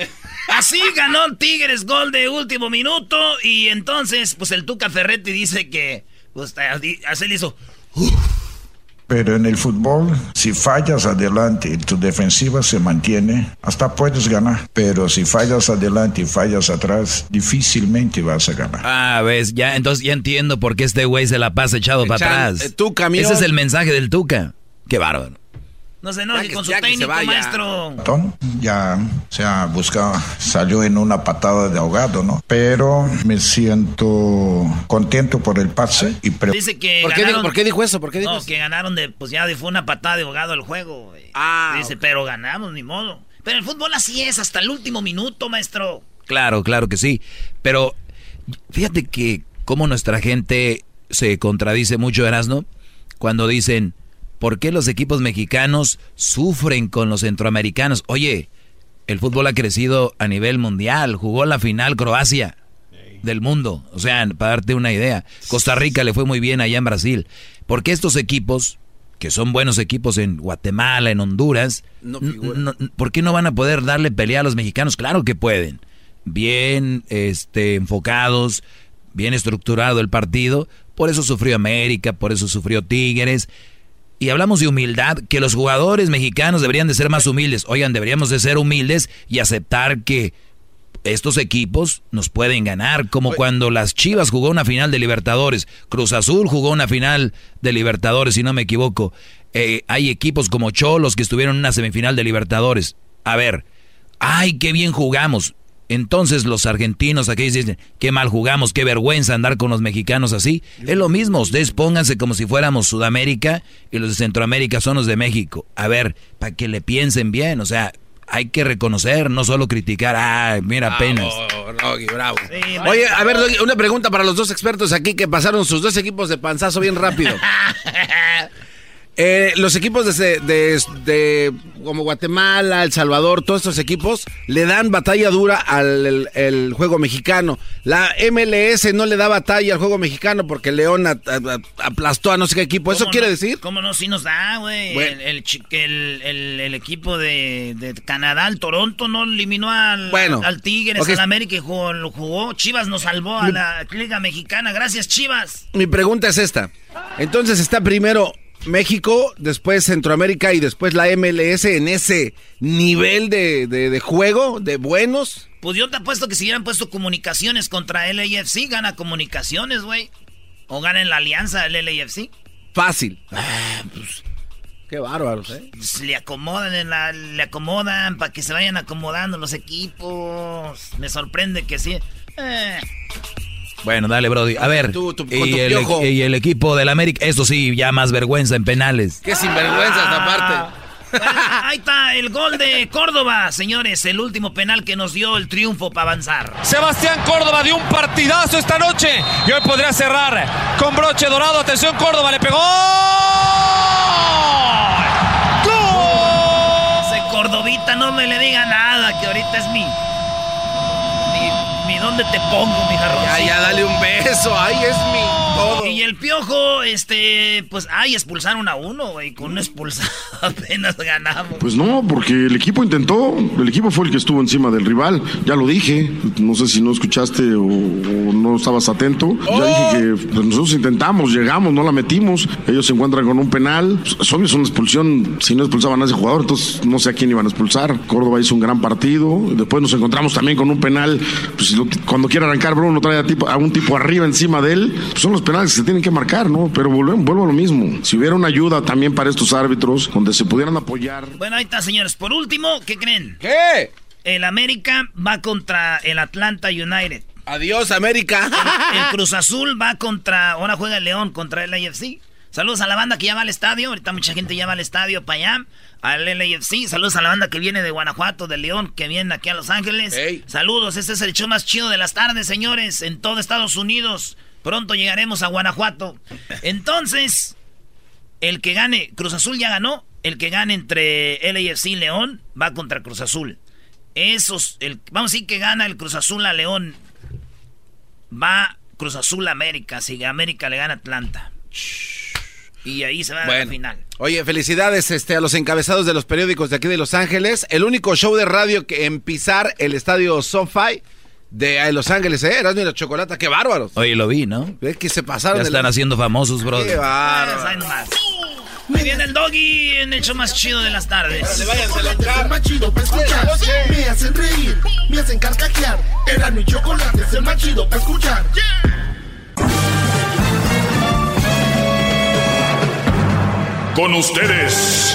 Así ganó Tigres gol de último minuto y entonces pues el Tuca Ferretti dice que pues así le hizo Pero en el fútbol, si fallas adelante y tu defensiva se mantiene, hasta puedes ganar. Pero si fallas adelante y fallas atrás, difícilmente vas a ganar. Ah, ves, ya, entonces ya entiendo por qué este güey se la pasa echado para atrás. eh, Tuca. Ese es el mensaje del Tuca. Qué bárbaro. No se enoje con su técnico, maestro. Patón ya se ha buscado, salió en una patada de ahogado, ¿no? Pero me siento contento por el pase y pre- Dice que ¿Por qué, ganaron- dijo, ¿Por qué dijo eso? ¿Por qué dijo No, eso? que ganaron de pues ya fue una patada de ahogado el juego. Ah, Dice, pero ganamos, ni modo. Pero el fútbol así es, hasta el último minuto, maestro. Claro, claro que sí. Pero fíjate que cómo nuestra gente se contradice mucho, Erasno, cuando dicen, ¿por qué los equipos mexicanos sufren con los centroamericanos? Oye, el fútbol ha crecido a nivel mundial, jugó la final Croacia del mundo, o sea, para darte una idea. Costa Rica le fue muy bien allá en Brasil. ¿Por qué estos equipos, que son buenos equipos en Guatemala, en Honduras, No no- ¿por qué no van a poder darle pelea a los mexicanos? Claro que pueden. Bien este, enfocados, bien estructurado el partido. Por eso sufrió América, por eso sufrió Tigres. Y hablamos de humildad, que los jugadores mexicanos deberían de ser más humildes. Oigan, deberíamos de ser humildes y aceptar que estos equipos nos pueden ganar, como cuando las Chivas jugó una final de Libertadores, Cruz Azul jugó una final de Libertadores, si no me equivoco. Eh, hay equipos como Cholos que estuvieron en una semifinal de Libertadores. A ver, ay, qué bien jugamos. Entonces los argentinos aquí dicen, qué mal jugamos, qué vergüenza andar con los mexicanos así. Es lo mismo, ustedes pónganse como si fuéramos Sudamérica y los de Centroamérica son los de México. A ver, para que le piensen bien, o sea, hay que reconocer, no solo criticar, ah, mira apenas. bravo. Oye, a ver, una pregunta para los dos expertos aquí que pasaron sus dos equipos de panzazo bien rápido. (laughs) Eh, los equipos de, de, como Guatemala, El Salvador, todos estos equipos le dan batalla dura al el, juego mexicano. La MLS no le da batalla al juego mexicano porque León aplastó a no sé qué equipo. ¿Eso quiere decir? ¿Cómo no? Sí nos da, güey. El, el, equipo de, Canadá, el Toronto, no eliminó al, al Tigres, al América y jugó, lo jugó. Chivas nos salvó a la Liga Mexicana. Gracias, Chivas. Mi pregunta es esta. Entonces está primero México, después Centroamérica y después la MLS en ese nivel de, juego, de buenos. Pues yo te apuesto que si hubieran puesto comunicaciones contra el LAFC, gana comunicaciones, güey. O gana en la alianza el LAFC. Fácil. Ah, pues, qué bárbaros, ¿eh? Pues, le acomodan, en la, le acomodan para que se vayan acomodando los equipos. Me sorprende que sí. Eh. Bueno, dale, Brody. A ver, y, el, y, el, equipo del América, eso sí, ya más vergüenza en penales. Qué sinvergüenza esta parte. ahí está el gol de Córdoba, señores, el último penal que nos dio el triunfo para avanzar. Sebastián Córdoba dio un partidazo esta noche y hoy podría cerrar con broche dorado. Atención, Córdoba le pegó. ¡Gol! Ese Cordovita no me le diga nada, que ahorita es mi dónde te pongo, mi jarrón. Ya, ya, dale un beso. Ay, es mi todo. Y el piojo, este, pues, ay, expulsaron a uno, güey. Con un expulsado (laughs) apenas ganamos. Pues no, porque el equipo intentó. El equipo fue el que estuvo encima del rival. Ya lo dije. No sé si no escuchaste o, no estabas atento. Ya dije que pues, nosotros intentamos, llegamos, no la metimos. Ellos se encuentran con un penal. Pues, obvio, es una expulsión. Si no expulsaban a ese jugador, entonces no sé a quién iban a expulsar. Córdoba hizo un gran partido. Después nos encontramos también con un penal. Pues lo cuando quiere arrancar Bruno trae a, tipo, a un tipo arriba encima de él, pues son los penales que se tienen que marcar, ¿no? Pero vuelvo, vuelvo a lo mismo. Si hubiera una ayuda también para estos árbitros, donde se pudieran apoyar. Bueno, ahí está, señores. Por último, ¿qué creen? ¿Qué? El América va contra el Atlanta United. Adiós, América. El, Cruz Azul va contra, ahora juega el León contra el AFC. Saludos a la banda que ya va al estadio. Ahorita mucha gente ya va al estadio para allá al LAFC. Saludos a la banda que viene de Guanajuato, de León, que viene aquí a Los Ángeles. Saludos, este es el show más chido de las tardes, señores, en todo Estados Unidos. Pronto llegaremos a Guanajuato. Entonces, el que gane, Cruz Azul ya ganó. El que gane entre LAFC y León va contra Cruz Azul. Esos, el, vamos a decir que gana el Cruz Azul a León. Va Cruz Azul a América. Si América le gana Atlanta. Y ahí se va a la final. Oye, felicidades este, a los encabezados de los periódicos de aquí de Los Ángeles. El único show de radio que en pisar el estadio SoFi de Los Ángeles, ¿eh? Erasmo y la Chocolata, qué bárbaros. Oye, lo vi, ¿no? Es que se pasaron. Ya están haciendo famosos, bro. Qué bárbaros. Me viene el doggy en el show más chido de las tardes. Se vayan a más chido para escuchar. Me hacen reír, me hacen carcajear. Erasmo y Chocolate es el más chido para escuchar. Con ustedes.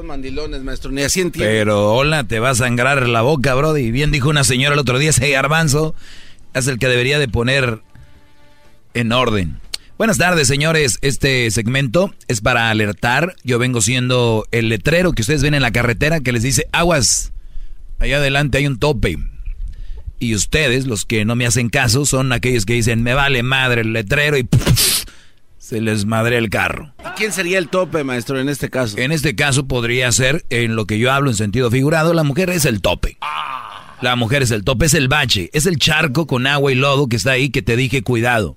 mandilones, maestro, ni así entiendo. Pero hola, te va a sangrar la boca, Brody. Bien dijo una señora el otro día, ese garbanzo es el que debería de poner en orden. Buenas tardes, señores. Este segmento es para alertar. Yo vengo siendo el letrero que ustedes ven en la carretera que les dice aguas. Allá adelante hay un tope. Y ustedes, los que no me hacen caso, son aquellos que dicen me vale madre el letrero y se les madre el carro. ¿Y quién sería el tope, maestro, en este caso? En este caso podría ser, en lo que yo hablo en sentido figurado, la mujer es el tope. La mujer es el tope, es el bache, es el charco con agua y lodo que está ahí que te dije cuidado.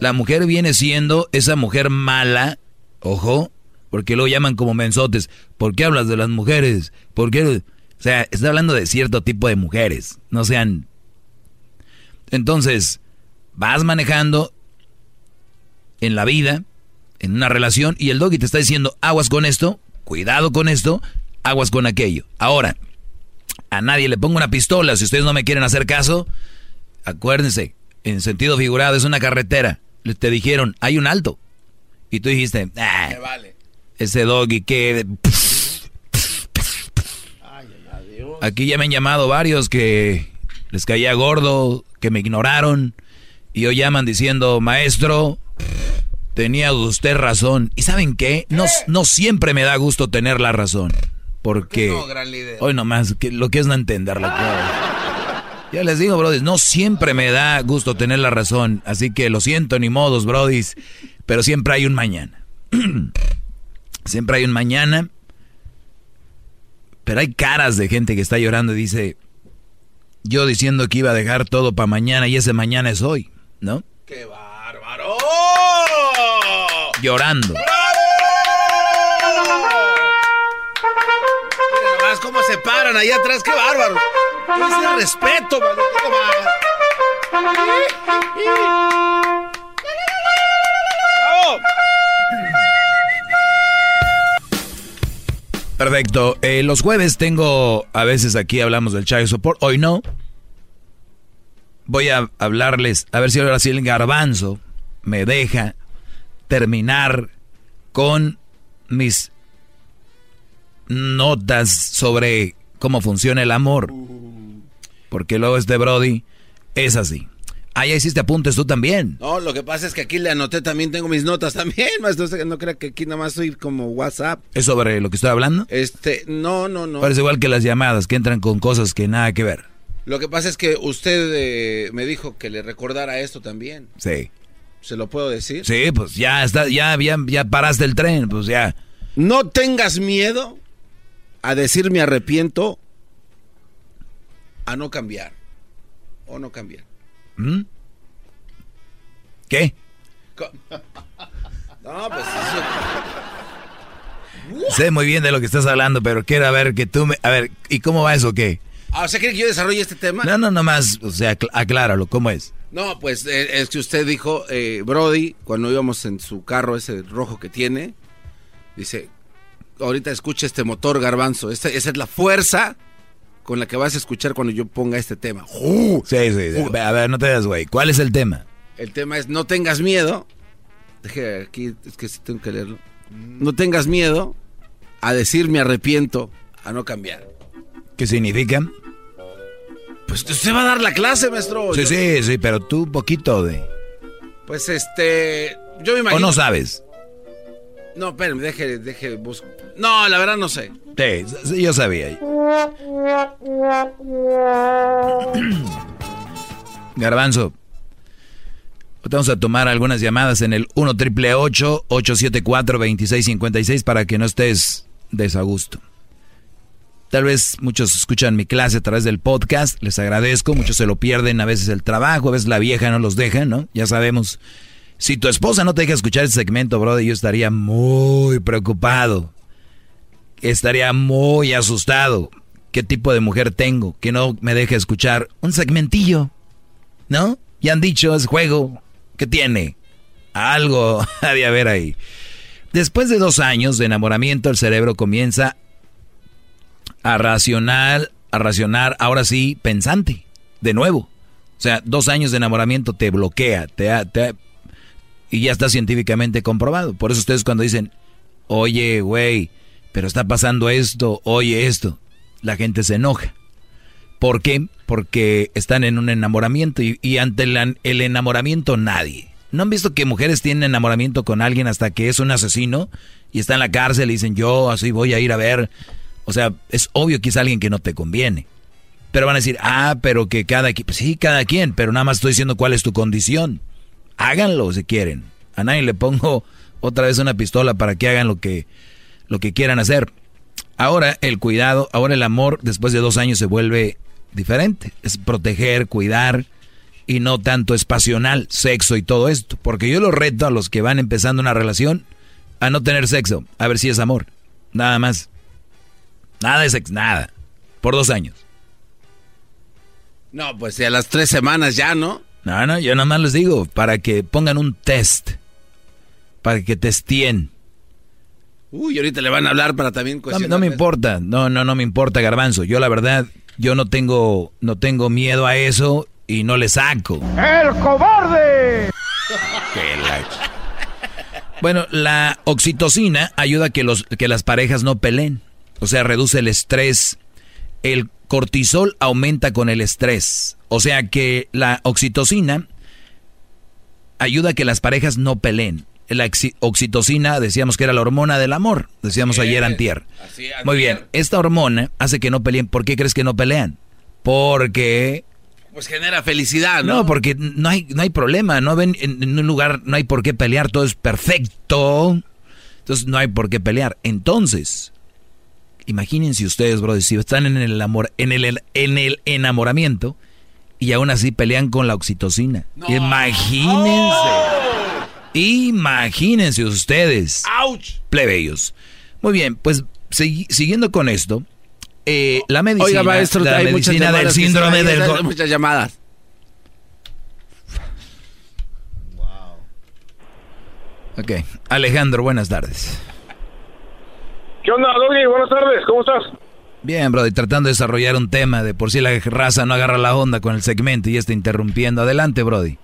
La mujer viene siendo esa mujer mala, ojo, porque lo llaman como mensotes. ¿Por qué hablas de las mujeres? ¿Por qué? O sea, está hablando de cierto tipo de mujeres, no sean... Entonces, vas manejando en la vida, en una relación, y el doggy te está diciendo, aguas con esto, cuidado con esto, aguas con aquello. Ahora, a nadie le pongo una pistola, si ustedes no me quieren hacer caso, acuérdense, en sentido figurado es una carretera, te dijeron, hay un alto, y tú dijiste, ah, ese doggy que... Aquí ya me han llamado varios que les caía gordo, que me ignoraron, y hoy llaman diciendo, maestro, tenía usted razón. ¿Y saben qué? No, no siempre me da gusto tener la razón. Porque hoy nomás, que, lo que es no entenderlo. Ya les digo, brodis, no siempre me da gusto tener la razón. Así que lo siento, ni modos, brodis. Pero siempre hay un mañana. (clears throat) siempre hay un mañana. Pero hay caras de gente que está llorando y dice, yo diciendo que iba a dejar todo para mañana y ese mañana es hoy, ¿no? ¡Qué bárbaro! Llorando. Nomás cómo se paran ahí atrás, qué bárbaro. Ese respeto, mano. Perfecto. Eh, los jueves tengo, a veces aquí hablamos del Child Support, hoy no. Voy a hablarles, a ver si ahora sí el garbanzo me deja terminar con mis notas sobre cómo funciona el amor. Porque luego este Brody es así. Ah, ya hiciste apuntes tú también. No, lo que pasa es que aquí le anoté también, tengo mis notas también, (laughs) maestro. No crea que aquí nada más soy como WhatsApp. ¿Es sobre lo que estoy hablando? Este, no, no, no. Parece igual que las llamadas que entran con cosas que nada que ver. Lo que pasa es que usted eh, me dijo que le recordara esto también. Sí. ¿Se lo puedo decir? Sí, pues ya está, ya, ya, ya paraste el tren, pues ya. No tengas miedo a decir me arrepiento a no cambiar. O no cambiar. ¿Mm? ¿Qué? (laughs) No, pues eso... (laughs) Sé muy bien de lo que estás hablando, pero quiero ver que tú me... A ver, ¿y cómo va eso qué? Ah, o sea, ¿quiere que yo desarrolle este tema? No, no, nomás, o sea, acláralo, ¿cómo es? No, pues eh, es que usted dijo, eh, Brody, cuando íbamos en su carro ese rojo que tiene, dice, ahorita escucha este motor garbanzo, esa es la fuerza con la que vas a escuchar cuando yo ponga este tema. sí, sí, a ver, no te das, güey. ¿Cuál es el tema? El tema es no tengas miedo. Deje aquí, es que sí tengo que leerlo. No tengas miedo a decir me arrepiento, a no cambiar. ¿Qué significa? Pues usted va a dar la clase, maestro. Sí, sí, sí, pero tú un poquito de... Pues este, yo me imagino... ¿O no sabes? No, espérame, deje, deje, busco. No, la verdad no sé. Sí, sí yo sabía. (coughs) Garbanzo, vamos a tomar algunas llamadas en el 1 triple 874 2656 para que no estés desagusto. Tal vez muchos escuchan mi clase a través del podcast, les agradezco, muchos se lo pierden, a veces el trabajo, a veces la vieja no los deja, ¿no? Ya sabemos. Si tu esposa no te deja escuchar este segmento, brother, yo estaría muy preocupado. Estaría muy asustado. ¿Qué tipo de mujer tengo que no me deja escuchar un segmentillo? ¿No? Ya han dicho, es juego. ¿Qué tiene? Algo (laughs) ha de haber ahí. Después de dos años de enamoramiento, el cerebro comienza a racionar, a racionar, ahora sí, pensante, de nuevo. O sea, dos años de enamoramiento te bloquea, te, te y ya está científicamente comprobado. Por eso ustedes cuando dicen, oye, güey, pero está pasando esto, oye esto, la gente se enoja. ¿Por qué? Porque están en un enamoramiento y, ante el enamoramiento nadie, ¿No han visto que mujeres tienen enamoramiento con alguien hasta que es un asesino y está en la cárcel y dicen yo así voy a ir a ver? O sea, es obvio que es alguien que no te conviene. Pero van a decir, ah, pero que cada quien, pues sí, cada quien, pero nada más estoy diciendo cuál es tu condición. Háganlo si quieren. A nadie le pongo (laughs) otra vez una pistola para que hagan lo que, lo que quieran hacer. Ahora el cuidado, ahora el amor después de dos años se vuelve diferente. Es proteger, cuidar y no tanto es pasional, sexo y todo esto. Porque yo lo reto a los que van empezando una relación a no tener sexo, a ver si es amor. Nada más. Nada de sexo, nada. Por dos años. No, pues a las tres semanas ya, ¿no? No, no, yo nada más les digo, para que pongan un test. Para que testeen. Uy, ahorita le van a hablar para también no, no, me importa, no, no, no me importa, Garbanzo. Yo la verdad, yo no tengo, no tengo miedo a eso y no le saco. ¡El cobarde! (laughs) Bueno, la oxitocina ayuda a que, los, que las parejas no peleen. O sea, reduce el estrés. El cortisol aumenta con el estrés. O sea que la oxitocina ayuda a que las parejas no peleen. La oxitocina decíamos que era la hormona del amor. Decíamos ayer antier. Muy bien, esta hormona hace que no peleen. ¿Por qué crees que no pelean? Porque pues genera felicidad, ¿no? No, porque no hay, no hay problema, no ven en, un lugar, no hay por qué pelear, todo es perfecto. Entonces no hay por qué pelear. Entonces, imagínense ustedes, bro, si están en el amor, en el, en el enamoramiento y aún así pelean con la oxitocina. Imagínense. Imagínense ustedes. ¡Auch! Plebeyos. Muy bien, pues siguiendo con esto, eh, la medicina, Oiga, maestro, la hay medicina del síndrome del... Hay muchas llamadas. Ok, Alejandro, buenas tardes. ¿Qué onda, Doggy? Buenas tardes, ¿cómo estás? Bien, brother, tratando de desarrollar un tema de por si la raza no agarra la onda con el segmento y está interrumpiendo. Adelante, Brody.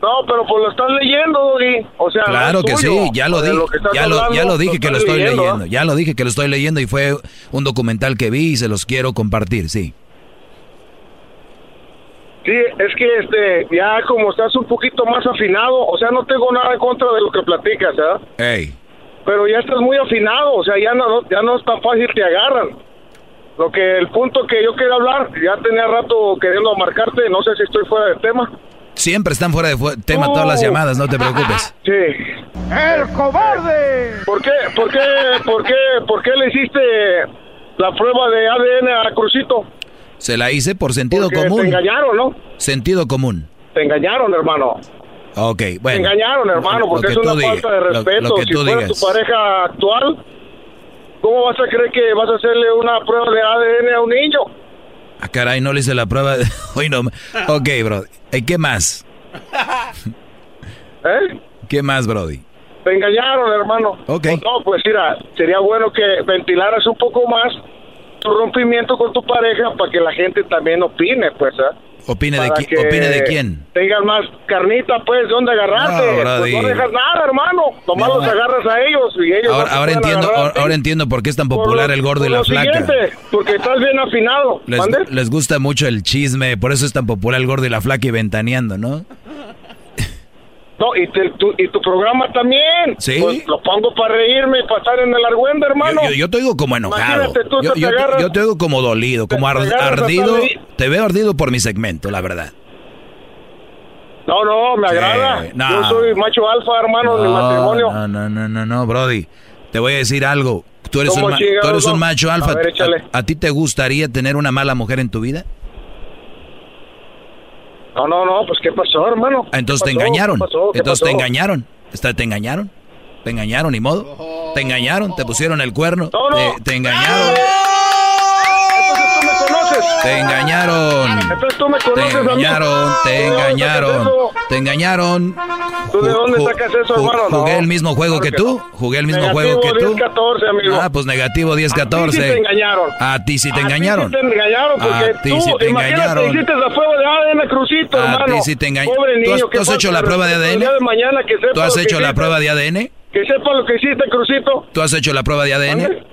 No, pero pues lo estás leyendo, Doggy. O sea, claro no que es sí, tuyo. ya lo dije, ya lo, ya lo dije que lo estoy leyendo, leyendo, ya lo dije que lo estoy leyendo y fue un documental que vi y se los quiero compartir, sí. Sí, es que este, ya como estás un poquito más afinado, o sea, no tengo nada en contra de lo que platicas, ¿verdad? Ey, Pero ya estás muy afinado, o sea, ya no, ya no es tan fácil te agarran. Lo que el punto que yo quería hablar, ya tenía rato queriendo marcarte, no sé si estoy fuera del tema. siempre están fuera de fu- tema todas las llamadas, no te preocupes. (laughs) Sí. ¡El cobarde! ¿Por qué, por qué, por qué, por qué le hiciste la prueba de ADN a Crucito? Se la hice por sentido Porque te común. engañaron, ¿no? Sentido común. Te engañaron, hermano. Ok, Te bueno. engañaron, hermano, lo porque que es una digas, falta de lo- respeto. lo que si tú fuera digas. tu pareja actual, ¿cómo vas a creer que vas a hacerle una prueba de ADN a un niño? Ah, caray, no le hice la prueba. de- (laughs) Hoy no. Ok, bro. ¿Y qué más? (laughs) ¿Eh? ¿Qué más, Brody? Te engañaron, hermano. Ok. No, pues mira, sería bueno que ventilaras un poco más tu rompimiento con tu pareja para que la gente también opine, pues, ¿eh? ¿Opine de, qui- ¿Opine de quién? Tengan más carnita, pues, de dónde agarrarte. No, Pues no dejas nada, hermano. Nomás No. los agarras a ellos y ellos Ahora, ahora entiendo, ahora, ti. ahora entiendo por qué es tan popular lo- el gordo y la flaca. porque estás bien afinado. Les, les gusta mucho el chisme, por eso es tan popular el gordo y la flaca y ventaneando, ¿no? No, y, te- tu, y tu programa también. Sí. Pues lo pongo para reírme y pasar en el argüende, hermano. Yo, yo te oigo como enojado. Tú Yo, te yo te, agarras- yo te oigo como dolido, como ar- ardido. Te veo ardido por mi segmento, la verdad. No, no, me agrada. no. Yo soy macho alfa, hermano, de mi matrimonio. no, no, no, no, no, Brody. Te voy a decir algo. Tú eres, ¿Cómo un, tú eres un no? macho A alfa. ver. ¿A, a ti te gustaría tener una mala mujer en tu vida? No, no, no, pues ¿qué pasó, hermano? Ah, Entonces ¿Qué te pasó? engañaron. ¿Qué pasó? ¿Qué Entonces te engañaron. Te engañaron. Te engañaron, ni modo. Te engañaron, te pusieron el cuerno. No, no. Te, te engañaron. Conoces. Te engañaron. Entonces tú me Te conoces a mí. engañaron, te ¿De dónde sacas engañaron, te engañaron. ¿Tú de dónde sacas eso, hermano? Jugué el mismo juego que tú, jugué el mismo juego que tú. 10-14, amigo. Ah, pues negativo 10-14. A ti sí te engañaron. A ti sí te A ti engañaron. sí te engañaron porque A ti sí te engañaron. hiciste la prueba de ADN Crucito, A hermano. ti sí te engañaron. Pobre ¿Tú has- niño, tú has hecho la prueba de. ADN? ¿Tú has hecho la prueba de ADN? Que sepa lo que hiciste, Crucito. ¿Tú has hecho la prueba de ADN?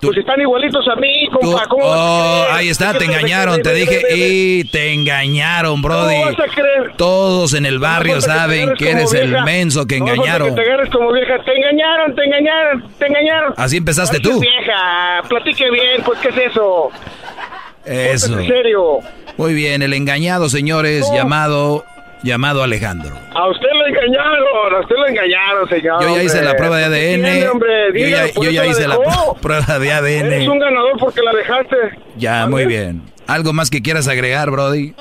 ¿Tú Pues están igualitos a mí, compa. ¿Cómo vas a Oh, ahí está, ¿Qué te engañaron, te dije, y te engañaron, Brody. ¿Cómo vas a creer? Todos en el barrio que te saben que como eres el menso que falta engañaron. que te agarres como vieja. Te engañaron, te engañaron, te engañaron. Así empezaste tú. vieja, platique bien, pues, ¿qué es eso? Eso. En serio. Muy bien, el engañado, señores, llamado llamado Alejandro. A usted lo engañaron, a usted lo engañaron, señor. Yo ya hice la prueba de ¿Qué ADN. tiene, hombre? Yo ya, yo ya hice la (laughs) prueba de Eres un ADN. ganador porque la dejaste. Ya, muy bien. ¿Algo más que quieras agregar, Brody?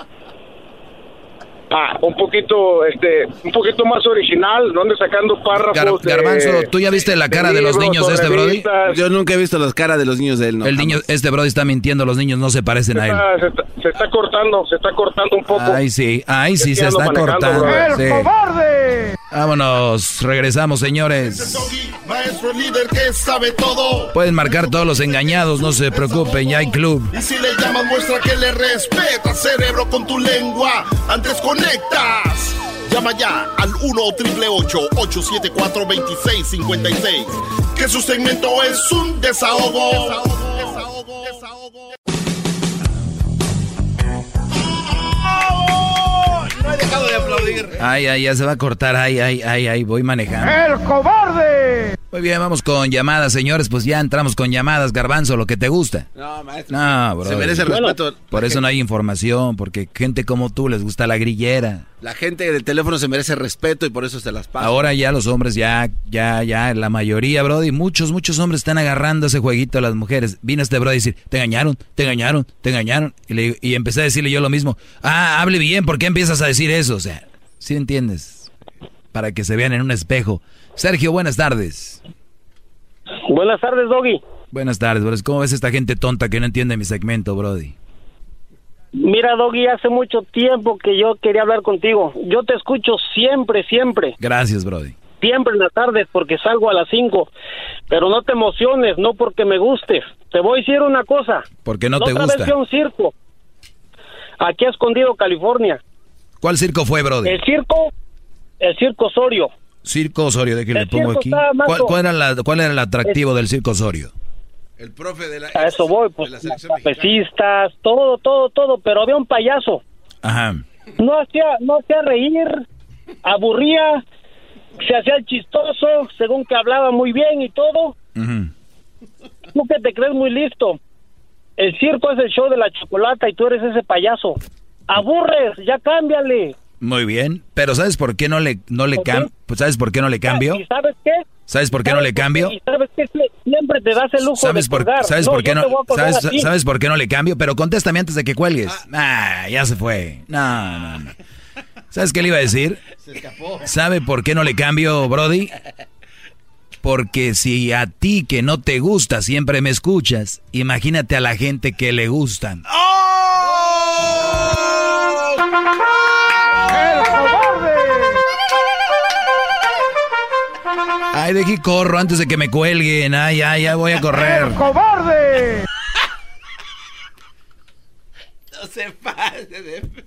Ah, un poquito, este, un poquito más original, donde sacando párrafos Gar- de- Garbanzo, ¿tú ya viste la de cara de los niños de este Brody? Yo nunca he visto las caras de los niños de él, no. El niño, este Brody está mintiendo, los niños no se parecen a él. Ah, se, está, se está cortando, se está cortando un poco. Ay, sí, ay, sí, se está cortando. sí. cobarde! Vámonos, regresamos, señores. Maestro líder que sabe todo. Pueden marcar todos los engañados, no se preocupen, ya hay club. Y si le llamas, muestra que le respeta, cerebro, con tu lengua. Antes Llama ya al 1 874 2656 Que su segmento es un desahogo. No he dejado de aplaudir. Ay, ay, ya se va a cortar, ay, ay, ay, ay, voy manejando. ¡El cobarde! Muy bien, vamos con llamadas, señores, pues ya entramos con llamadas, garbanzo, lo que te gusta. No, maestro. No, bro. Se merece el respeto. Por eso no hay información, porque gente como tú les gusta la grillera. La gente del teléfono se merece respeto y por eso se las pasa. Ahora ya los hombres, ya, ya, ya, la mayoría, Brody, muchos, muchos hombres están agarrando ese jueguito a las mujeres. Vino este Brody a decir, te engañaron, te engañaron, te engañaron. Y, le- y empecé a decirle yo lo mismo. Ah, hable bien, ¿por qué empiezas a decir eso? O sea, ¿sí entiendes? Para que se vean en un espejo. Sergio, buenas tardes. Buenas tardes, Doggy. Buenas tardes, Brody. ¿Cómo ves esta gente tonta que no entiende mi segmento, Brody? Mira, Doggy, hace mucho tiempo que yo quería hablar contigo. Yo te escucho siempre, siempre, Gracias, Brody. siempre en las tardes porque salgo a las 5. Pero no te emociones, no porque me gustes. Te voy a decir una cosa. Porque no La te otra gusta. vez fui a un circo. Aquí a Escondido, California. ¿Cuál circo fue, Brody? El circo, el circo Osorio. Circo Osorio, de que le pongo aquí. ¿Cuál, cuál era la- cuál era el atractivo del circo Osorio? El profe de la. A eso voy, pues, trapezistas, todo, todo, todo. Pero había un payaso. Ajá. no hacía no hacía reír aburría se hacía el chistoso según que hablaba muy bien y todo tú que te crees muy listo el circo es el show de la chocolata y tú eres ese payaso aburres ya cámbiale Muy bien, pero ¿sabes por qué no le no le cam pues ¿sabes por qué no le cambio? y sabes qué ¿Sabes por qué no le cambio? y sabes qué Sie- siempre te das el lujo ¿Sabes de por, colgar. ¿sabes No, por qué no ¿sabes, a ti. ¿Sabes por qué no le cambio? Pero contéstame antes de que cuelgues. Ah, ya se fue. No, no, no. ¿Sabes qué le iba a decir? Se escapó. ¿Sabe por qué no le cambio, Brody? Porque si a ti que no te gusta siempre me escuchas, imagínate a la gente que le gustan. ¡El cobarde! Ay, de aquí corro antes de que me cuelguen. Ay, ay, ya voy a correr. ¡El cobarde! No se pase de.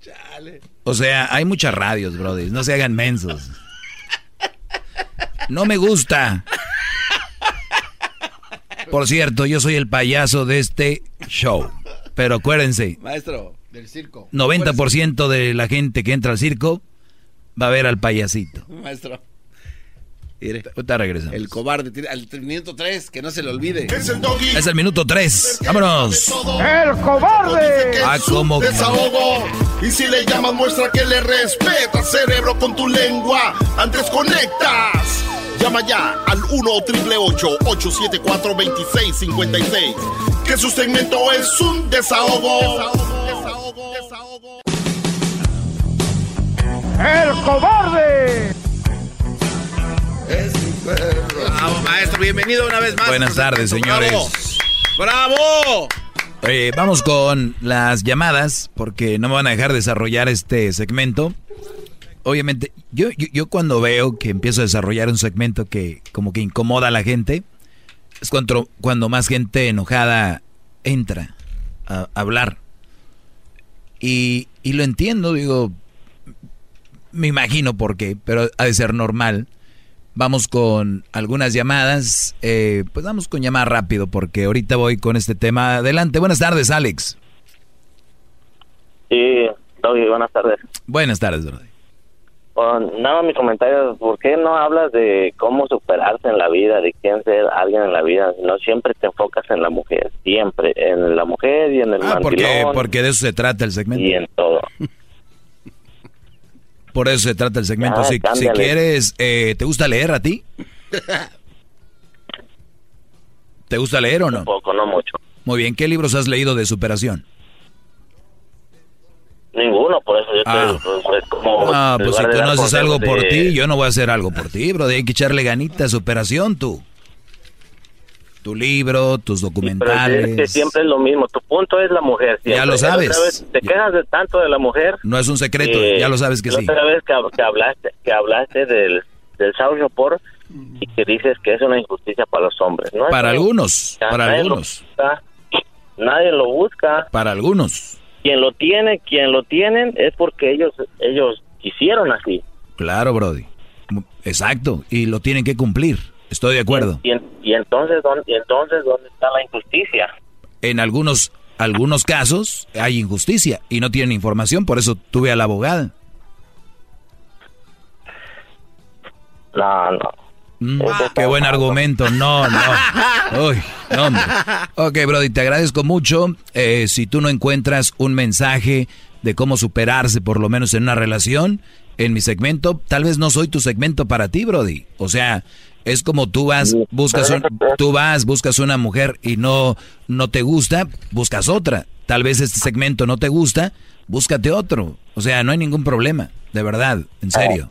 Chale. O sea, hay muchas radios, Brody. No se hagan mensos. No me gusta. Por cierto, yo soy el payaso de este show. Pero acuérdense, Maestro. Del circo. 90% de la gente que entra al circo va a ver al payasito. (laughs) Maestro. Mire. Ahorita regresamos. El cobarde. Al minuto 3, que no se le olvide. Es el doggy. Es el minuto 3. Vámonos. ¡El cobarde! Ah, es un ¿cómo? desahogo. Y si le llamas, muestra que le respeta, cerebro, con tu lengua. Antes conectas. Llama ya al 1 874 2656 Que su segmento es un desahogo. ¡El cobarde! Bravo, maestro. Bienvenido una vez más. Buenas tardes, señores. ¡Bravo! ¡Bravo! Eh, vamos con las llamadas, porque no me van a dejar desarrollar este segmento. Obviamente, yo, yo, yo cuando veo que empiezo a desarrollar un segmento que como que incomoda a la gente, es cuando, cuando más gente enojada entra a, a hablar. Y, y lo entiendo, digo, me imagino por qué, pero ha de ser normal. Vamos con algunas llamadas. Eh, pues vamos con llamada rápido porque ahorita voy con este tema. Adelante. Buenas tardes, Alex. Sí, Doggy, buenas tardes. Buenas tardes. Bueno, nada, mi comentario ¿por qué no hablas de cómo superarse en la vida, de quién ser alguien en la vida? No siempre te enfocas en la mujer, siempre, en la mujer y en el Ah, porque, porque de eso se trata el segmento. y en todo. (laughs) Por eso se trata el segmento. Ya, si, quieres, eh, ¿te gusta leer a ti? (laughs) ¿Te gusta leer o no? Poco, no mucho. Muy bien, ¿qué libros has leído de superación? Ninguno, por eso yo Ah. estoy pues, como... Ah, en pues si tú no haces algo por de- ti, yo no voy a hacer algo por ti, bro. Hay que echarle ganitas, superación, tú. Tu libro, tus Pero documentales. es que siempre es lo mismo, tu punto es la mujer. Ya lo siempre. sabes. Vez te quejas de tanto de la mujer. No es un secreto, Eh, ya lo sabes que la sí. otra vez que, que hablaste, que hablaste del, del South Shore y que dices que es una injusticia para los hombres. ¿no? Para algunos, para lo algunos. busca, nadie lo busca. Para algunos. Quien lo tiene, quien lo tienen es porque ellos ellos quisieron así. Claro, Brody. Exacto. Y lo tienen que cumplir. Estoy de acuerdo. Y, en- y entonces, ¿dónde, y entonces ¿dónde está la injusticia? En algunos, algunos casos hay injusticia y no tienen información, por eso tuve a la abogada. No, no. Mm, qué buen argumento. No, no. (laughs) Uy, no, hombre. Ok, Brody, te agradezco mucho. Eh, si tú no encuentras un mensaje de cómo superarse, por lo menos en una relación, en mi segmento, tal vez no soy tu segmento para ti, Brody. O sea, es como tú vas, buscas un- tú vas, buscas una mujer y no, no te gusta, buscas otra. Tal vez este segmento no te gusta, búscate otro. O sea, no hay ningún problema, de verdad, en serio.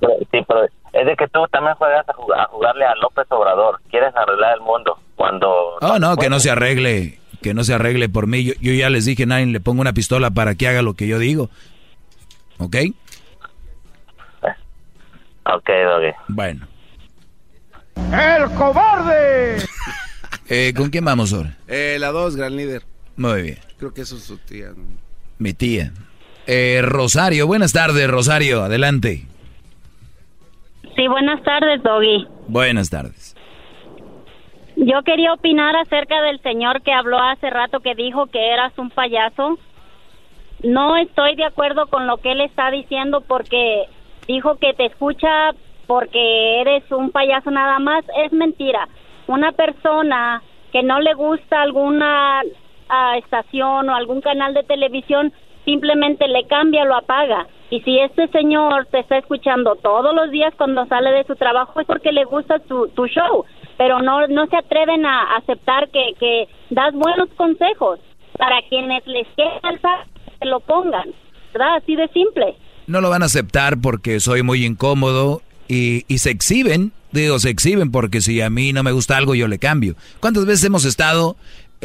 Pero- sí, pero es de que tú también juegas a, jug- a jugarle a López Obrador. Quieres arreglar el mundo cuando... Oh, no, que no se arregle, que no se arregle por mí. Yo, yo ya les dije, nadie le pongo una pistola para que haga lo que yo digo. ¿Ok? Ok, Doggy. Bueno. ¡El cobarde! (laughs) Eh, ¿Con quién vamos ahora? Eh, la dos, gran líder. Muy bien. Creo que eso es su tía. ¿no? Mi tía. Eh, Rosario, buenas tardes, Rosario, adelante. Sí, buenas tardes, Doggy. Buenas tardes. Yo quería opinar acerca del señor que habló hace rato que dijo que eras un payaso. No estoy de acuerdo con lo que él está diciendo porque dijo que te escucha porque eres un payaso nada más. Es mentira. Una persona que no le gusta alguna ah, estación o algún canal de televisión simplemente le cambia, lo apaga. Y si este señor te está escuchando todos los días cuando sale de su trabajo es porque le gusta tu, tu show, pero no, no se atreven a aceptar que, que das buenos consejos para quienes les quede alzar, que lo pongan, ¿verdad? Así de simple. No lo van a aceptar porque soy muy incómodo y, y se exhiben, digo, se exhiben porque si a mí no me gusta algo yo le cambio. ¿Cuántas veces hemos estado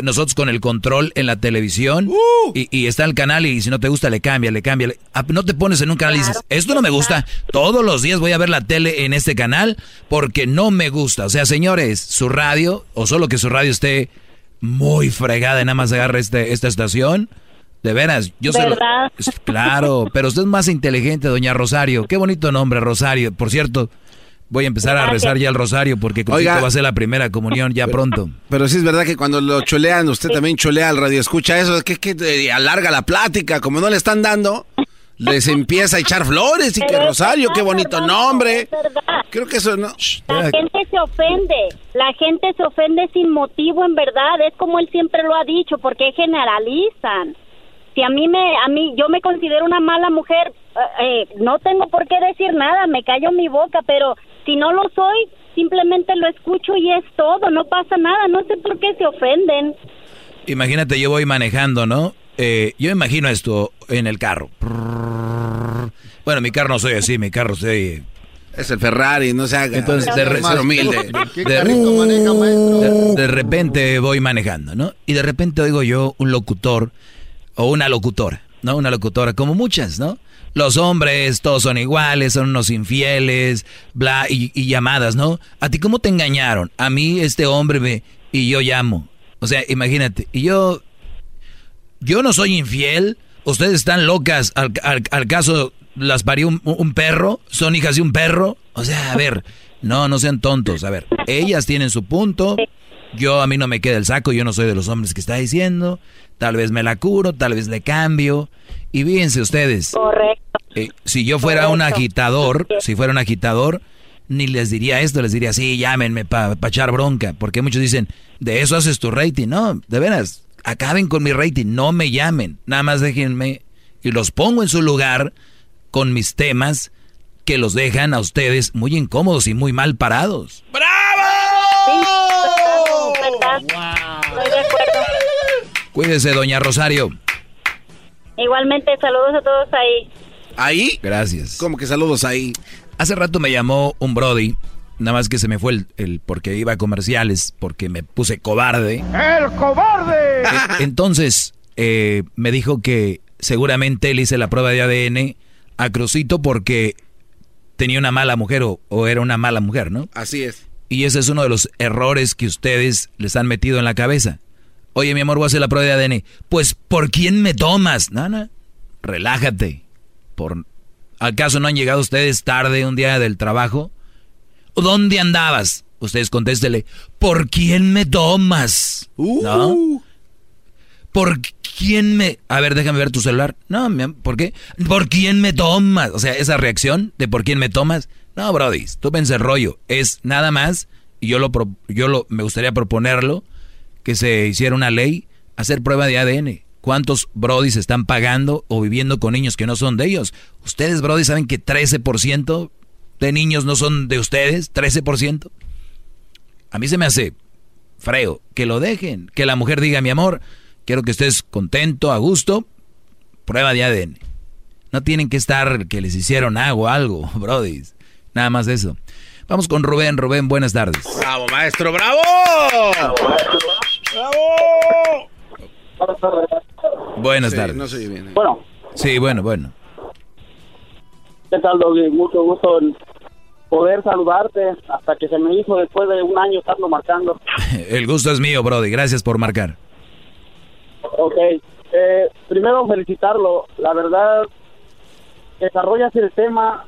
nosotros con el control en la televisión y, y está el canal y si no te gusta le cambia, le cambia? le- ah, no te pones en un canal y dices, esto no me gusta, todos los días voy a ver la tele en este canal porque no me gusta. O sea, señores, su radio, o solo que su radio esté muy fregada y nada más agarra este, esta estación. De veras, yo es- Claro, pero usted es más inteligente, doña Rosario. Qué bonito nombre, Rosario. Por cierto, voy a empezar a rezar ya el Rosario porque Crucito Oiga. va a ser la primera comunión ya pronto. Pero sí es verdad que cuando lo cholean, usted también cholea al radio. Escucha eso, es que, que eh, alarga la plática. Como no le están dando, les empieza a echar flores y que Pero es Rosario, qué bonito hermano, nombre. es verdad. Creo que eso no. La gente se ofende, la gente se ofende sin motivo, en verdad, es como él siempre lo ha dicho, porque generalizan. Si a mí me, a mí, yo me considero una mala mujer, eh, eh, no tengo por qué decir nada, me callo mi boca, pero si no lo soy, simplemente lo escucho y es todo, no pasa nada, no sé por qué se ofenden. Imagínate, yo voy manejando, ¿no? Eh, yo imagino esto en el carro. Bueno, mi carro no soy así, mi carro soy... Es el Ferrari, no se haga. Entonces, de, re- humilde. (laughs) de- de- de repente voy manejando, ¿no? Y de repente oigo yo un locutor o una locutora, ¿no? Una locutora, como muchas, ¿no? Los hombres, todos son iguales, son unos infieles, bla, y, y llamadas, ¿no? ¿A ti cómo te engañaron? A mí este hombre me... Y yo llamo. O sea, imagínate. Y yo... Yo no soy infiel. Ustedes están locas. Al, caso las parió un, un perro. Son hijas de un perro. O sea, a ver, No, no sean tontos. A ver, ellas tienen su punto. Yo a mí no me queda el saco, yo no soy de los hombres que está diciendo. Tal vez me la curo, tal vez le cambio. Y fíjense ustedes. Correcto. eh, si yo fuera un agitador, si fuera un agitador, ni les diría esto, les diría, sí, llámenme para echar bronca. Porque muchos dicen, de eso haces tu rating. No, de veras, acaben con mi rating, no me llamen. Nada más déjenme y los pongo en su lugar con mis temas que los dejan a ustedes muy incómodos y muy mal parados. De acuerdo. Cuídese, doña Rosario. Igualmente, saludos a todos ahí. ¿Ahí? Gracias. ¿Cómo que saludos ahí? Hace rato me llamó un Brody, nada más que se me fue el, el- porque iba a comerciales, porque me puse cobarde. ¡El cobarde! Eh, Entonces, eh, me dijo que seguramente le hice la prueba de ADN a Crucito porque tenía una mala mujer o, o era una mala mujer, ¿no? Así es. Y ese es uno de los errores que ustedes les han metido en la cabeza. Oye, mi amor, voy a hacer la prueba de ADN. Pues, ¿por quién me tomas? No. Relájate. Por... ¿Acaso no han llegado ustedes tarde un día del trabajo? ¿Dónde andabas? Ustedes contéstele, ¿por quién me tomas? ¿No? ¿Por quién me...? A ver, déjame ver tu celular. No, mi am- ¿por qué? ¿Por quién me tomas? O sea, esa reacción de ¿por quién me tomas? No, Brody, tú pensé rollo. Es nada más, y yo lo, pro- yo lo, me gustaría proponerlo, que se hiciera una ley, hacer prueba de ADN. ¿Cuántos Brodis están pagando o viviendo con niños que no son de ellos? Ustedes, Brody, saben que 13% de niños no son de ustedes, 13%. A mí se me hace freo que lo dejen, que la mujer diga, mi amor, quiero que estés contento, a gusto, prueba de ADN. No tienen que estar que les hicieron agua algo, (laughs) Brody. Nada más eso. Vamos con Rubén. Rubén, buenas tardes. ¡Bravo, maestro! ¡Bravo! Buenas Sí, tardes. no bien. Bueno, Sí, bueno, bueno. ¿qué tal, Doggy? Mucho gusto en poder saludarte hasta que se me hizo después de un año estarlo marcando. (laughs) El gusto es mío, Brody. Gracias por marcar. Ok, eh, primero felicitarlo. La verdad, desarrollas el tema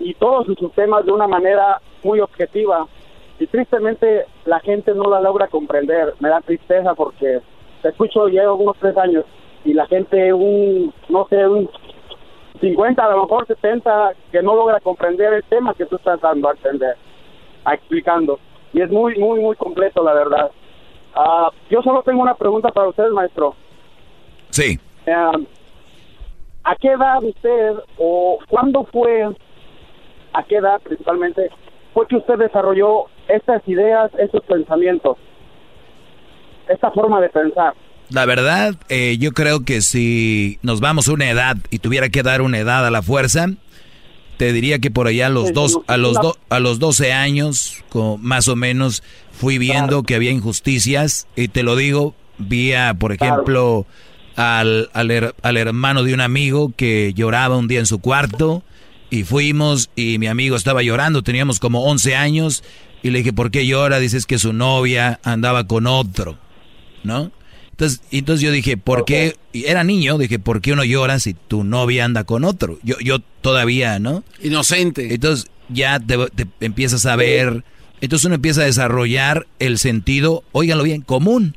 y todos sus temas de una manera muy objetiva. Y tristemente la gente no la logra comprender. Me da tristeza porque te escucho llevo unos tres años y la gente, un, no sé, un 50, a lo mejor 70, que no logra comprender el tema que tú estás dando a entender, a explicando. Y es muy, muy, muy completo, la verdad. Ah, yo solo tengo una pregunta para usted, maestro. Sí. Eh, ¿A qué edad usted o cuándo fue, a qué edad principalmente, fue que usted desarrolló estas ideas, estos pensamientos, esta forma de pensar? La verdad, eh, yo creo que si nos vamos a una edad y tuviera que dar una edad a la fuerza, te diría que por allá a los dos, a los do- a los 12 años, co- más o menos, fui viendo que había injusticias. Y te lo digo, vi a, por ejemplo, al, al, her- al hermano de un amigo que lloraba un día en su cuarto y fuimos y mi amigo estaba llorando, teníamos como 11 años y le dije, ¿por qué llora? Dices que su novia andaba con otro, ¿no? Entonces, entonces yo dije, ¿por qué? y Era niño, dije, ¿por qué uno llora si tu novia anda con otro? Yo, yo todavía, ¿no? Inocente. Entonces ya te, te empiezas a ver, entonces uno empieza a desarrollar el sentido, óiganlo bien, común.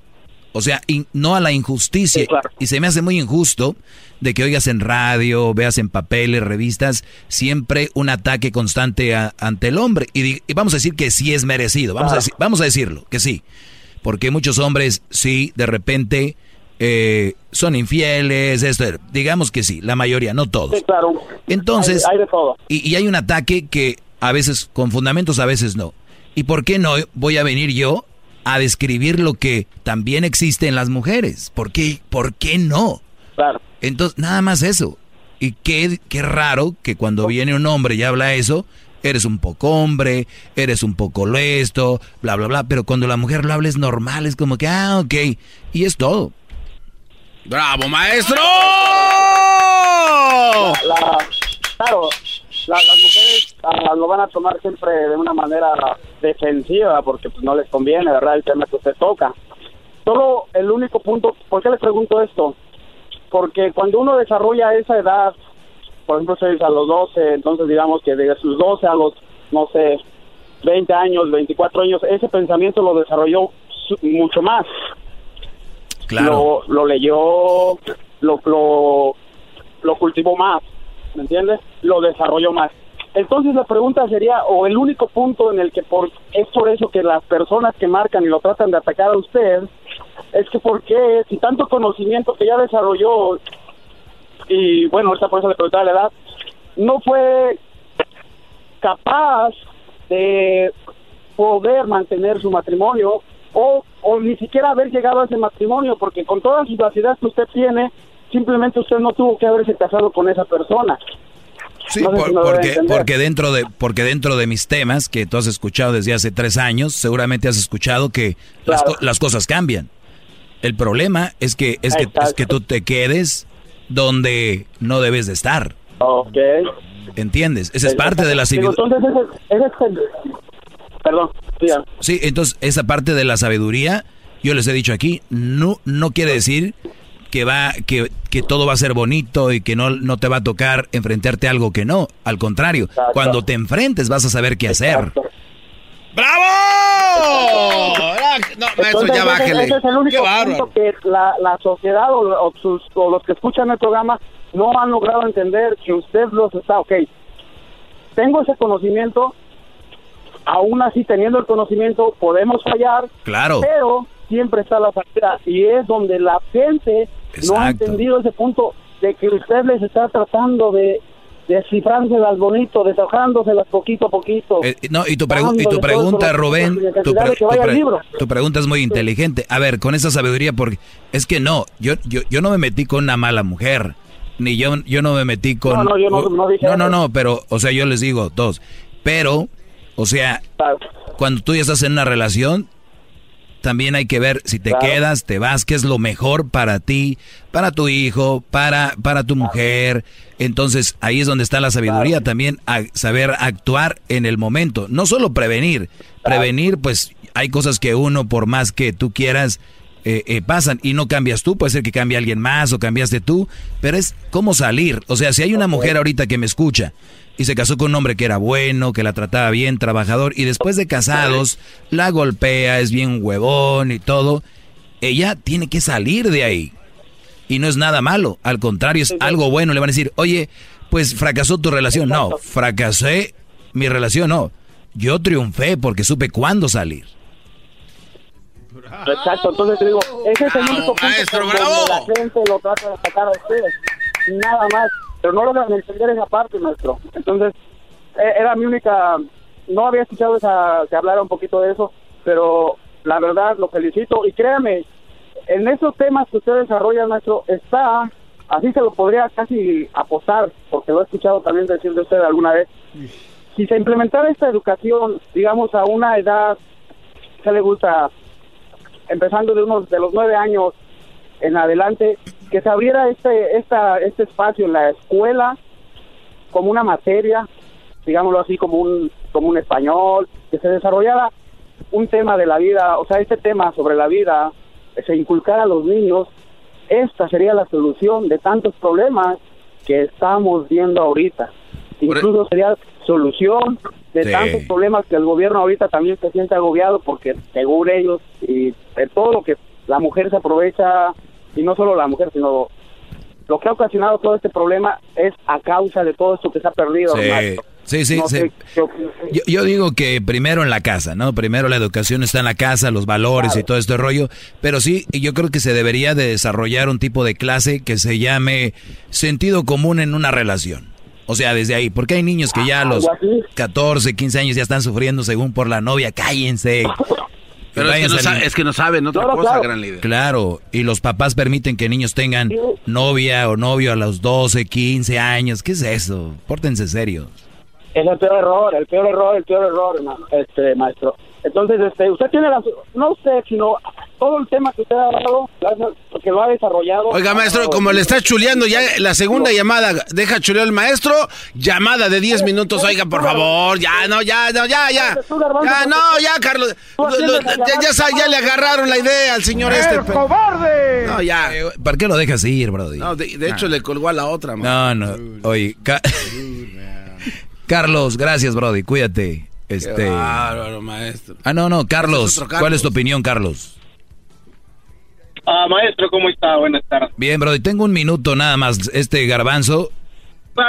O sea, in- no a la injusticia. Y se me hace muy injusto de que oigas en radio, veas en papeles, revistas, siempre un ataque constante a- ante el hombre. Y, vamos a decir que sí es merecido, vamos, a, Claro. vamos a decirlo, que sí. Porque muchos hombres sí, de repente, eh, son infieles, esto, digamos que sí, la mayoría, no todos. Sí, claro. Entonces, Hay- hay de todo. Y, y hay un ataque que a veces con fundamentos, a veces no. ¿Y por qué no voy a venir yo a describir lo que también existe en las mujeres? ¿Por qué, por qué no? Claro. Entonces, nada más eso. Y qué, qué raro que cuando viene un hombre y habla eso, eres un poco hombre, eres un poco lesto, bla, bla, bla. Pero cuando la mujer lo habla es normal, es como que, ah, ok. Y es todo. ¡Bravo, maestro! La- claro, la- las mujeres ah, lo van a tomar siempre de una manera defensiva porque pues, no les conviene, ¿verdad? El tema que usted toca. Solo el único punto, ¿por qué le pregunto esto? Porque cuando uno desarrolla esa edad, por ejemplo, a los 12, entonces digamos que de sus 12 a los, no sé, 20 años, 24 años, ese pensamiento lo desarrolló mucho más. Claro. Lo, lo leyó, lo, lo, lo cultivó más, ¿me entiendes? Lo desarrolló más. Entonces la pregunta sería, o el único punto en el que por, es por eso que las personas que marcan y lo tratan de atacar a usted, es que por qué, si tanto conocimiento que ya desarrolló, y bueno, ahorita por eso le preguntaba la edad, no fue capaz de poder mantener su matrimonio o, o ni siquiera haber llegado a ese matrimonio, porque con todas las ideas que usted tiene, simplemente usted no tuvo que haberse casado con esa persona. Sí, No sé por- si me doy a porque, porque, dentro de, porque dentro de mis temas que tú has escuchado desde hace tres años, seguramente has escuchado que las, co- las cosas cambian. El problema es que, es que, es que tú te quedes donde no debes de estar. Ok. ¿Entiendes? Esa es parte de la sabiduría. entonces, ese, ese es el- Perdón. Sí, entonces esa parte de la sabiduría, yo les he dicho aquí, no, no quiere decir que va, que, que todo va a ser bonito y que no, no te va a tocar enfrentarte a algo que no. Al contrario, cuando te enfrentes vas a saber qué hacer. ¡Bravo! (laughs) No, maestro, Entonces, ya bájele. Ese es el único punto que la, la sociedad o, o sus- o los que escuchan el programa no han logrado entender que usted los está, ok, tengo ese conocimiento, aún así teniendo el conocimiento podemos fallar, Claro. pero siempre está la salida y es donde la gente no ha entendido ese punto de que usted les está tratando de descifrándoselas bonito, desahogándoselas poquito a poquito. Eh, no, y tu, pregu- y tu pregunta, Rubén, tu, pre- pre- pregunta es muy inteligente. A ver, con esa sabiduría, porque es que no, yo, yo, yo no me metí con una mala mujer, ni yo, yo no me metí con... No, no, yo no- no dije no, no, pero, o sea, yo les digo dos, pero, o sea, cuando tú ya estás en una relación, también hay que ver si te quedas, te vas, qué es lo mejor para ti, para tu hijo, para, para tu mujer. Entonces ahí es donde está la sabiduría también, a saber actuar en el momento. No solo prevenir, prevenir pues hay cosas que uno por más que tú quieras eh, eh, pasan y no cambias tú, puede ser que cambie alguien más o cambiaste tú, pero es cómo salir. O sea, si hay una mujer ahorita que me escucha y se casó con un hombre que era bueno, que la trataba bien, trabajador, y después de casados la golpea, es bien huevón y todo, ella tiene que salir de ahí. Y no es nada malo, al contrario, es algo bueno. Le van a decir, oye, pues fracasó tu relación. No, fracasé mi relación, no. Yo triunfé porque supe cuándo salir. Exacto, entonces te digo, ese es el único punto maestro, donde bravo. la gente lo trata de atacar a ustedes, nada más, pero no logran entender esa parte, maestro. Entonces, eh, era mi única, no había escuchado esa, que hablara un poquito de eso, pero la verdad lo felicito y créame, en esos temas que usted desarrolla, maestro, está, así se lo podría casi apostar, porque lo he escuchado también decir de usted alguna vez, si se implementara esta educación, digamos, a una edad, ¿qué le gusta? empezando de unos de los nueve años en adelante, que se abriera este, esta, este espacio en la escuela como una materia, digámoslo así, como un, como un español, que se desarrollara un tema de la vida, o sea, este tema sobre la vida, se inculcara a los niños, esta sería la solución de tantos problemas que estamos viendo ahorita. Incluso sería solución de Sí. tantos problemas que el gobierno ahorita también se siente agobiado porque según ellos y de todo lo que la mujer se aprovecha y no solo la mujer sino lo que ha ocasionado todo este problema es a causa de todo esto que se ha perdido. Sí, maestro. sí, sí. No sí. sé qué opinas. Yo, yo digo que primero en la casa, ¿no? Primero la educación está en la casa, los valores y todo este rollo. Pero sí, yo creo que se debería de desarrollar un tipo de clase que se llame sentido común en una relación. O sea, desde ahí, porque hay niños que ya a los 14, 15 años ya están sufriendo según por la novia, cállense. Pero es que, no Váyanse al- sa- es que no saben otra No, no, cosa, claro. gran líder. Claro, y los papás permiten que niños tengan novia o novio a los 12, 15 años. ¿Qué es eso? Pórtense serios. Es el peor error, el peor error, el peor error, hermano, este maestro. Entonces, este, usted tiene la, no usted, sino todo el tema que usted ha dado, que lo ha desarrollado. Oiga, maestro, como le está chuleando ya la segunda llamada, deja chulear el maestro, llamada de 10 minutos, oiga, por favor, ya, no, ya, no, ya, ya, ya, no, ya, Carlos, lo- lo- ya, ya sa- ya le agarraron la idea al señor este. cobarde! No, ya. ¿Para qué lo dejas ir, Brody? No, de, de hecho le colgó a la otra. man. No, no. Oye, Ca- (laughs) Carlos, gracias, Brody. Cuídate. Este. bárbaro, maestro. Ah, no, no, Carlos. ¿Cuál es tu opinión, Carlos? Ah, maestro, ¿cómo está? Buenas tardes. Bien, bro, y tengo un minuto nada más. Este garbanzo.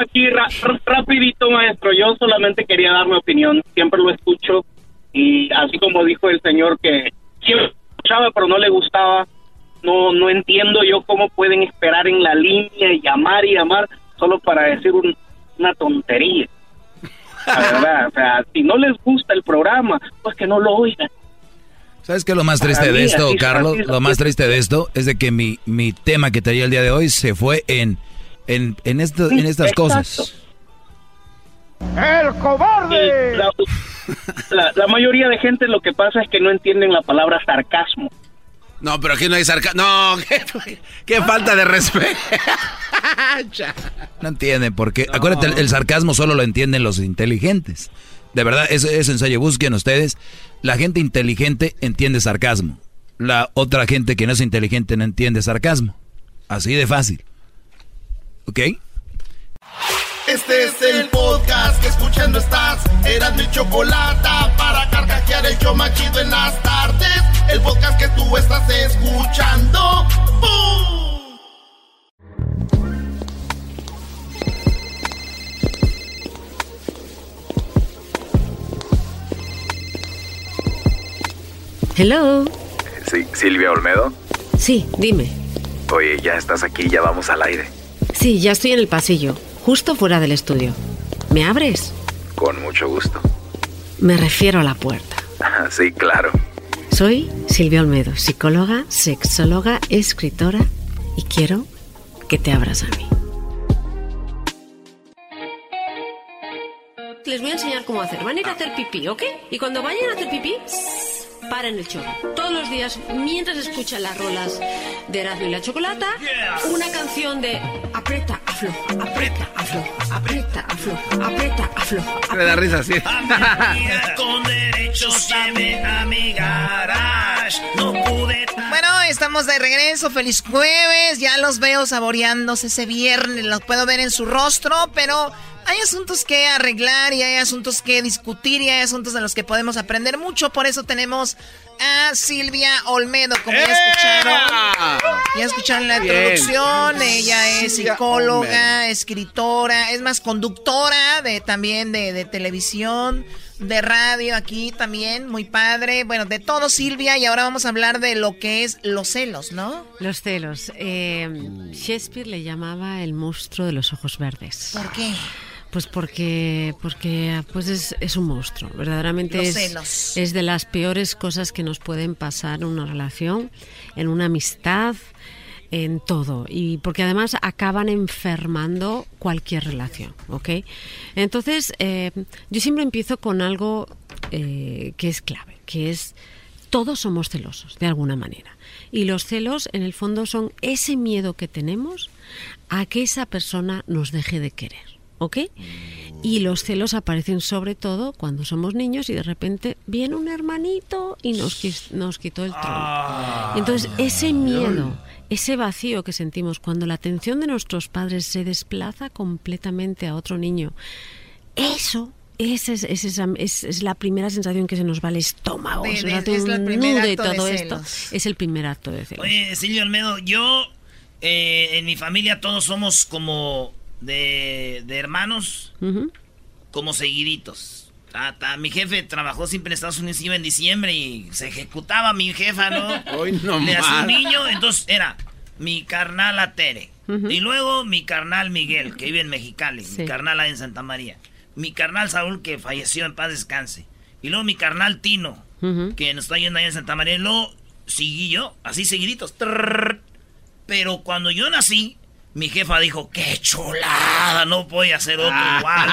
Aquí, ra- ra- rapidito, maestro. Yo solamente quería dar mi opinión. Siempre lo escucho. Y así como dijo el señor que siempre escuchaba, pero no le gustaba. No, no entiendo yo cómo pueden esperar en la línea y llamar y llamar solo para decir un- una tontería. La verdad, o sea, si no les gusta el programa, pues que no lo oigan. ¿Sabes qué es lo más triste Para de mí, esto, así- Carlos? así Lo más triste de esto es de que mi, mi tema que traía el día de hoy se fue en, en, en, esto, en estas Exacto. cosas. ¡El cobarde! La, la- la mayoría de gente lo que pasa es que no entienden la palabra sarcasmo. No, pero aquí no hay sarcasmo. No, (laughs) qué, qué falta de respeto. (laughs) No entienden, porque acuérdate, el, el sarcasmo solo lo entienden los inteligentes. De verdad, eso es en serio, busquen ustedes. La gente inteligente entiende sarcasmo. La otra gente que no es inteligente no entiende sarcasmo. Así de fácil. ¿Ok? Este es el podcast que escuchando estás. Eran mi chocolate para carcajear el yo machido en las tardes. El podcast que tú estás escuchando. ¡Bum! Hello. Sí, Silvia Olmedo. Sí, dime. Oye, ya estás aquí, ya vamos al aire. Sí, ya estoy en el pasillo, justo fuera del estudio. ¿Me abres? Con mucho gusto. Me refiero a la puerta. (laughs) Sí, claro. Soy Silvia Olmedo, psicóloga, sexóloga, escritora y quiero que te abras a mí. Les voy a enseñar cómo hacer. Van a ir a hacer pipí, ¿ok? Y cuando vayan a hacer pipí, paren el chorro. Todos los días, mientras escuchan las rolas de Erasmo y la Chocolata, una canción de aprieta, afloja, aprieta, afloja, aprieta, afloja, aprieta, afloja. Me da risa, sí. Con derechos a mi garage. No pude. Bueno, estamos de regreso. Feliz jueves. Ya los veo saboreándose ese viernes. Los puedo ver en su rostro, pero hay asuntos que arreglar y hay asuntos que discutir y hay asuntos de los que podemos aprender mucho. Por eso tenemos a Silvia Olmedo, como ya escucharon. Ya escucharon la Bien. introducción. Ella es psicóloga, Olmedo. escritora, es más conductora de también de, de televisión, de radio aquí también, muy padre. Bueno, de todo Silvia y ahora vamos a hablar de lo que es los celos, ¿no? Los celos. Eh, Shakespeare le llamaba el monstruo de los ojos verdes. ¿Por qué? Pues porque, porque pues es, es un monstruo. Verdaderamente Los es, celos. es de las peores cosas que nos pueden pasar en una relación, en una amistad, en todo. Y porque además acaban enfermando cualquier relación, ¿ok? Entonces, eh, yo siempre empiezo con algo eh, que es clave, que es todos somos celosos, de alguna manera. Y los celos, en el fondo, son ese miedo que tenemos a que esa persona nos deje de querer. ¿Ok? Y los celos aparecen sobre todo cuando somos niños y de repente viene un hermanito y nos, nos quitó el trono. Y entonces ese miedo, ese vacío que sentimos cuando la atención de nuestros padres se desplaza completamente a otro niño, eso esa es, es esa- es- es la primera sensación que se nos va al estómago. De- se de- nos hace es de todo esto. celos. Es el primer acto de celos. Oye, Silvio Olmedo, yo eh, en mi familia todos somos como de, de hermanos, como seguiditos. Ta- ta, mi jefe trabajó siempre en Estados Unidos, iba en diciembre y se ejecutaba mi jefa, ¿no? (laughs) Hoy no Le hacía un niño, entonces era mi carnal a Tere. Y luego mi carnal Miguel, que vive en Mexicali, mi carnal ahí en Santa María. Mi carnal Saúl, que falleció en paz descanse. Y luego mi carnal Tino, que nos está yendo ahí en Santa María. Y luego seguí yo, así seguiditos. Trrr. Pero cuando yo nací, mi jefa dijo, qué chulada, no voy a hacer otro igual.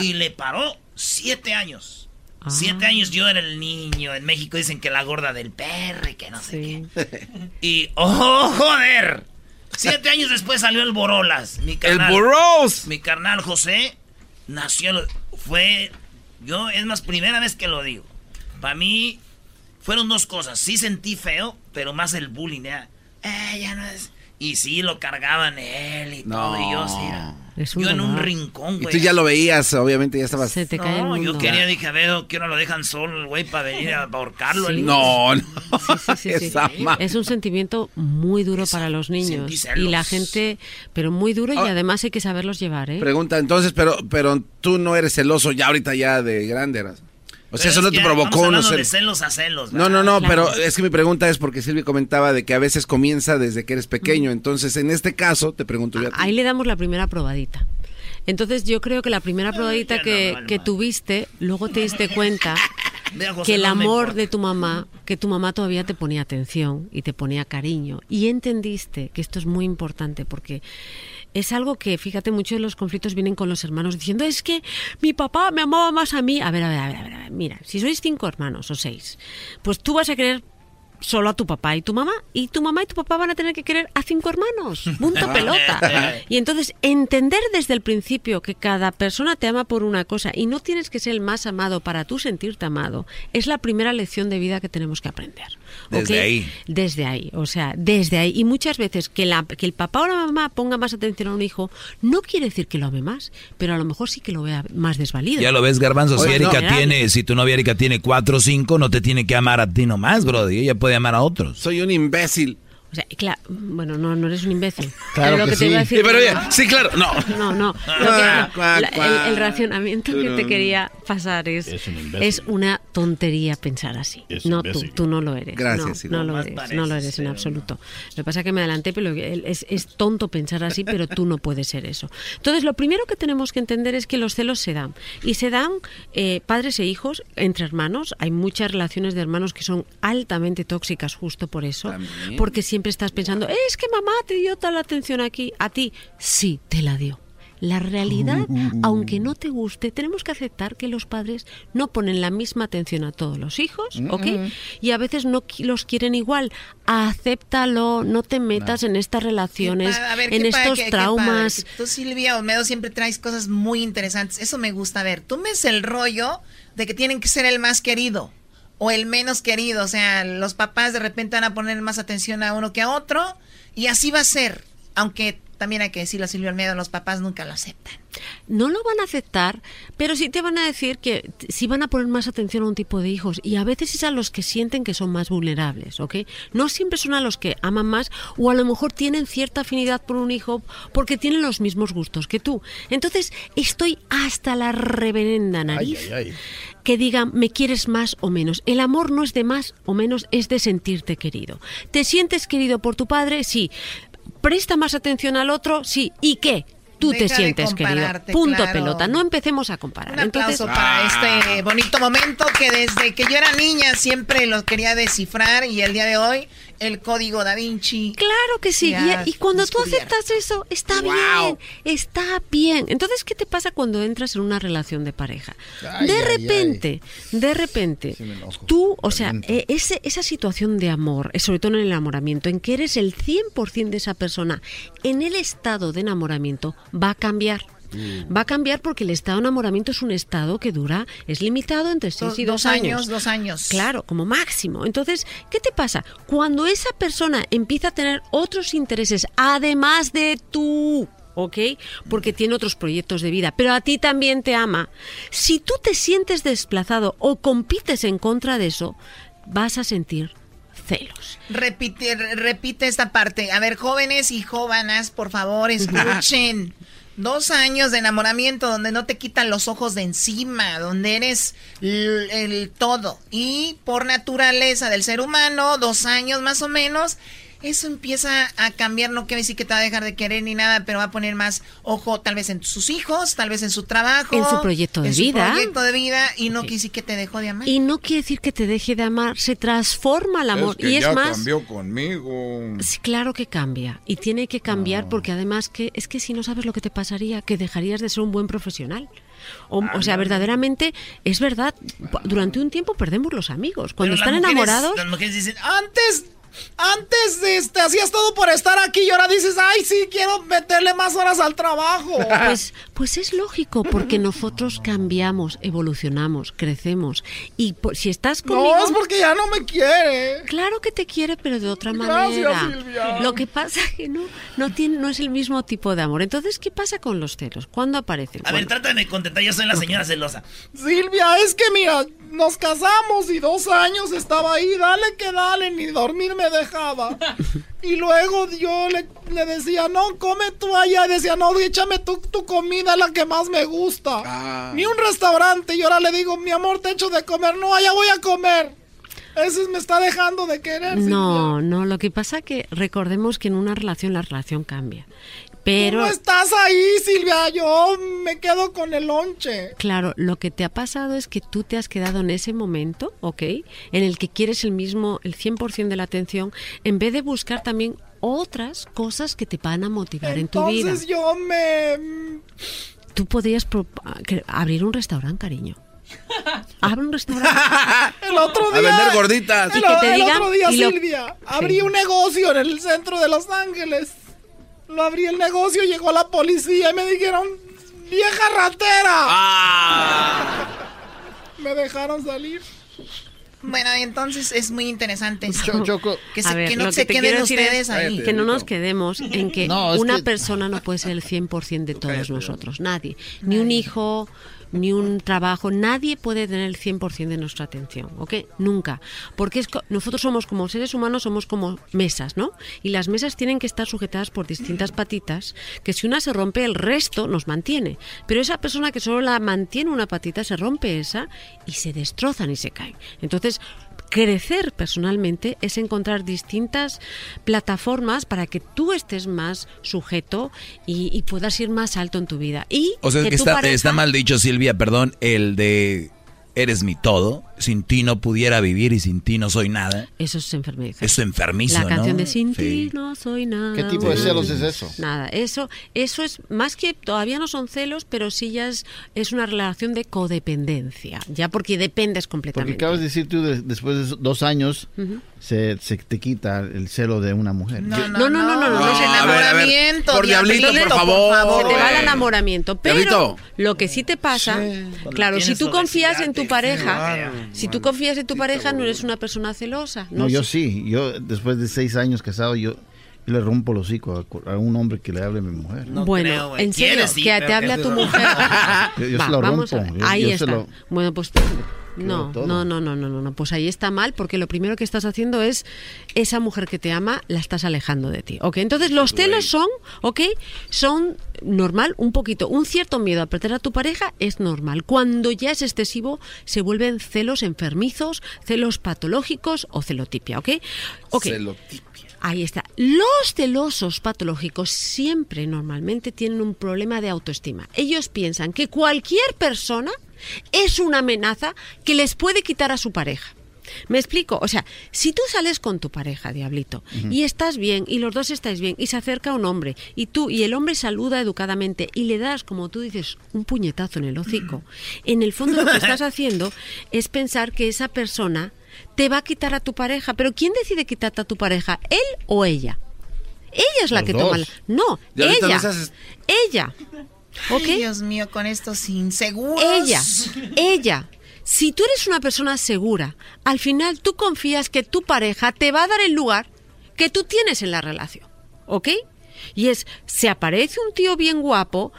(laughs) y le paró siete años. Siete años yo era el niño. En México dicen que la gorda del perro y que no sé qué. (laughs) Y, oh, joder. Siete años después salió el Borolas. Mi carnal, Boros! Mi carnal José nació, fue, yo, es más, primera vez que lo digo. Para mí, fueron dos cosas. Sí sentí feo, pero más el bullying. ya, "Eh, ya no es. Y sí, lo cargaban él y No. todo. Y yo sí. Es un yo en un rincón, Y güey. tú ya lo veías, obviamente ya estabas... Se te cae el No, yo mundo. quería, dije, a ver, ¿qué hora lo dejan solo el güey para venir a (laughs) ahorcarlo? Sí. el- No, no. Sí, sí, sí. Esa ma- Es un sentimiento muy duro para los niños. Y la gente, pero muy duro y Ah. además hay que saberlos llevar, ¿eh? Pregunta, entonces, pero, pero tú no eres celoso ya ahorita ya de grande, eras. O sea, Pero eso es no te provocó no hablando ser... de celos a celos. No, no, no, pero es que mi pregunta es porque Silvia comentaba de que a veces comienza desde que eres pequeño. Entonces, en este caso, te pregunto yo a ti. Ahí le damos la primera probadita. Entonces yo creo que la primera probadita que, no vale que tuviste, luego te diste cuenta (laughs) que el amor de tu mamá, que tu mamá todavía te ponía atención y te ponía cariño. Y entendiste que esto es muy importante porque es algo que, fíjate, muchos de los conflictos vienen con los hermanos diciendo, es que mi papá me amaba más a mí. A ver, a ver, a ver, a ver, mira, si sois cinco hermanos o seis, pues tú vas a querer solo a tu papá y tu mamá y tu mamá y tu papá van a tener que querer a cinco hermanos punto (laughs) pelota y entonces entender desde el principio que cada persona te ama por una cosa y no tienes que ser el más amado para tú sentirte amado es la primera lección de vida que tenemos que aprender Desde ahí. desde ahí o sea desde ahí y muchas veces que la que el papá o la mamá ponga más atención a un hijo no quiere decir que lo ame más pero a lo mejor sí que lo vea más desvalido Ya lo ves, Garbanzo. Si Oye, Erika no. tiene, si tu novia Erika tiene cuatro o cinco, no te tiene que amar a ti nomás, Brody. Ella puede amar a otros. Soy un imbécil. O sea, claro, bueno, no, no eres un imbécil. Claro Pero lo que que, te sí. iba a decir. Sí, pero sí, claro, no. No, no. Lo que- la- el, racionamiento que te quería pasar es, Es un imbécil. es una tontería pensar así. Es no, tú, tú no lo eres. Gracias, no, no lo eres, no lo eres en absoluto. Lo que pasa es que me adelanté, pero es, es tonto pensar así, pero tú no puedes ser eso. Entonces, lo primero que tenemos que entender es que los celos se dan. Y se dan eh, padres e hijos entre hermanos. Hay muchas relaciones de hermanos que son altamente tóxicas justo por eso. Porque siempre estás pensando, es que mamá te dio tal atención aquí. A ti, sí, te la dio. La realidad, (laughs) aunque no te guste, tenemos que aceptar que los padres no ponen la misma atención a todos los hijos, ¿ok? Y a veces no los quieren igual. Acéptalo, no te metas en estas relaciones, A ver, en qué padre, estos qué- qué traumas. que tú, Silvia Olmedo, siempre traes cosas muy interesantes. Eso me gusta. A ver, tú me es el rollo de que tienen que ser el más querido o el menos querido. O sea, los papás de repente van a poner más atención a uno que a otro y así va a ser. Aunque también hay que decirlo a Silvia Olmedo, los papás nunca lo aceptan. No lo van a aceptar, pero sí te van a decir que sí van a poner más atención a un tipo de hijos y a veces es a los que sienten que son más vulnerables, ¿ok? No siempre son a los que aman más o a lo mejor tienen cierta afinidad por un hijo porque tienen los mismos gustos que tú. Entonces estoy hasta la reverenda nariz que digan me quieres más o menos. El amor no es de más o menos, es de sentirte querido. ¿Te sientes querido por tu padre? Sí. ¿Presta más atención al otro? Sí. ¿Y qué? Tú te Deja sientes querido. Punto claro. pelota. No empecemos a comparar. Un aplauso Entonces, para Ah. este bonito momento que desde que yo era niña siempre lo quería descifrar y el día de hoy el código da Vinci. Claro que sí. Y, y cuando tú aceptas eso, está bien. Está bien. Entonces, ¿qué te pasa cuando entras en una relación de pareja? Ay, de ay, repente, de repente, tú, o sea, eh, ese, esa situación de amor, eh, sobre todo en el enamoramiento, en que eres el 100% de esa persona, en el estado de enamoramiento, va a cambiar. Va a cambiar porque el estado de enamoramiento es un estado que dura, es limitado entre 6 Dos, y dos 2 años, dos años. Claro, como máximo. Entonces, ¿qué te pasa? Cuando esa persona empieza a tener otros intereses, además de tú, ¿ok? Porque tiene otros proyectos de vida, pero a ti también te ama. Si tú te sientes desplazado o compites en contra de eso, vas a sentir celos. Repite, re- repite esta parte. A ver, jóvenes y jóvenes, por favor, (laughs) escuchen. Dos años de enamoramiento donde no te quitan los ojos de encima, donde eres el, todo. Y por naturaleza del ser humano, dos años más o menos, eso empieza a cambiar. No quiere decir que te va a dejar de querer ni nada, pero va a poner más ojo tal vez en sus hijos, tal vez en su trabajo. En su proyecto de en su vida. proyecto de vida y no quiere decir que te dejó de amar. Y no quiere decir que te deje de amar, se transforma el amor. Es que y es ya más, cambió conmigo. Sí, claro que cambia. Y tiene que cambiar porque además que es que si no sabes lo que te pasaría, que dejarías de ser un buen profesional. O, o sea, verdaderamente, es verdad, durante un tiempo perdemos los amigos. Cuando Pero las están mujeres- enamorados, Las mujeres dicen, antes antes este, hacías todo por estar aquí y ahora dices, ay, sí, quiero meterle más horas al trabajo. (laughs) Pues, pues es lógico, porque nosotros cambiamos, evolucionamos, crecemos. Y si estás conmigo... No, es porque ya no me quiere. Claro que te quiere, pero de otra Gracias, manera. Silvia. Lo que pasa es que no, no, tiene, no es el mismo tipo de amor. Entonces, ¿qué pasa con los celos? ¿Cuándo aparecen? A ver, trátame de contentar, yo soy la señora celosa. Silvia, es que mira, nos casamos y dos años estaba ahí, dale que dale, ni dormir me dejaba. (laughs) Y luego yo le, le decía, no, come tú allá. Y decía, no, échame tú tu comida, la que más me gusta. Ni un restaurante. Y ahora le digo, mi amor, te echo de comer. No, allá voy a comer. Ese me está dejando de querer. No, no, lo que pasa que recordemos que en una relación la relación cambia. Pero No estás ahí, Silvia. Yo me quedo con el lonche. Claro, lo que te ha pasado es que tú te has quedado en ese momento, ¿ok? En el que quieres el mismo, el 100% de la atención, en vez de buscar también otras cosas que te van a motivar en tu vida. Entonces yo me... Tú podrías que- abrir un restaurante, cariño. (laughs) Abre un restaurante. (laughs) El otro A día. vender gorditas. El, Y que te el digan- otro día, y lo- Silvia, abrí un negocio en el centro de Los Ángeles. Lo abrí el negocio, llegó la policía y me dijeron, vieja ratera. Me dejaron salir. Bueno, entonces es muy interesante esto. Cho- Choco. Que, se- A ver, que no se queden ustedes ahí. Que nos quedemos en que No, una que- persona no puede ser el 100% de todos nosotros. Nadie. Ni un hijo, ni un trabajo. Nadie puede tener el 100% de nuestra atención. ¿Ok? Nunca. Porque es nosotros somos como seres humanos, somos como mesas, ¿no? Y las mesas tienen que estar sujetadas por distintas patitas, que si una se rompe, el resto nos mantiene. Pero esa persona que solo la mantiene una patita, se rompe esa y se destrozan y se caen. Entonces, crecer personalmente es encontrar distintas plataformas para que tú estés más sujeto y, y puedas ir más alto en tu vida. Y O sea, que está, pareja- está mal dicho, Silvia, perdón, el de eres mi todo, sin ti no pudiera vivir y sin ti no soy nada. Eso es enfermedad. Es enfermizo, La canción ¿no? de Sin Sí. ti no soy nada. ¿Qué tipo de celos es eso? Nada, eso, eso es más que todavía no son celos, pero sí ya es, es una relación de codependencia, ya porque dependes Porque completamente. acabas de decir tú, de- después de dos años, se, se te quita el celo de una mujer. No, no, no, no, no, enamoramiento. por diablito, por favor. Se te va el enamoramiento. Pero Diablito. lo que sí te pasa, claro, si tú confías en tu pareja, claro. Si tú confías en tu pareja, no eres una persona celosa. No, yo sé. sí. Yo, después de seis años casado, yo, yo le rompo el hocico a, un hombre que le hable a mi mujer. bueno, en serio, que te hable a tu mujer. (laughs) Yo, yo Va, se lo vamos a rompo. ver. Yo- Ahí yo está. lo- Bueno, pues no, no, no, no, no, no, no, pues ahí está mal porque lo primero que estás haciendo es esa mujer que te ama la estás alejando de ti, ¿ok? Entonces los celos son, ¿ok? Son normal, un poquito, un cierto miedo a perder a tu pareja es normal. Cuando ya es excesivo se vuelven celos enfermizos, celos patológicos o celotipia, ¿ok? Ok. Ahí está. Los celosos patológicos siempre normalmente tienen un problema de autoestima. Ellos piensan que cualquier persona es una amenaza que les puede quitar a su pareja. Me explico, o sea, si tú sales con tu pareja, diablito, y estás bien, y los dos estáis bien, y se acerca un hombre, y tú, y el hombre saluda educadamente, y le das, como tú dices, un puñetazo en el hocico, en el fondo lo que estás (laughs) haciendo es pensar que esa persona te va a quitar a tu pareja. Pero ¿quién decide quitarte a tu pareja? ¿Él o ella? Ella es la Los que dos. toma la... No, ella. no seas- Ella. ¿Ok? Ay, Dios mío, con estos inseguros. Ella, ella. Si tú eres una persona segura, al final tú confías que tu pareja te va a dar el lugar que tú tienes en la relación. ¿Ok? Y es, se aparece un tío bien guapo,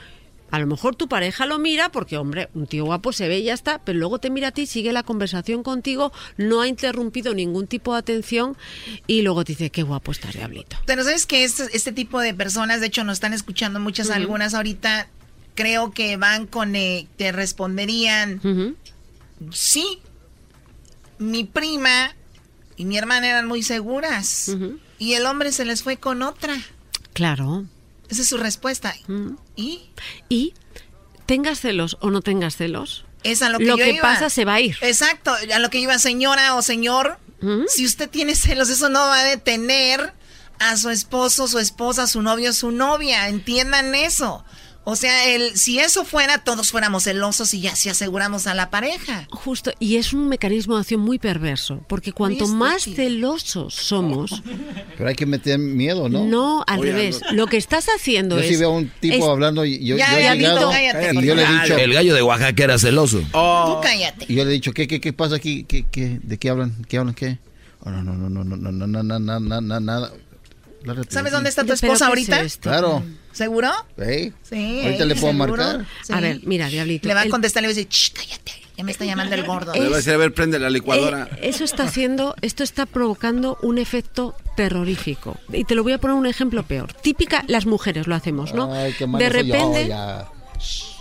a lo mejor tu pareja lo mira porque, hombre, un tío guapo se ve y ya está, pero luego te mira a ti, sigue la conversación contigo, no ha interrumpido ningún tipo de atención y luego te dice, qué guapo estás, diablito. Pero sabes que este, este tipo de personas, de hecho, nos están escuchando muchas, algunas ahorita, creo que van con, eh, te responderían, sí, mi prima y mi hermana eran muy seguras y el hombre se les fue con otra. Claro. Esa es su respuesta. ¿Y? ¿Y? ¿Tengas celos o no tengas celos? Es a lo que, Lo yo que iba. pasa se va a ir. Exacto, a lo que iba señora o señor. Si usted tiene celos, eso no va a detener a su esposo, su esposa, su novio, su novia. Entiendan eso. O sea, el, si eso fuera, todos fuéramos celosos y ya si aseguramos a la pareja. Justo, y es un mecanismo de acción muy perverso, porque cuanto más celosos somos, Pero hay que meter miedo, ¿no? no al Oye, revés. no. Lo que estás haciendo Yo es. sí veo a un tipo es- hablando y yo, Ya, yo he ya, llegado cállate, y yo le he dicho... El gallo de Oaxaca era celoso. Tú cállate. Y yo le he dicho, ¿qué, qué, qué pasa aquí? ¿Qué, qué, ¿De qué hablan? ¿Qué hablan? ¿Qué? Oh, no, no, no, no, no, no, no, no, no, no, no, no, nada. Lárgate ¿Sabes de dónde está tu ¿Pero esposa ahorita? es esto? Claro. ¿Seguro? ¿Eh? Sí. Ahorita le puedo ¿seguro? marcar. Sí. A ver, mira, Diablito. Le va a contestar y le va a decir, "Shh, cállate, ya me está llamando el gordo. Le va a decir, a ver, prende la licuadora. Eh, eso está haciendo, esto está provocando un efecto terrorífico. Y te lo voy a poner un ejemplo peor. Típica, las mujeres lo hacemos, ¿no? Ay, qué mal de soy yo, repente, ya.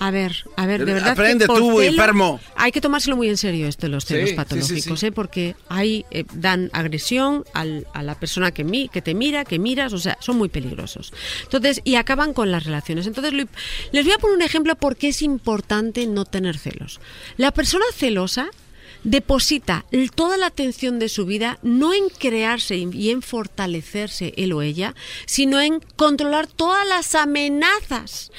A ver, a ver, de verdad. que Aprende por tú, enfermo. Hay que tomárselo muy en serio esto los Sí, celos sí, sí, patológicos, sí. ¿eh? porque ahí eh, dan agresión al- a la persona que, mi- que te mira, que miras, o sea, son muy peligrosos. Entonces, y acaban con las relaciones. Entonces, lo- les voy a poner un ejemplo porque es importante no tener celos. La persona celosa deposita toda la atención de su vida no en crearse y en fortalecerse él o ella, sino en controlar todas las amenazas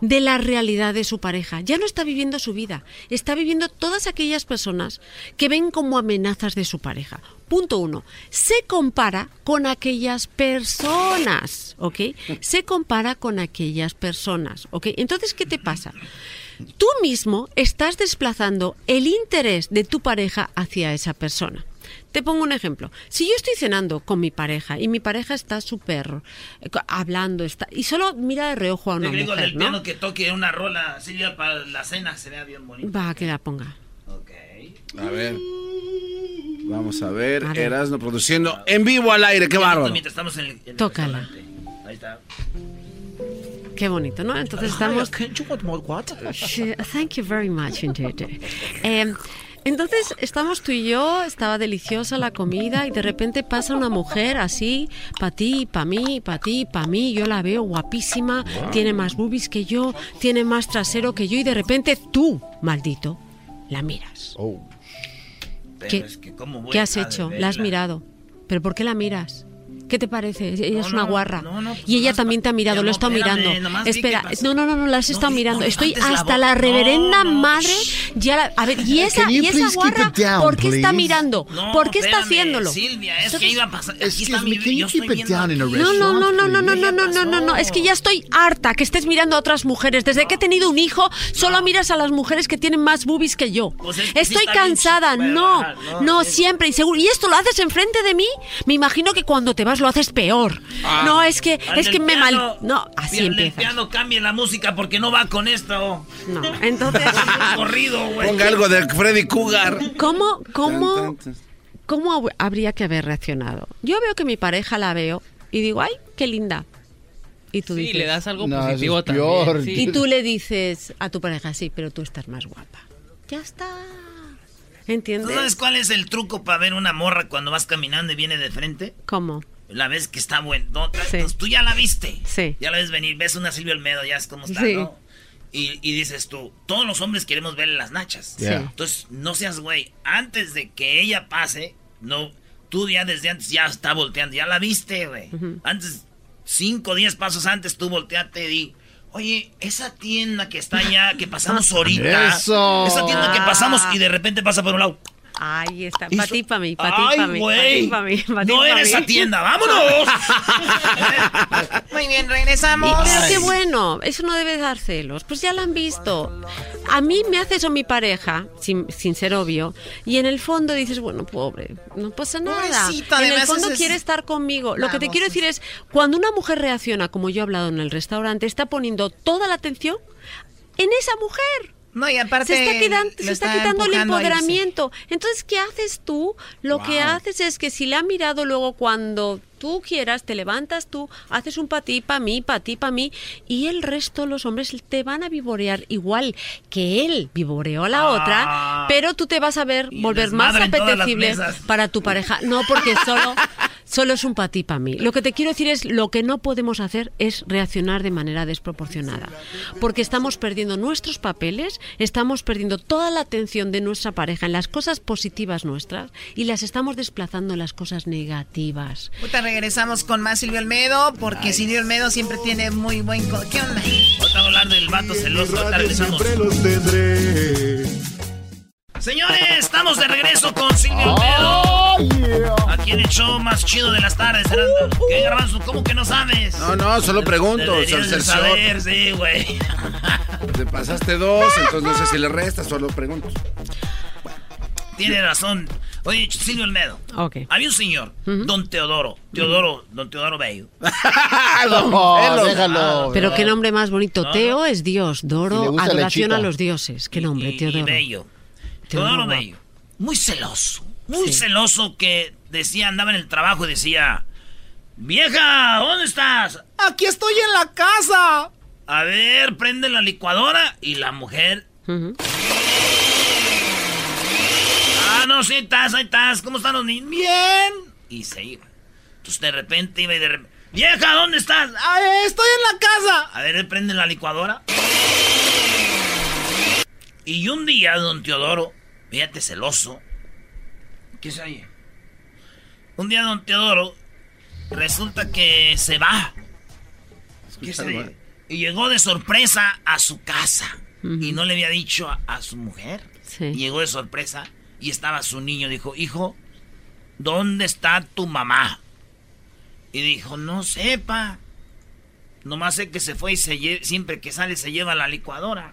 de la realidad de su pareja. Ya no está viviendo su vida, está viviendo todas aquellas personas que ven como amenazas de su pareja. Punto uno, se compara con aquellas personas, ¿ok? Se compara con aquellas personas, ¿ok? Entonces, ¿qué te pasa? Tú mismo estás desplazando el interés de tu pareja hacia esa persona. Te pongo un ejemplo. Si yo estoy cenando con mi pareja y mi pareja está súper eh, hablando, está, y solo mira de reojo a una El griego mujer, del ¿no? piano que toque una rola Silvia para la cena sería bien bonito. Va, que la ponga. A ver. Vamos a ver. A ver. Erasmo produciendo en vivo al aire. Qué bárbaro. Mientras estamos en el, en el Tócala. Ahí está. Qué bonito, ¿no? Entonces estamos... Thank you very much indeed. (laughs) Eh, entonces estamos tú y yo, estaba deliciosa la comida y de repente pasa una mujer así, para ti, para mí, para ti, para mí, yo la veo guapísima, tiene más boobies que yo, tiene más trasero que yo y de repente tú, maldito, la miras. Pero ¿Qué, es que ¿cómo voy qué has hecho? ¿La has mirado? ¿Pero por qué la miras? ¿Qué te parece? Ella es No, una no, guarra. no, no, pues y ella también te ha mirado, lo no, he estado espérame, mirando. Espera, no, no, no, no, la has estado mirando. no Estoy hasta la reverenda No, no, madre. Ya la- a ver, y esa, y esa guarra, down, ¿por qué está please? mirando? No, ¿Por qué está haciéndolo? Silvia, es que iba a pasar. Está No, no, no, no, no, no, no, ¿Qué no, no, no, no, no, es que ya estoy harta que estés mirando a otras mujeres. Desde que he tenido un hijo, solo miras a las mujeres que tienen más boobies que yo. Pues es Estoy está cansada, no, no, siempre y seguro. ¿Y esto lo haces enfrente de mí? Me imagino que cuando te vas lo haces peor. No, es que, es que me mal... piano, No, así del empieza. piano cambie la música porque no va con esto. No, entonces... (laughs) Corrido, güey. Ponga algo de Freddy Cougar. ¿Cómo, cómo, cómo hab- habría que haber reaccionado? Yo veo que mi pareja la veo y digo, ay, qué linda. Y tú Sí, dices, le das algo No, positivo es peor. también. sí. Y tú le dices a tu pareja, sí, pero tú estás más guapa. Ya está. ¿Tú ¿Entiendes? sabes cuál es el truco para ver una morra cuando vas caminando y viene de frente? ¿Cómo? La ves que está buena. No, Sí. pues tú ya la viste. Sí. Ya la ves venir. Ves una Silvia Olmedo, ya es como está, Sí. ¿no? Y, y dices tú, todos los hombres queremos verle las nachas. Yeah. Sí. Entonces, no seas güey. Antes de que ella pase, no, tú ya desde antes ya está volteando. Ya la viste, güey. Antes, cinco o diez pasos antes, tú volteate y di, oye, esa tienda que está allá, que pasamos (laughs) ahorita. Eso. Esa tienda que pasamos y de repente pasa por un lado. Ahí está. Para ti, para mí, para ti, ¡Ay, para mí. güey! pa' ti, No mí. esa tienda, vámonos. (laughs) Muy bien, Y- regresamos. pero qué bueno, eso no debe dar celos. Pues ya lo han visto. A mí me hace eso mi pareja, sin, sin ser obvio, y en el fondo dices, bueno, pobre, no pasa nada. Pobrecito, en el fondo es- quiere estar conmigo. Lo que te quiero decir es, cuando una mujer reacciona, como yo he hablado en el restaurante, está poniendo toda la atención en esa mujer. No, y aparte. Se está, se quitando el empoderamiento. Entonces, ¿qué haces tú? Lo que haces es que si la ha mirado luego cuando tú quieras, te levantas tú, haces un para ti, para mí, para ti, para mí, y el resto, los hombres, te van a vivorear igual que él vivoreó a la Ah. otra, pero tú te vas a ver volver más apetecible para tu pareja. No, porque solo... Solo es un para ti, para mí. Lo que te quiero decir es, lo que no podemos hacer es reaccionar de manera desproporcionada. Porque estamos perdiendo nuestros papeles, estamos perdiendo toda la atención de nuestra pareja en las cosas positivas nuestras y las estamos desplazando en las cosas negativas. Regresamos con más Silvio Olmedo, porque Silvio Olmedo siempre tiene muy buen... co- ¿Qué onda? Ahorita vamos a hablar del vato celoso. Ahorita regresamos. Señores, estamos de regreso con Silvio Olmedo. Aquí en el show más chido de las tardes, Erasmo. ¿Qué, Garbanzo? ¿Cómo que no sabes? No, no, solo pregunto. Deberías de saber, sí, güey. (laughs) Te pasaste dos, entonces no sé si le restas, solo pregunto. Tiene razón. Oye, Silvio Olmedo. Ok. Había un señor, don Teodoro. Teodoro, don Teodoro Bello. (laughs) No, déjalo. Pero qué nombre más bonito. No, Teo es Dios, Doro, adoración a los dioses. Qué nombre, y, Teodoro. y Bello. Teodoro. Bello. Muy celoso. Muy Sí. celoso que decía, andaba en el trabajo y decía, vieja, ¿dónde estás? Aquí estoy en la casa. A ver, prende la licuadora y la mujer. Ah, no, sí, estás, ahí estás. ¿Cómo están los niños? Bien. Y se iba. Entonces de repente iba y de repente. Vieja, ¿dónde estás? Ay, estoy en la casa. A ver, prende la licuadora. Y un día, don Teodoro, fíjate celoso. ¿Qué se oye? Un día, don Teodoro, resulta que se va. ¿Qué se oye? Y llegó de sorpresa a su casa. Y no le había dicho a, a su mujer. Sí. Y llegó de sorpresa y estaba su niño. Dijo, hijo, ¿dónde está tu mamá? Y dijo, no sepa. Nomás sé que se fue y se lle- siempre que sale se lleva la licuadora.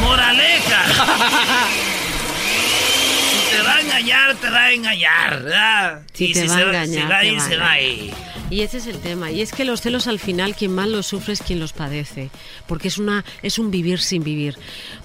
¡Moraleja! (laughs) si te va a engañar, te va a engañar, ¿verdad? Si y te si va se, a engañar, se va a te ir, va a se va a engañar. ir. Y ese es el tema. Y es que los celos al final quien más los sufre es quien los padece. Porque es, una, es un vivir sin vivir.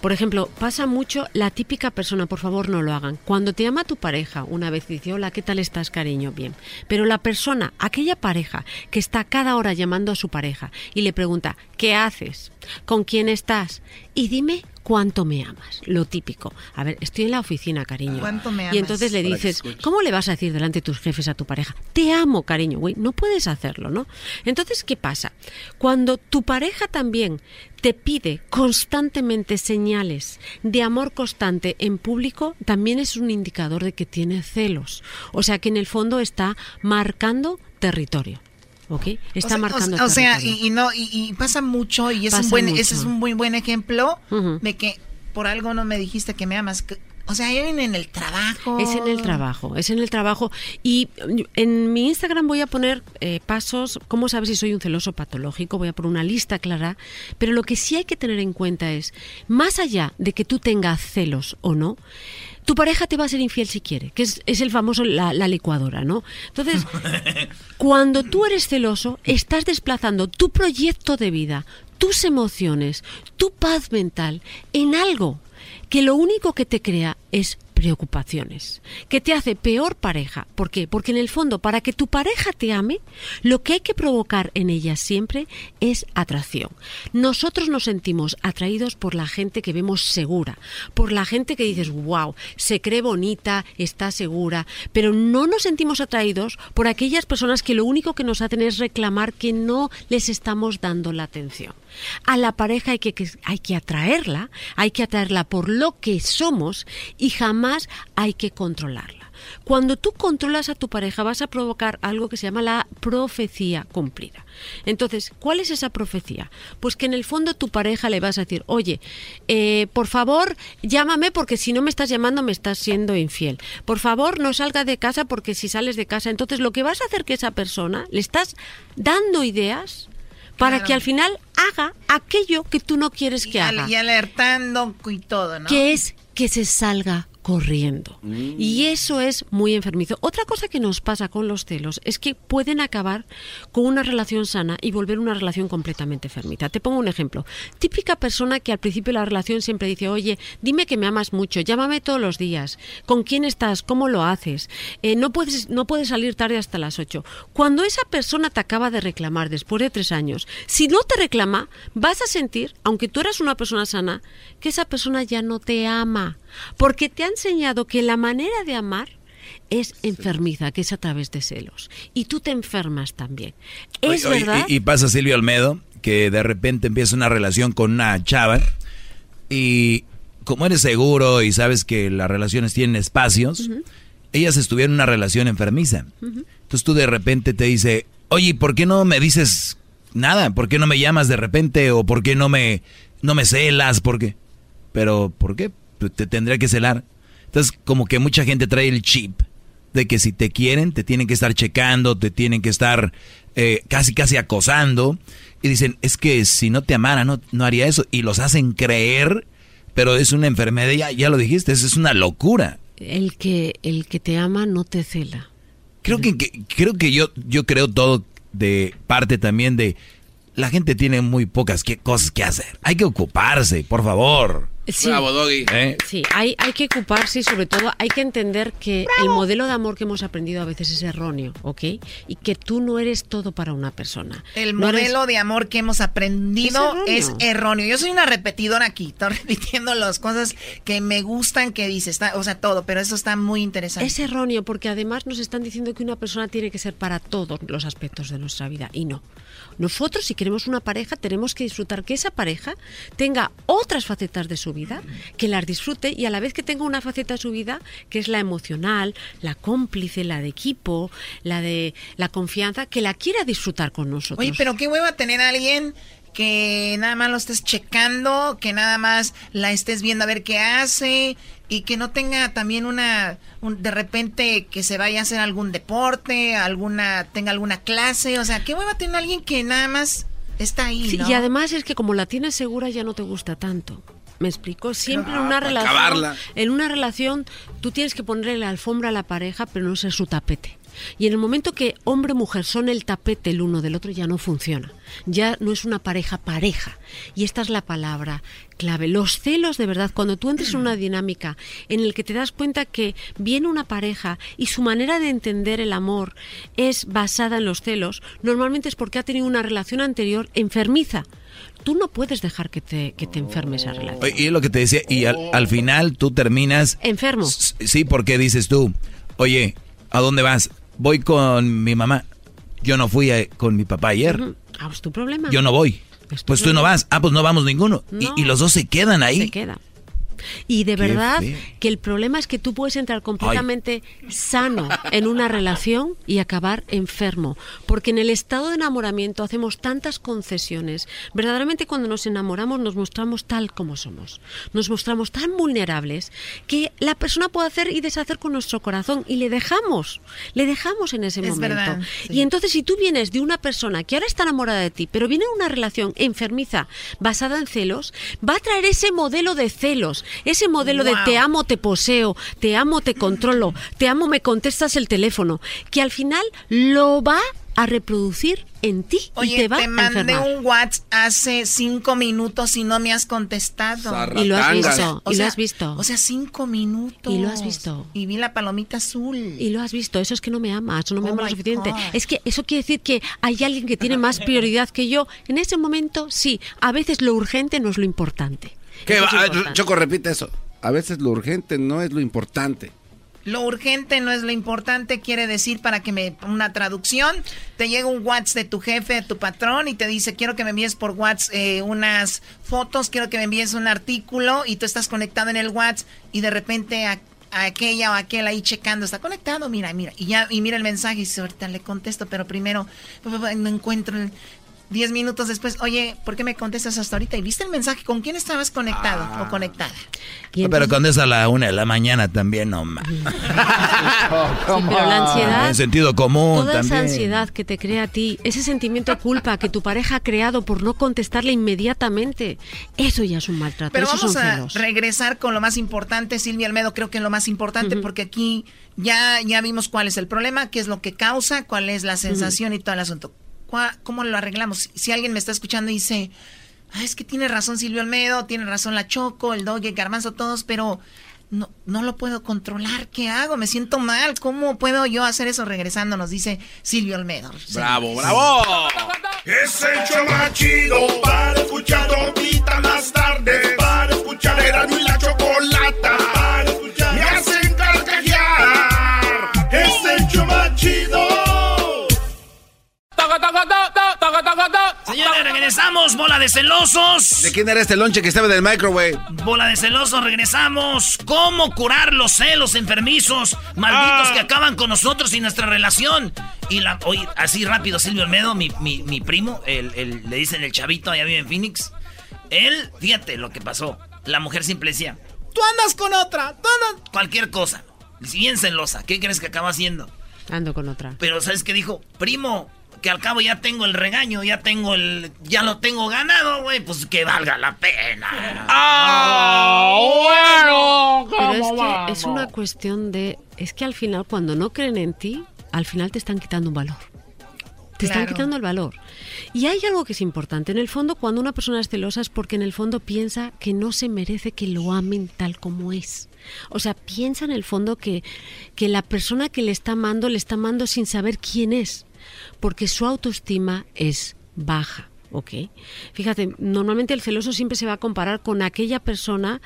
Por ejemplo, pasa mucho la típica persona, por favor no lo hagan. Cuando te llama tu pareja, una vez dice, hola, ¿qué tal estás, cariño? Bien. Pero la persona, aquella pareja que está cada hora llamando a su pareja y le pregunta, ¿qué haces? ¿Con quién estás? Y dime cuánto me amas. Lo típico. A ver, estoy en la oficina, cariño. ¿Cuánto me Y amas? entonces le dices. ¿cómo le vas a decir delante de tus jefes a tu pareja? Te amo, cariño, güey. No puedes hacerlo, ¿no? Entonces, ¿qué pasa? Cuando tu pareja también te pide constantemente señales de amor constante en público, también es un indicador de que tiene celos. O sea, que en el fondo está marcando territorio. ¿Ok? Está o sea, marcando o, o sea, y, y no, y, y pasa mucho, y es Pasa un buen, mucho. ese es un muy buen ejemplo de que por algo no me dijiste que me amas. O sea, en el trabajo. Es en el trabajo, es en el trabajo. Y en mi Instagram voy a poner eh, pasos, cómo sabes si soy un celoso patológico, voy a poner una lista clara, pero lo que sí hay que tener en cuenta es, más allá de que tú tengas celos o no, tu pareja te va a ser infiel si quiere, que es, es el famoso la, la licuadora, ¿no? Entonces, (laughs) cuando tú eres celoso, estás desplazando tu proyecto de vida, tus emociones, tu paz mental en algo que lo único que te crea es preocupaciones, que te hace peor pareja. ¿Por qué? Porque en el fondo, para que tu pareja te ame, lo que hay que provocar en ella siempre es atracción. Nosotros nos sentimos atraídos por la gente que vemos segura, por la gente que dices, wow, se cree bonita, está segura, pero no nos sentimos atraídos por aquellas personas que lo único que nos hacen es reclamar que no les estamos dando la atención. A la pareja hay que, hay que atraerla, hay que atraerla por lo que somos y jamás hay que controlarla. Cuando tú controlas a tu pareja vas a provocar algo que se llama la profecía cumplida. Entonces, ¿cuál es esa profecía? Pues que en el fondo tu pareja le vas a decir, oye, eh, por favor, llámame porque si no me estás llamando me estás siendo infiel. Por favor, no salgas de casa porque si sales de casa, entonces lo que vas a hacer que esa persona le estás dando ideas para Claro. que al final haga aquello que tú no quieres que al- haga y alertando y todo, ¿no? que es que se salga corriendo. Y eso es muy enfermizo. Otra cosa que nos pasa con los celos es que pueden acabar con una relación sana y volver una relación completamente enfermita. Te pongo un ejemplo. Típica persona que al principio de la relación siempre dice, oye, dime que me amas mucho, llámame todos los días, con quién estás, cómo lo haces, Eh, no, puedes, no puedes salir tarde hasta las 8. Cuando esa persona te acaba de reclamar después de tres años, si no te reclama, vas a sentir, aunque tú eras una persona sana, que esa persona ya no te ama. Porque te ha enseñado que la manera de amar es enfermiza, que es a través de celos. Y tú te enfermas también. Es Oye, oye, verdad. Y, y pasa Silvio Almedo, que de repente empieza una relación con una chava y como eres seguro y sabes que las relaciones tienen espacios, ellas estuvieron en una relación enfermiza. Entonces tú de repente te dice, oye, ¿por qué no me dices nada? ¿Por qué no me llamas de repente? ¿O por qué no me, no me celas? ¿Por qué? Pero, ¿por qué? Pues Te tendré que celar. Entonces, como que mucha gente trae el chip de que si te quieren, te tienen que estar checando, te tienen que estar eh, casi, casi acosando. Y dicen, es que si no te amara, no, no haría eso. Y los hacen creer, pero es una enfermedad, ya, ya lo dijiste, eso es una locura. El que, el que te ama no te cela. Creo que, que- creo que yo, yo creo todo de parte también de la gente tiene muy pocas que- cosas que hacer. Hay que ocuparse, por favor. Sí. ¿Eh? Sí, hay, hay que ocuparse y sobre todo hay que entender que el modelo de amor que hemos aprendido a veces es erróneo, ¿ok? Y que tú no eres todo para una persona. El No eres- modelo de amor que hemos aprendido Es es erróneo. erróneo. Yo soy una repetidora aquí, estoy (laughs) repitiendo las cosas que me gustan que dice, está, o sea, todo, pero eso está muy interesante. Es erróneo porque además nos están diciendo que una persona tiene que ser para todos los aspectos de nuestra vida y no. Nosotros si queremos una pareja tenemos que disfrutar que esa pareja tenga otras facetas de su vida, que las disfrute y a la vez que tenga una faceta de su vida que es la emocional, la cómplice, la de equipo, la de la confianza, que la quiera disfrutar con nosotros. Oye, pero qué hueva tener a alguien que nada más lo estés checando, que nada más la estés viendo a ver qué hace y que no tenga también una un- de repente que se vaya a hacer algún deporte, alguna tenga alguna clase, o sea, qué hueva tener a alguien que nada más está ahí, Sí, ¿no? Y además es que como la tienes segura ya no te gusta tanto. ¿Me explico? Siempre en una relación, acabarla. en una relación tú tienes que ponerle la alfombra a la pareja, pero no ser su tapete. Y en el momento que hombre y mujer son el tapete el uno del otro ya no funciona. Ya no es una pareja pareja. Y esta es la palabra clave. Los celos de verdad, cuando tú entres en una dinámica en el que te das cuenta que viene una pareja y su manera de entender el amor es basada en los celos, normalmente es porque ha tenido una relación anterior enfermiza. Tú no puedes dejar que te, que te enferme esa relación. Y es lo que te decía, y al, al final tú terminas... Enfermo. Sí, porque dices tú, oye, ¿a dónde vas? Voy con mi mamá. Yo no fui a- con mi papá ayer. Ah, es tu problema. Yo no voy. Pues tú no vas. Ah, pues no vamos ninguno. Y- No. Y, los dos se quedan ahí. Se queda. Y de Qué verdad que el problema es que tú puedes entrar completamente sano en una relación y acabar enfermo. Porque en el estado de enamoramiento hacemos tantas concesiones. Verdaderamente cuando nos enamoramos nos mostramos tal como somos. Nos mostramos tan vulnerables que la persona puede hacer y deshacer con nuestro corazón y le dejamos. Le dejamos en ese Es momento. verdad, sí. Y entonces si tú vienes de una persona que ahora está enamorada de ti, pero viene de una relación enfermiza basada en celos, va a traer ese modelo de celos, ese modelo de Wow. te amo, te poseo, te amo, te controlo, te amo, me contestas el teléfono, que al final lo va a reproducir en ti y Oye, te va te a mandé enfermar. un WhatsApp hace cinco minutos y no me has contestado. Y lo has visto, O sea, y lo has visto. O sea, cinco minutos. Y lo has visto. Y vi la palomita azul. Y lo has visto, eso es que no me amas, no me Oh amas lo suficiente. God. Es que eso quiere decir que hay alguien que tiene más prioridad que yo. En ese momento, sí, a veces lo urgente no es lo importante. ¿Qué va? es Ah. Choco, repite eso. A veces lo urgente no es lo importante. Lo urgente no es lo importante, quiere decir para que me una traducción, te llega un WhatsApp de tu jefe, de tu patrón y te dice, quiero que me envíes por WhatsApp eh, unas fotos, quiero que me envíes un artículo y tú estás conectado en el WhatsApp y de repente a, a aquella o aquel ahí checando, está conectado, mira, mira, y ya y mira el mensaje y dice, ahorita le contesto, pero primero no encuentro el... Diez minutos después, oye, ¿por qué me contestas hasta ahorita? ¿Y viste el mensaje? ¿Con quién estabas conectado o conectada? Pero cuando es a la una de la mañana también, no ma- (laughs) pero la ansiedad- En sentido común Toda también. esa ansiedad que te crea a ti, ese sentimiento de culpa que tu pareja ha creado por no contestarle inmediatamente, eso ya es un maltrato. Pero esos vamos son a celos. regresar con lo más importante, Silvia Almedo, creo que lo más importante, porque aquí ya, ya vimos cuál es el problema, qué es lo que causa, cuál es la sensación y todo el asunto. ¿Cómo lo arreglamos? Si alguien me está escuchando y dice, ah, es que tiene razón Silvio Almedo, tiene razón la Choco, el Doge, Garbanzo, todos, pero no, no lo puedo controlar. ¿Qué hago? Me siento mal. ¿Cómo puedo yo hacer eso regresando? Nos dice Silvio Almedo. ¡Bravo, sí. bravo! Es el show más chido para escuchar ahorita las tardes, para escuchar era y la Chocolata, para escuchar me hacen carcajear. Es el show más chido regresamos, bola de celosos. ¿De quién era este lonche que estaba del microwave? Bola de celosos, regresamos. ¿Cómo curar los celos enfermizos, malditos Ah. que acaban con nosotros y nuestra relación? Y la, oye, así rápido, Silvio Olmedo, mi, mi, mi primo, el, el- le dicen el chavito, allá vive en Phoenix. Él, fíjate lo que pasó. La mujer siempre decía, Tú andas con otra. Tú andas... cualquier cosa. Si bien celosa, ¿qué crees que acaba haciendo? Ando con otra. Pero ¿sabes qué dijo? Primo, que al cabo ya tengo el regaño, ya tengo el... Ya lo tengo ganado, güey, pues que valga la pena. bueno! Pero es que es una cuestión de... Es que al final, cuando no creen en ti, al final te están quitando un valor. Te están quitando el valor. Y hay algo que es importante. En el fondo, cuando una persona es celosa es porque en el fondo piensa que no se merece que lo amen tal como es. O sea, piensa en el fondo que, que la persona que le está amando le está amando sin saber quién es. Porque su autoestima es baja. ¿ok? Fíjate, normalmente el celoso siempre se va a comparar con aquella persona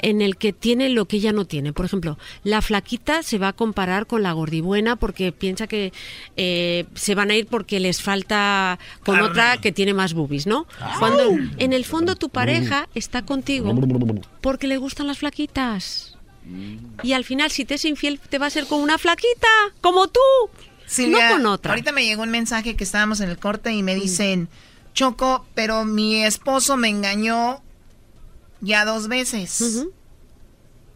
en el que tiene lo que ella no tiene. Por ejemplo, la flaquita se va a comparar con la gordibuena porque piensa que eh, se van a ir porque les falta con Carne. otra que tiene más boobies, ¿no? Cuando en el fondo tu pareja está contigo porque le gustan las flaquitas. Y al final, si te es infiel, te va a ser con una flaquita, como tú. Silvia, no con otra. Ahorita me llegó un mensaje que estábamos en el corte y me dicen, Choco, pero mi esposo me engañó ya dos veces.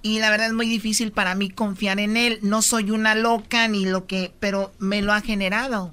Y la verdad es muy difícil para mí confiar en él. No soy una loca ni lo que, pero me lo ha generado.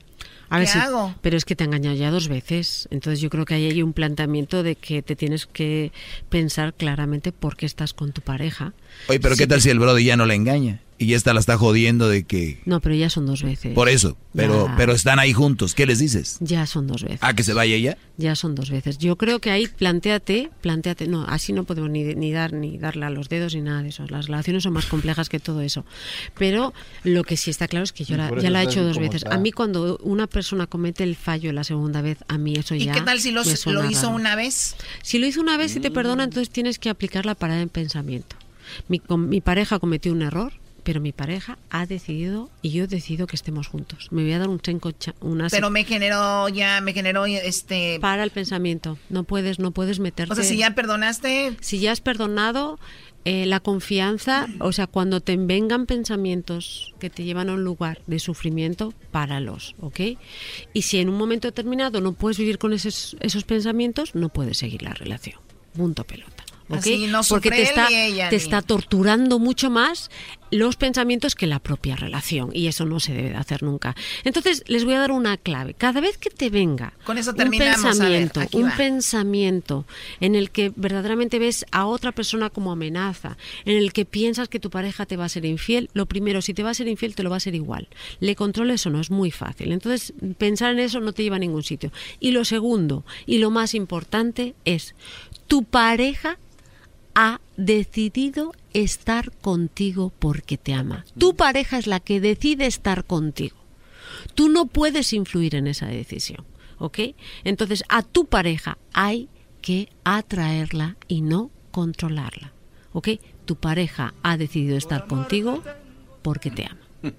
A ver ¿Qué hago? Pero es que te ha engañado ya dos veces. Entonces yo creo que ahí hay un planteamiento de que te tienes que pensar claramente por qué estás con tu pareja. Oye, pero Sí. ¿qué tal si el brody ya no la engaña? Y esta la está jodiendo de que... No, pero ya son dos veces. Por eso, pero, Ya. pero están ahí juntos. ¿Qué les dices? Ya son dos veces. ¿A que se vaya ella? Ya son dos veces. Yo creo que ahí planteate, planteate, no, así no podemos ni, ni dar ni darle a los dedos ni nada de eso. Las relaciones son más complejas que todo eso. Pero lo que sí está claro es que yo la- ya la he hecho dos veces. está. A mí cuando una persona comete el fallo la segunda vez, a mí eso ¿Y ya qué tal si lo, hizo raro. una vez? Si lo hizo una vez y te perdona, entonces tienes que aplicar la parada en pensamiento. Mi, com- mi pareja cometió un error, pero mi pareja ha decidido y yo decido que estemos juntos. Me voy a dar un chenco, una Pero me generó ya, me generó este... para el pensamiento. No puedes, no puedes meterte. O sea, si ya perdonaste... Si ya has perdonado, eh, la confianza, o sea, cuando te vengan pensamientos que te llevan a un lugar de sufrimiento, páralos, ¿ok? Y si en un momento determinado no puedes vivir con esos, esos pensamientos, no puedes seguir la relación. Punto pelota. ¿Ok? Así no Porque te está, ella, te está torturando mucho más los pensamientos que la propia relación y eso no se debe de hacer nunca. Entonces les voy a dar una clave. Cada vez que te venga Con eso un ver, pensamiento, un va. pensamiento en el que verdaderamente ves a otra persona como amenaza, en el que piensas que tu pareja te va a ser infiel, lo primero, si te va a ser infiel, te lo va a ser igual. Le controles o no, es muy fácil. Entonces, pensar en eso no te lleva a ningún sitio. Y lo segundo, y lo más importante, es tu pareja ha decidido estar contigo porque te ama. Tu pareja es la que decide estar contigo. Tú no puedes influir en esa decisión, ¿ok? Entonces a tu pareja hay que atraerla y no controlarla, ¿ok? Tu pareja ha decidido estar contigo porque te ama. (laughs)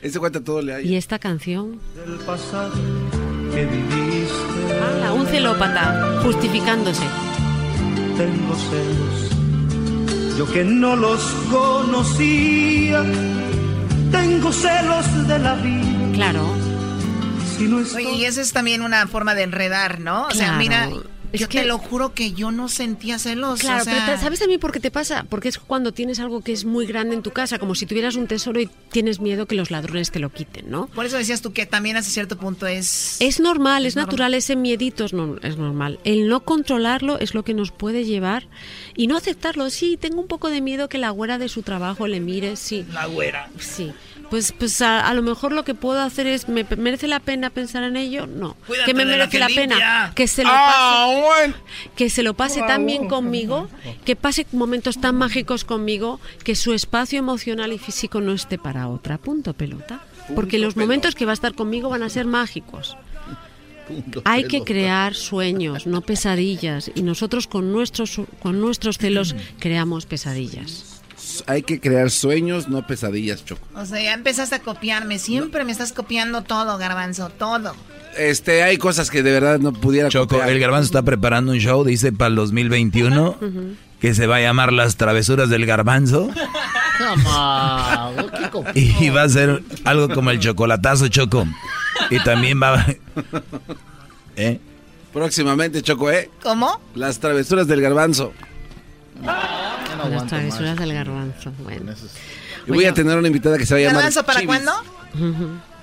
Ese cuenta todo le hay. Y esta canción, del pasado que viviste. ¡Hala! un celópata justificándose. Tengo celos, yo que no los conocía. Tengo celos de la vida. Claro. Si no es Oye, y esa es también una forma de enredar, ¿no? O sea, mira, Es yo que- te lo juro que yo no sentía celos. Claro, o sea, pero ¿sabes también por qué te pasa? Porque es cuando tienes algo que es muy grande en tu casa, como si tuvieras un tesoro y tienes miedo que los ladrones te lo quiten, ¿no? Por eso decías tú que también hasta cierto punto es... Es normal, es, Es normal. natural, ese miedito es, no- es normal. El no controlarlo es lo que nos puede llevar y no aceptarlo. Sí, tengo un poco de miedo que la güera de su trabajo le mire, sí. La güera. Sí. Pues, pues a, a lo mejor lo que puedo hacer es, ¿me merece la pena pensar en ello? No. Cuídate ¿Que me la merece que la pena? Que se lo Ah, pase, que se lo pase tan bien conmigo, que pase momentos tan mágicos conmigo, que su espacio emocional y físico no esté para otra. Punto pelota. Porque los momentos que va a estar conmigo van a ser mágicos. Hay que crear sueños, no pesadillas. Y nosotros con nuestros, con nuestros celos creamos pesadillas. Hay que crear sueños, no pesadillas, Choco. O sea, ya empezaste a copiarme. Siempre me estás copiando todo, garbanzo, todo. este, hay cosas que de verdad no pudiera Choco, copiar. el garbanzo está preparando un show, dice, para el 2021, que se va a llamar Las Travesuras del Garbanzo. Y va a ser algo como el chocolatazo, Choco. Y también va... ¿Eh? Próximamente, Choco, ¿eh? ¿Cómo? Las travesuras del garbanzo. Las travesuras del garbanzo. Bueno. Y voy a tener una invitada que se va a llamar... ¿Garbanzo para Chivis. cuándo?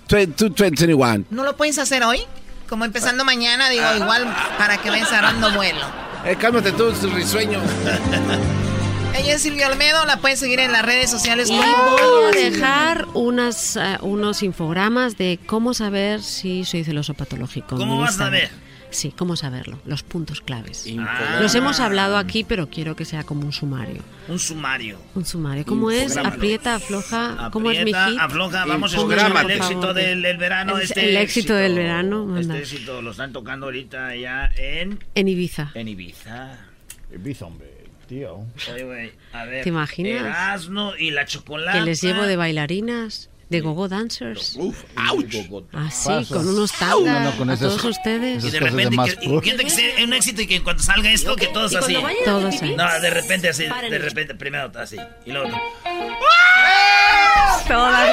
2021. ¿No lo puedes hacer hoy? Como empezando mañana, digo, igual para que vayas agarrando vuelo. Eh, cálmate tú, es risueño. Ella es Silvia Olmedo, la pueden seguir en las redes sociales. Y voy a dejar unas, eh, unos infogramas de cómo saber si soy celoso patológico. ¿Cómo vas a ver? Sí, cómo saberlo. Los puntos claves. Ah. Los hemos hablado aquí, pero quiero que sea como un sumario. Un sumario. Un sumario. ¿Cómo es? Aprieta, afloja. ¿Cómo es mi hit? afloja, vamos a escuchar el éxito del, del verano. El- este el éxito del verano, manda. Este éxito lo están tocando ahorita allá en, En Ibiza. en Ibiza. Ibiza, hombre, tío. Oye, a ver. ¿Te imaginas? Erasmo y la chocolate. Que les llevo de bailarinas, de gogo dancers. Así, Paso. con unos Au. tangas. No, no, con a esas- todos ustedes. Y de repente, que, y que sea un éxito y que cuando salga esto, que todos así. Todos pipí, No, de repente así, paren de repente, primero así. Y luego. Todas las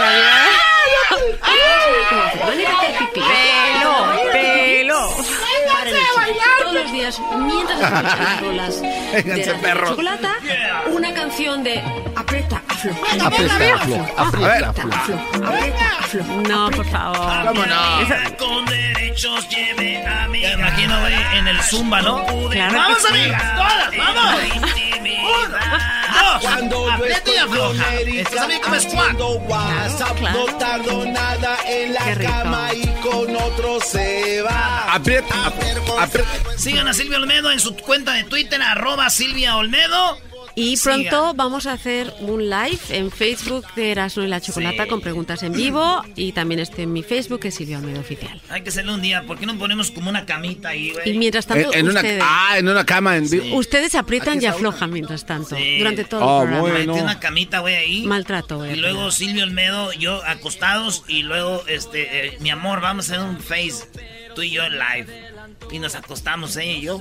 Van a ir a hacer pipí. Pelo, pelo. Todos los días, mientras escuchan las (laughs) rolas de la chocolata, una canción de aprieta. Aprieta, afloja, aprieta. Aprieta, afloja. No, por favor. ¿Cómo no? Esa- Con derechos lleve a mi. Me imagino en el Zumba, ¿no? Claro ¡Vamos, que sí. amigas! ¡Todas! ¡Vamos! ¡Dos! ¡Aprieta y afloja! Esto también como squat. Claro. tardo nada en la cama y con otro se va. Aprieta, aprieta. Sigan a Silvia Olmedo en su cuenta de Twitter, arroba Silvia Olmedo. Y pronto vamos a hacer un live en Facebook de Erasmo y la Chocolata Sí. con preguntas en vivo y también estoy en mi Facebook que es Silvia Olmedo Oficial. Hay que hacerlo un día. ¿Por qué no ponemos como una camita ahí, güey? Y mientras tanto, En, en una, ustedes, ah, en una cama en vivo. ustedes aprietan y aflojan mientras tanto, Sí. durante todo Oh, el programa. bueno. Una camita, güey, ahí. Maltrato, güey. Y luego Silvio Olmedo, yo acostados y luego, este, eh, mi amor, vamos a hacer un face, tú y yo en live. Y nos acostamos, ella y yo.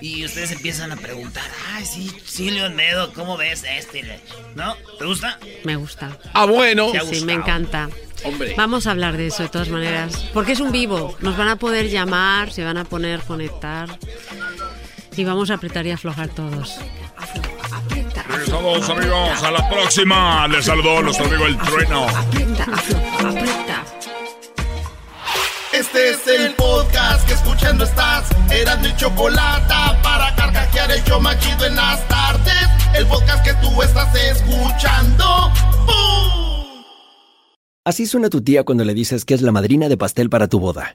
Y ustedes empiezan a preguntar, ay, sí, Silvio Olmedo, ¿cómo ves este? ¿No? ¿Te gusta? Me gusta. Ah, bueno. Sí, ¿Te ha sí, me encanta. Hombre. Vamos a hablar de eso de todas maneras. Porque es un vivo. Nos van a poder llamar, se van a poner conectar. Y vamos a apretar y aflojar todos. Regresamos amigos, a la próxima. Les saludó nuestro amigo el trueno. Aprieta, aprieta. Este es el podcast que escuchando estás. Eran mi chocolate para carcajear el show machido en las tardes. El podcast que tú estás escuchando. ¡Bum! Así suena tu tía cuando le dices que es la madrina de pastel para tu boda.